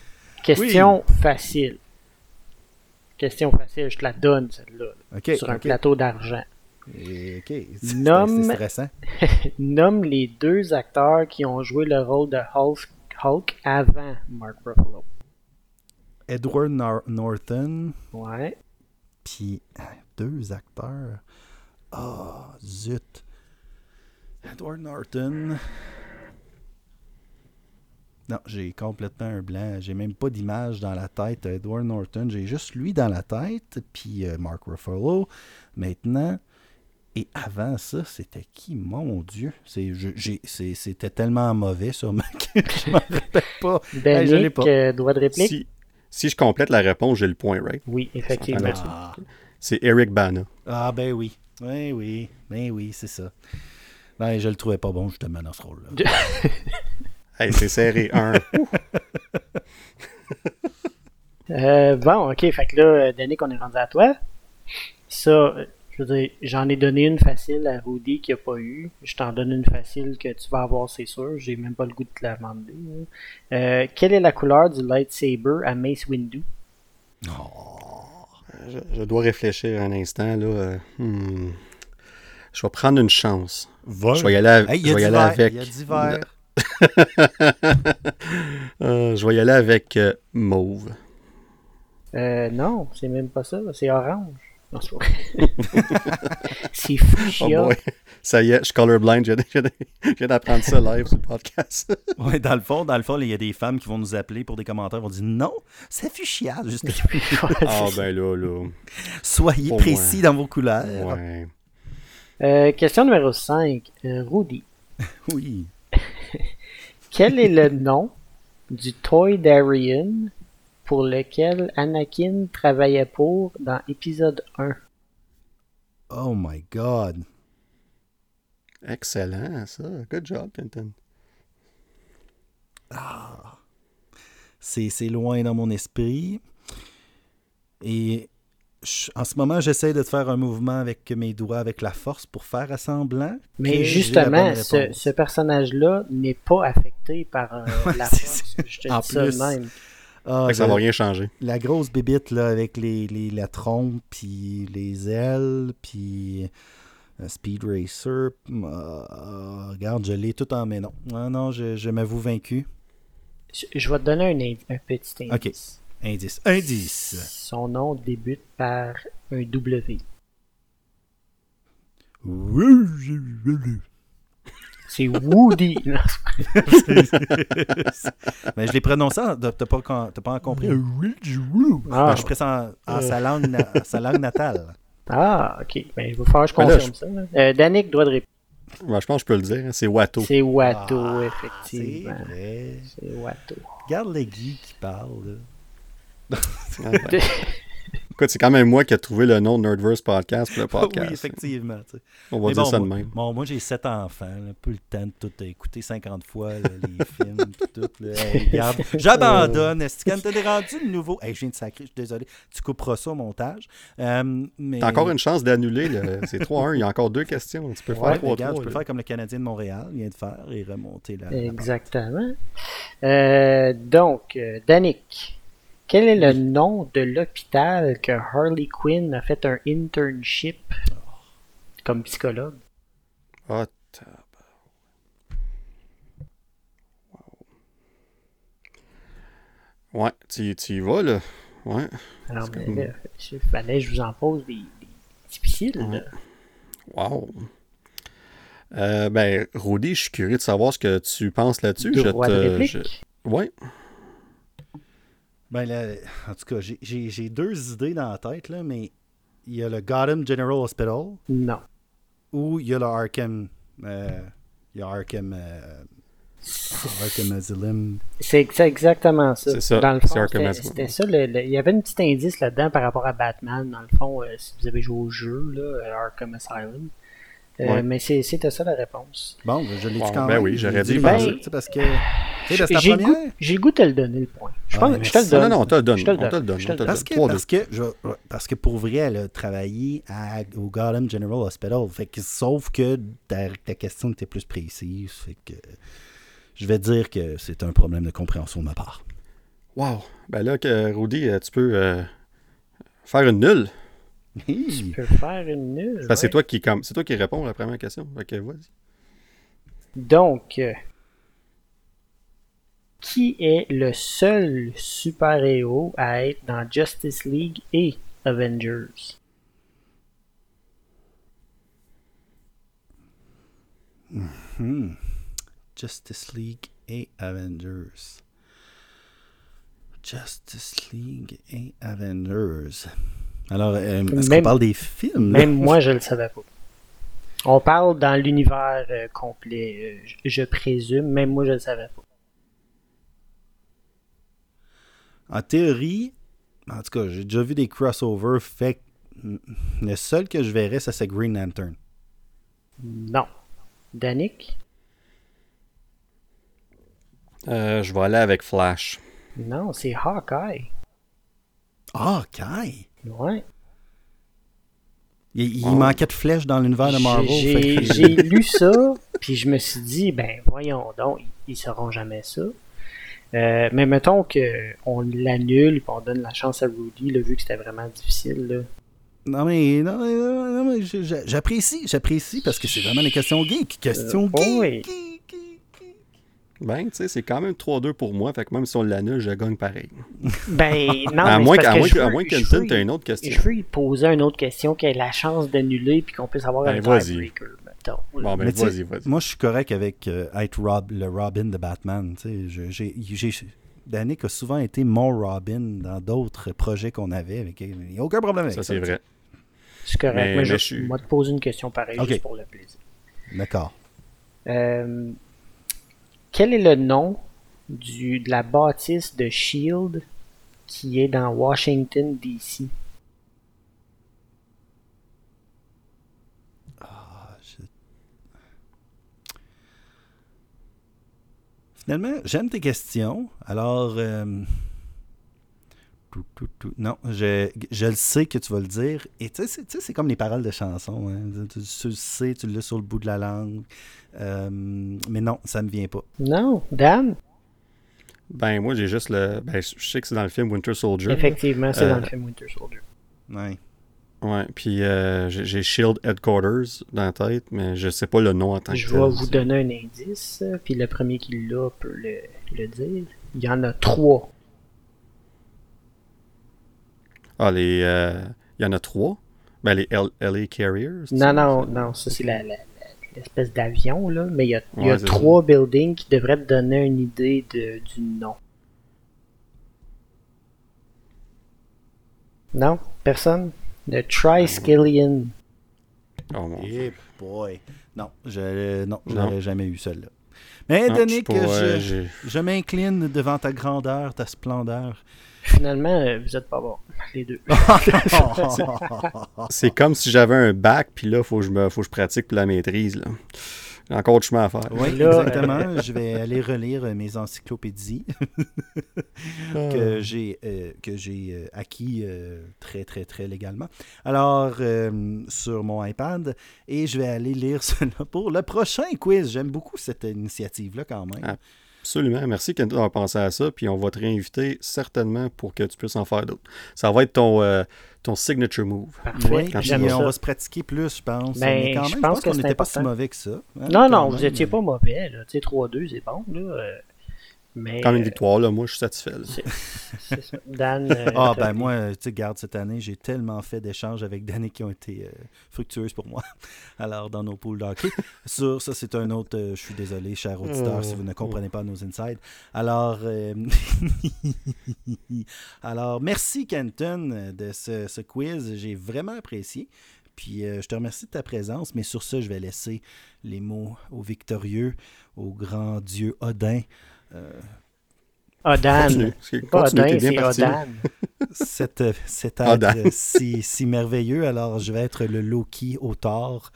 question facile. question facile, je te la donne, celle-là. Sur un plateau d'argent. Ok. C'est Nomme- stressant. Nomme les deux acteurs qui ont joué le rôle de Hulk, Hulk avant Mark Ruffalo. Edward Nor- Norton, Ouais. puis deux acteurs. Ah, zut. Edward Norton. Non, j'ai complètement un blanc. J'ai même pas d'image dans la tête. Edward Norton, j'ai juste lui dans la tête, puis euh, Mark Ruffalo. Maintenant, et avant ça, c'était qui? Mon Dieu, c'est, je- j'ai- c'est- c'était tellement mauvais sûrement que je m'en rappelle pas. Hey, je l'ai Danick, pas. euh, droit de réplique? Si, si je complète la réponse, j'ai le point, right? Oui, effectivement. Ah. C'est Eric Bana. Ah, ben oui. Oui, oui. Ben oui, c'est ça. Ben, je le trouvais pas bon, justement, dans ce rôle-là. Hey, c'est serré. Un. Euh, bon, ok, fait que là, euh, Danick, on est rendu à toi. Ça, euh, je veux dire, j'en ai donné une facile à Rudy qui a pas eu. Je t'en donne une facile que tu vas avoir, c'est sûr. J'ai même pas le goût de te la demander. là. Euh, quelle est la couleur du lightsaber à Mace Windu? Je, je dois réfléchir un instant. Là. hmm. Je vais prendre une chance. Je vais y aller, à- Hey, il je vais y aller avec. il y a du vert. Euh, je vais y aller avec euh, Mauve. Euh, non, c'est même pas ça, c'est orange. Non, c'est c'est Oh fuchsia. boy. Ça y est, je suis colorblind. Je viens d'apprendre ça live sur le podcast. Ouais, dans le fond, dans le fond, il y a des femmes qui vont nous appeler pour des commentaires, vont dire non, c'est fuchsia. Ouais, Ah ben là, là. Soyez précis dans vos couleurs. Ouais. Euh, question numéro 5. Rudy. Oui. Quel est le nom du Toydarian pour lequel Anakin travaillait pour dans épisode 1? Oh my God. Excellent, ça. Good job, Quentin. C'est c'est loin dans mon esprit. Et je- en ce moment, j'essaie de faire un mouvement avec mes doigts, avec la force pour faire assemblant. que Mais j'ai la justement, bonne ce, personnage-là n'est pas affecté par euh, la force. Je te En dis ça de plus. même. Ah, Fait que ça va rien changer. la grosse bébite là, avec les, les- la trompe, puis les ailes, puis un Speed Racer. Ah, regarde, je l'ai tout en mais non. Ah non, je, je m'avoue vaincu. Je, je vais te donner un, un petit indice. Indice. Indice. Son nom débute par un W. C'est Woody. Mais je l'ai prononcé, t'as pas, t'as pas compris. Ah. Ah, je presse en, en sa, langue, na- sa langue natale. Ah, ok. Ben, il va falloir que je Ben là, confirme ça. là. Euh, Danick doit de réplique. Ouais, je pense que je peux le dire. hein, C'est Watto. C'est Watto, Ah, C'est effectivement. vrai. C'est Watto. Regarde les Guy qui parle. là. Écoute, c'est quand même moi qui ai trouvé le nom de Nerdverse Podcast pour le oui, podcast. effectivement. tu sais. On va Mais dire bon, ça de moi, même. Bon, moi, j'ai sept enfants. là, Pas le temps de tout écouter 50 fois là, les films tout. là. Regarde, j'abandonne. Est-ce que t'as rendu le nouveau... Hey, je viens de sacrer, je suis désolé. Tu couperas ça au montage. Euh, mais... T'as encore une chance d'annuler. le- C'est 3-1. Il y a encore deux questions. Tu peux Ouais, faire mais 3 regarde, 3 je peux faire comme le Canadien de Montréal vient de faire et remonter la... la Exactement. Euh, donc, euh, Danick, quel est le nom de l'hôpital que Harley Quinn a fait un internship comme psychologue? Ah, tabarnak. Wow. Ouais, tu, tu y vas, là. Ouais. Alors, C'est comme- là, il fallait que je vous en pose des, des difficiles. là. Wow. Euh, ben, Rudy, je suis curieux de savoir ce que tu penses là-dessus. Je te- je- Ouais. Ben là, en tout cas, j'ai- j'ai j'ai deux idées dans la tête, là, mais il y a le Gotham General Hospital Non. ou il y a le Arkham. euh, il y a Arkham. euh, Arkham Asylum. C'est ex- exactement ça. C'est ça, Dans le c'est fond, Arkham c'était ça. le- le- il y avait un petit indice là-dedans par rapport à Batman. Dans le fond, euh, si vous avez joué au jeu, là, Arkham Asylum. Euh, Ouais. Mais c'est- c'était ça la réponse. Bon, ben, je l'ai dit Bon, quand ben même? oui, j'aurais J'ai dû penser. sais, parce que. J'ai goût- première? j'ai le goût de te le donner, le point. Je, Ah, pense, je te le donne. Non, non, on te le donne. Je te le donne. Parce que, parce, que je, ouais, parce que pour vrai, elle a travaillé à, au Gotham General Hospital. Fait que, sauf que ta, ta question était plus précise. Fait que je vais dire que c'est un problème de compréhension de ma part. Wow. Ben là, que, Rudy, euh, tu peux euh, Faire une nulle. Tu peux faire une nulle. C'est toi qui comme c'est toi qui réponds à la première question. Ok, vas-y. Donc, euh, qui est le seul super-héros à être dans Justice League et Avengers? Hmm. Justice League et Avengers. Justice League et Avengers. Alors, euh, est-ce qu'on parle des films? là? Même moi, je le savais pas. On parle dans l'univers euh, complet, euh, je, je présume. Même moi, je le savais pas. En théorie, en tout cas, j'ai déjà vu des crossovers. Fait que le seul que je verrais, ça c'est Green Lantern. Non. Danick? Euh, je vais aller avec Flash. Non, c'est Hawkeye. Kai! Ouais. Il, il Oh. manquait de flèches dans l'univers de Marvel. J'ai que- lu ça, puis je me suis dit, ben voyons donc, ils, ils sauront jamais ça. Euh, mais mettons qu'on l'annule et on donne la chance à Rudy, là, vu que c'était vraiment difficile. Là. Non, mais, non, mais, non, mais j'apprécie, j'apprécie parce que c'est vraiment des questions geek. Questions Euh, geek. oui. geek. Ben, tu sais, c'est quand même 3-2 pour moi. Fait que même si on l'annule, je gagne pareil. Ben non, à mais moins parce que que, je à moins qu'Anton, veux- t'aies une autre question. Je veux y poser une autre question qui ait la chance d'annuler puis qu'on puisse avoir Ben, un vas-y. tiebreaker. Bon, ben, vas-y, vas-y. Moi, je suis correct avec euh, être Rob, le Robin de Batman. tu sais. Je- j'ai- Danick a souvent été mon Robin dans d'autres projets qu'on avait. avec- Il n'y a aucun problème avec ça. Ça, c'est vrai. C'est correct, mais- mais, mais je je suis- moi te poser une question pareille juste pour le plaisir. D'accord. Euh, quel est le nom du, de la bâtisse de Shield qui est dans Washington, D.C. Ah, Finalement, j'aime tes questions. Alors, euh, tout, tout, non, je, je le sais que tu vas le dire. Et tu sais, c'est- tu sais, c'est comme les paroles de chansons. hein. Tu, tu le sais, tu l'as sur le bout de la langue. Euh, mais non, ça me vient pas. Non, Dan? Ben, moi, j'ai juste le. Ben, je sais que c'est dans le film Winter Soldier. Effectivement, c'est Euh, dans le film Winter Soldier. Ouais. Ouais, puis euh, j'ai Shield Headquarters dans la tête, mais je sais pas le nom en tant que Je vais vous donner un indice, euh, puis le premier qui l'a peut le, le dire. Il y en a trois. Ah, les. euh, Il y en a trois? Ben, les L- LA Carriers. Non, non, non, ça c'est la, la- l'espèce d'avion, là. Mais il y a, y trois buildings qui devraient te donner une idée de, du nom. Non? Personne? Le Triskelion. Oh, mon Dieu. Eh boy. Non, je non, n'aurais jamais eu celle-là. Mais Non, pas, euh, je, je m'incline devant ta grandeur, ta splendeur. Finalement, euh, vous êtes pas bons, les deux. C'est comme si j'avais un bac, puis là, faut que je me, faut que je pratique pour la maîtrise. Là. J'ai encore du chemin à faire. Oui, Là, exactement. Je vais aller relire euh, mes encyclopédies que j'ai euh, que j'ai euh, acquis euh, très très très légalement. Alors euh, sur mon iPad et je vais aller lire cela pour le prochain quiz. J'aime beaucoup cette initiative là quand même. Ah. Absolument. Merci Kenton d'avoir pensé à ça. Puis on va te réinviter certainement pour que tu puisses en faire d'autres. Ça va être ton, euh, ton signature move. Parfait, Oui, on ça. va se pratiquer plus, je pense. Ben, Mais quand je même, pense je que qu'on n'était pas si mauvais que ça. hein, Non, non, vous même. étiez pas mauvais, là. Tu sais, 3-2, c'est bon, là. Euh, Mais, Comme une euh, victoire, là, moi, je suis satisfait. c'est ça. Dan. euh, Ah, t'as- ben moi, euh, tu sais, garde cette année, j'ai tellement fait d'échanges avec Danny qui ont été euh, fructueuses pour moi. Alors, dans nos poules d'hockey. Sur ça, c'est un autre. euh, je suis désolé, cher auditeur, si vous ne comprenez pas nos insides. Alors, euh, alors merci, Kenton, euh, de ce, ce quiz. J'ai vraiment apprécié. Puis, euh, je te remercie de ta présence. Mais sur ce, je vais laisser les mots au victorieux, au grand dieu Odin. Euh, Odan. Pas Continue, Odin, c'est. Odan. cet, cet être Dan. si, si merveilleux. Alors, je vais être le Loki au tort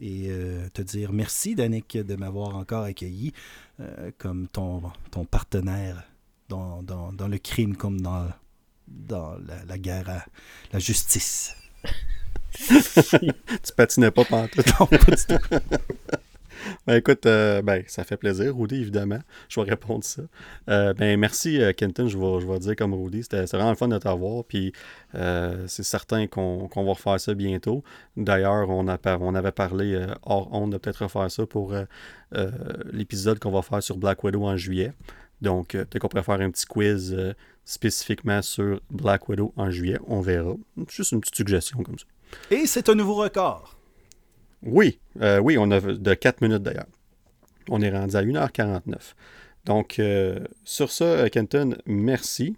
et euh, te dire merci, Danick, de m'avoir encore accueilli euh, comme ton, ton partenaire dans, dans, dans le crime comme dans, dans la, la guerre à la justice. Tu patinais pas pantoute. Non, pas du tout. Ben écoute, euh, ben, ça fait plaisir, Rudy, évidemment. Je vais répondre ça. Euh, ben merci, euh, Kenton, je vais, je dire comme Rudy. C'était vraiment le fun de t'avoir. Puis c'est certain qu'on va refaire ça bientôt. D'ailleurs, on, on avait parlé hors honte de peut-être refaire ça pour l'épisode qu'on va faire sur Black Widow en juillet. Donc, peut-être qu'on pourrait faire un petit quiz spécifiquement sur Black Widow en juillet. On verra. Juste une petite suggestion comme ça. Et c'est un nouveau record. Oui, euh, oui, on a de 4 minutes d'ailleurs. On est rendu à 1h49. Donc, euh, sur ça, euh, Kenton, merci.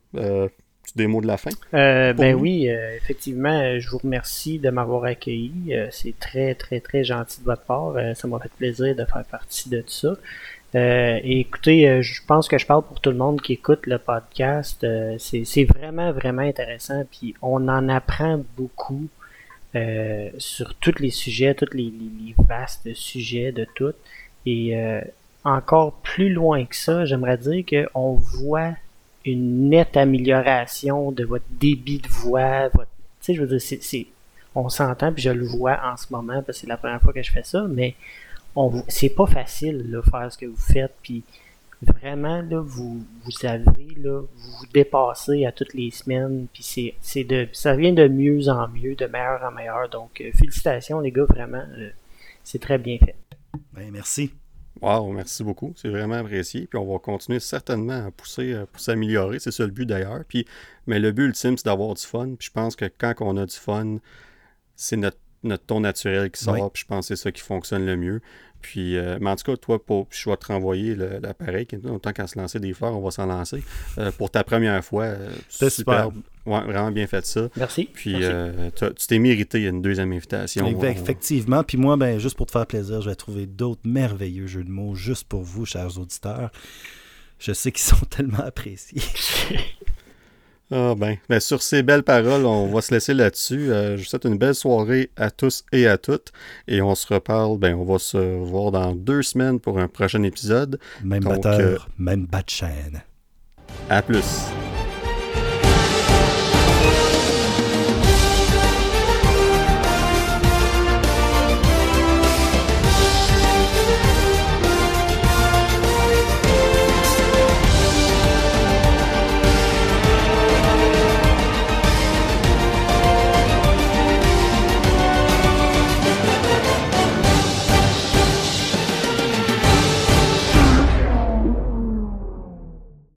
des mots de la fin? ben oui, effectivement, je vous remercie de m'avoir accueilli. c'est très, très, très gentil de votre part. ça m'a fait plaisir de faire partie de tout ça. et écoutez, je pense que je parle pour tout le monde qui écoute le podcast. c'est vraiment, vraiment intéressant. Puis on en apprend beaucoup euh, sur tous les sujets, tous les, vastes sujets de tout. Et euh, encore plus loin que ça, j'aimerais dire qu'on voit une nette amélioration de votre débit de voix. Votre, tu sais, je veux dire, c'est, on s'entend, puis je le vois en ce moment, parce que c'est la première fois que je fais ça, mais on, c'est pas facile de faire ce que vous faites, puis vraiment, là, vous, vous avez, là, vous vous dépassez à toutes les semaines, puis c'est, c'est de, ça vient de mieux en mieux, de meilleur en meilleur. Donc, euh, félicitations, les gars, vraiment, euh, c'est très bien fait. Ben, merci. Wow, merci beaucoup. C'est vraiment apprécié. Puis on va continuer certainement à pousser euh, pour s'améliorer. C'est ça le but d'ailleurs. Puis, mais le but ultime, c'est d'avoir du fun. Puis je pense que quand on a du fun, c'est notre, notre ton naturel qui sort. Puis je pense que c'est ça qui fonctionne le mieux. Puis, euh, mais en tout cas, toi, pour, je vais te renvoyer l'appareil. Autant qu'à se lancer des fleurs, on va s'en lancer. Euh, pour ta première fois, euh, c'est super. Ouais, vraiment bien fait ça. Merci. Puis, tu t'es mérité une deuxième invitation. Effectivement. Puis moi, ben, juste pour te faire plaisir, je vais trouver d'autres merveilleux jeux de mots juste pour vous, chers auditeurs. Je sais qu'ils sont tellement appréciés. Ah ben. ben. sur ces belles paroles, on va se laisser là-dessus. Euh, je vous souhaite une belle soirée à tous et à toutes. Et on se reparle, ben on va se voir dans deux semaines pour un prochain épisode. Même batteur, euh, même bat de chaîne. À plus.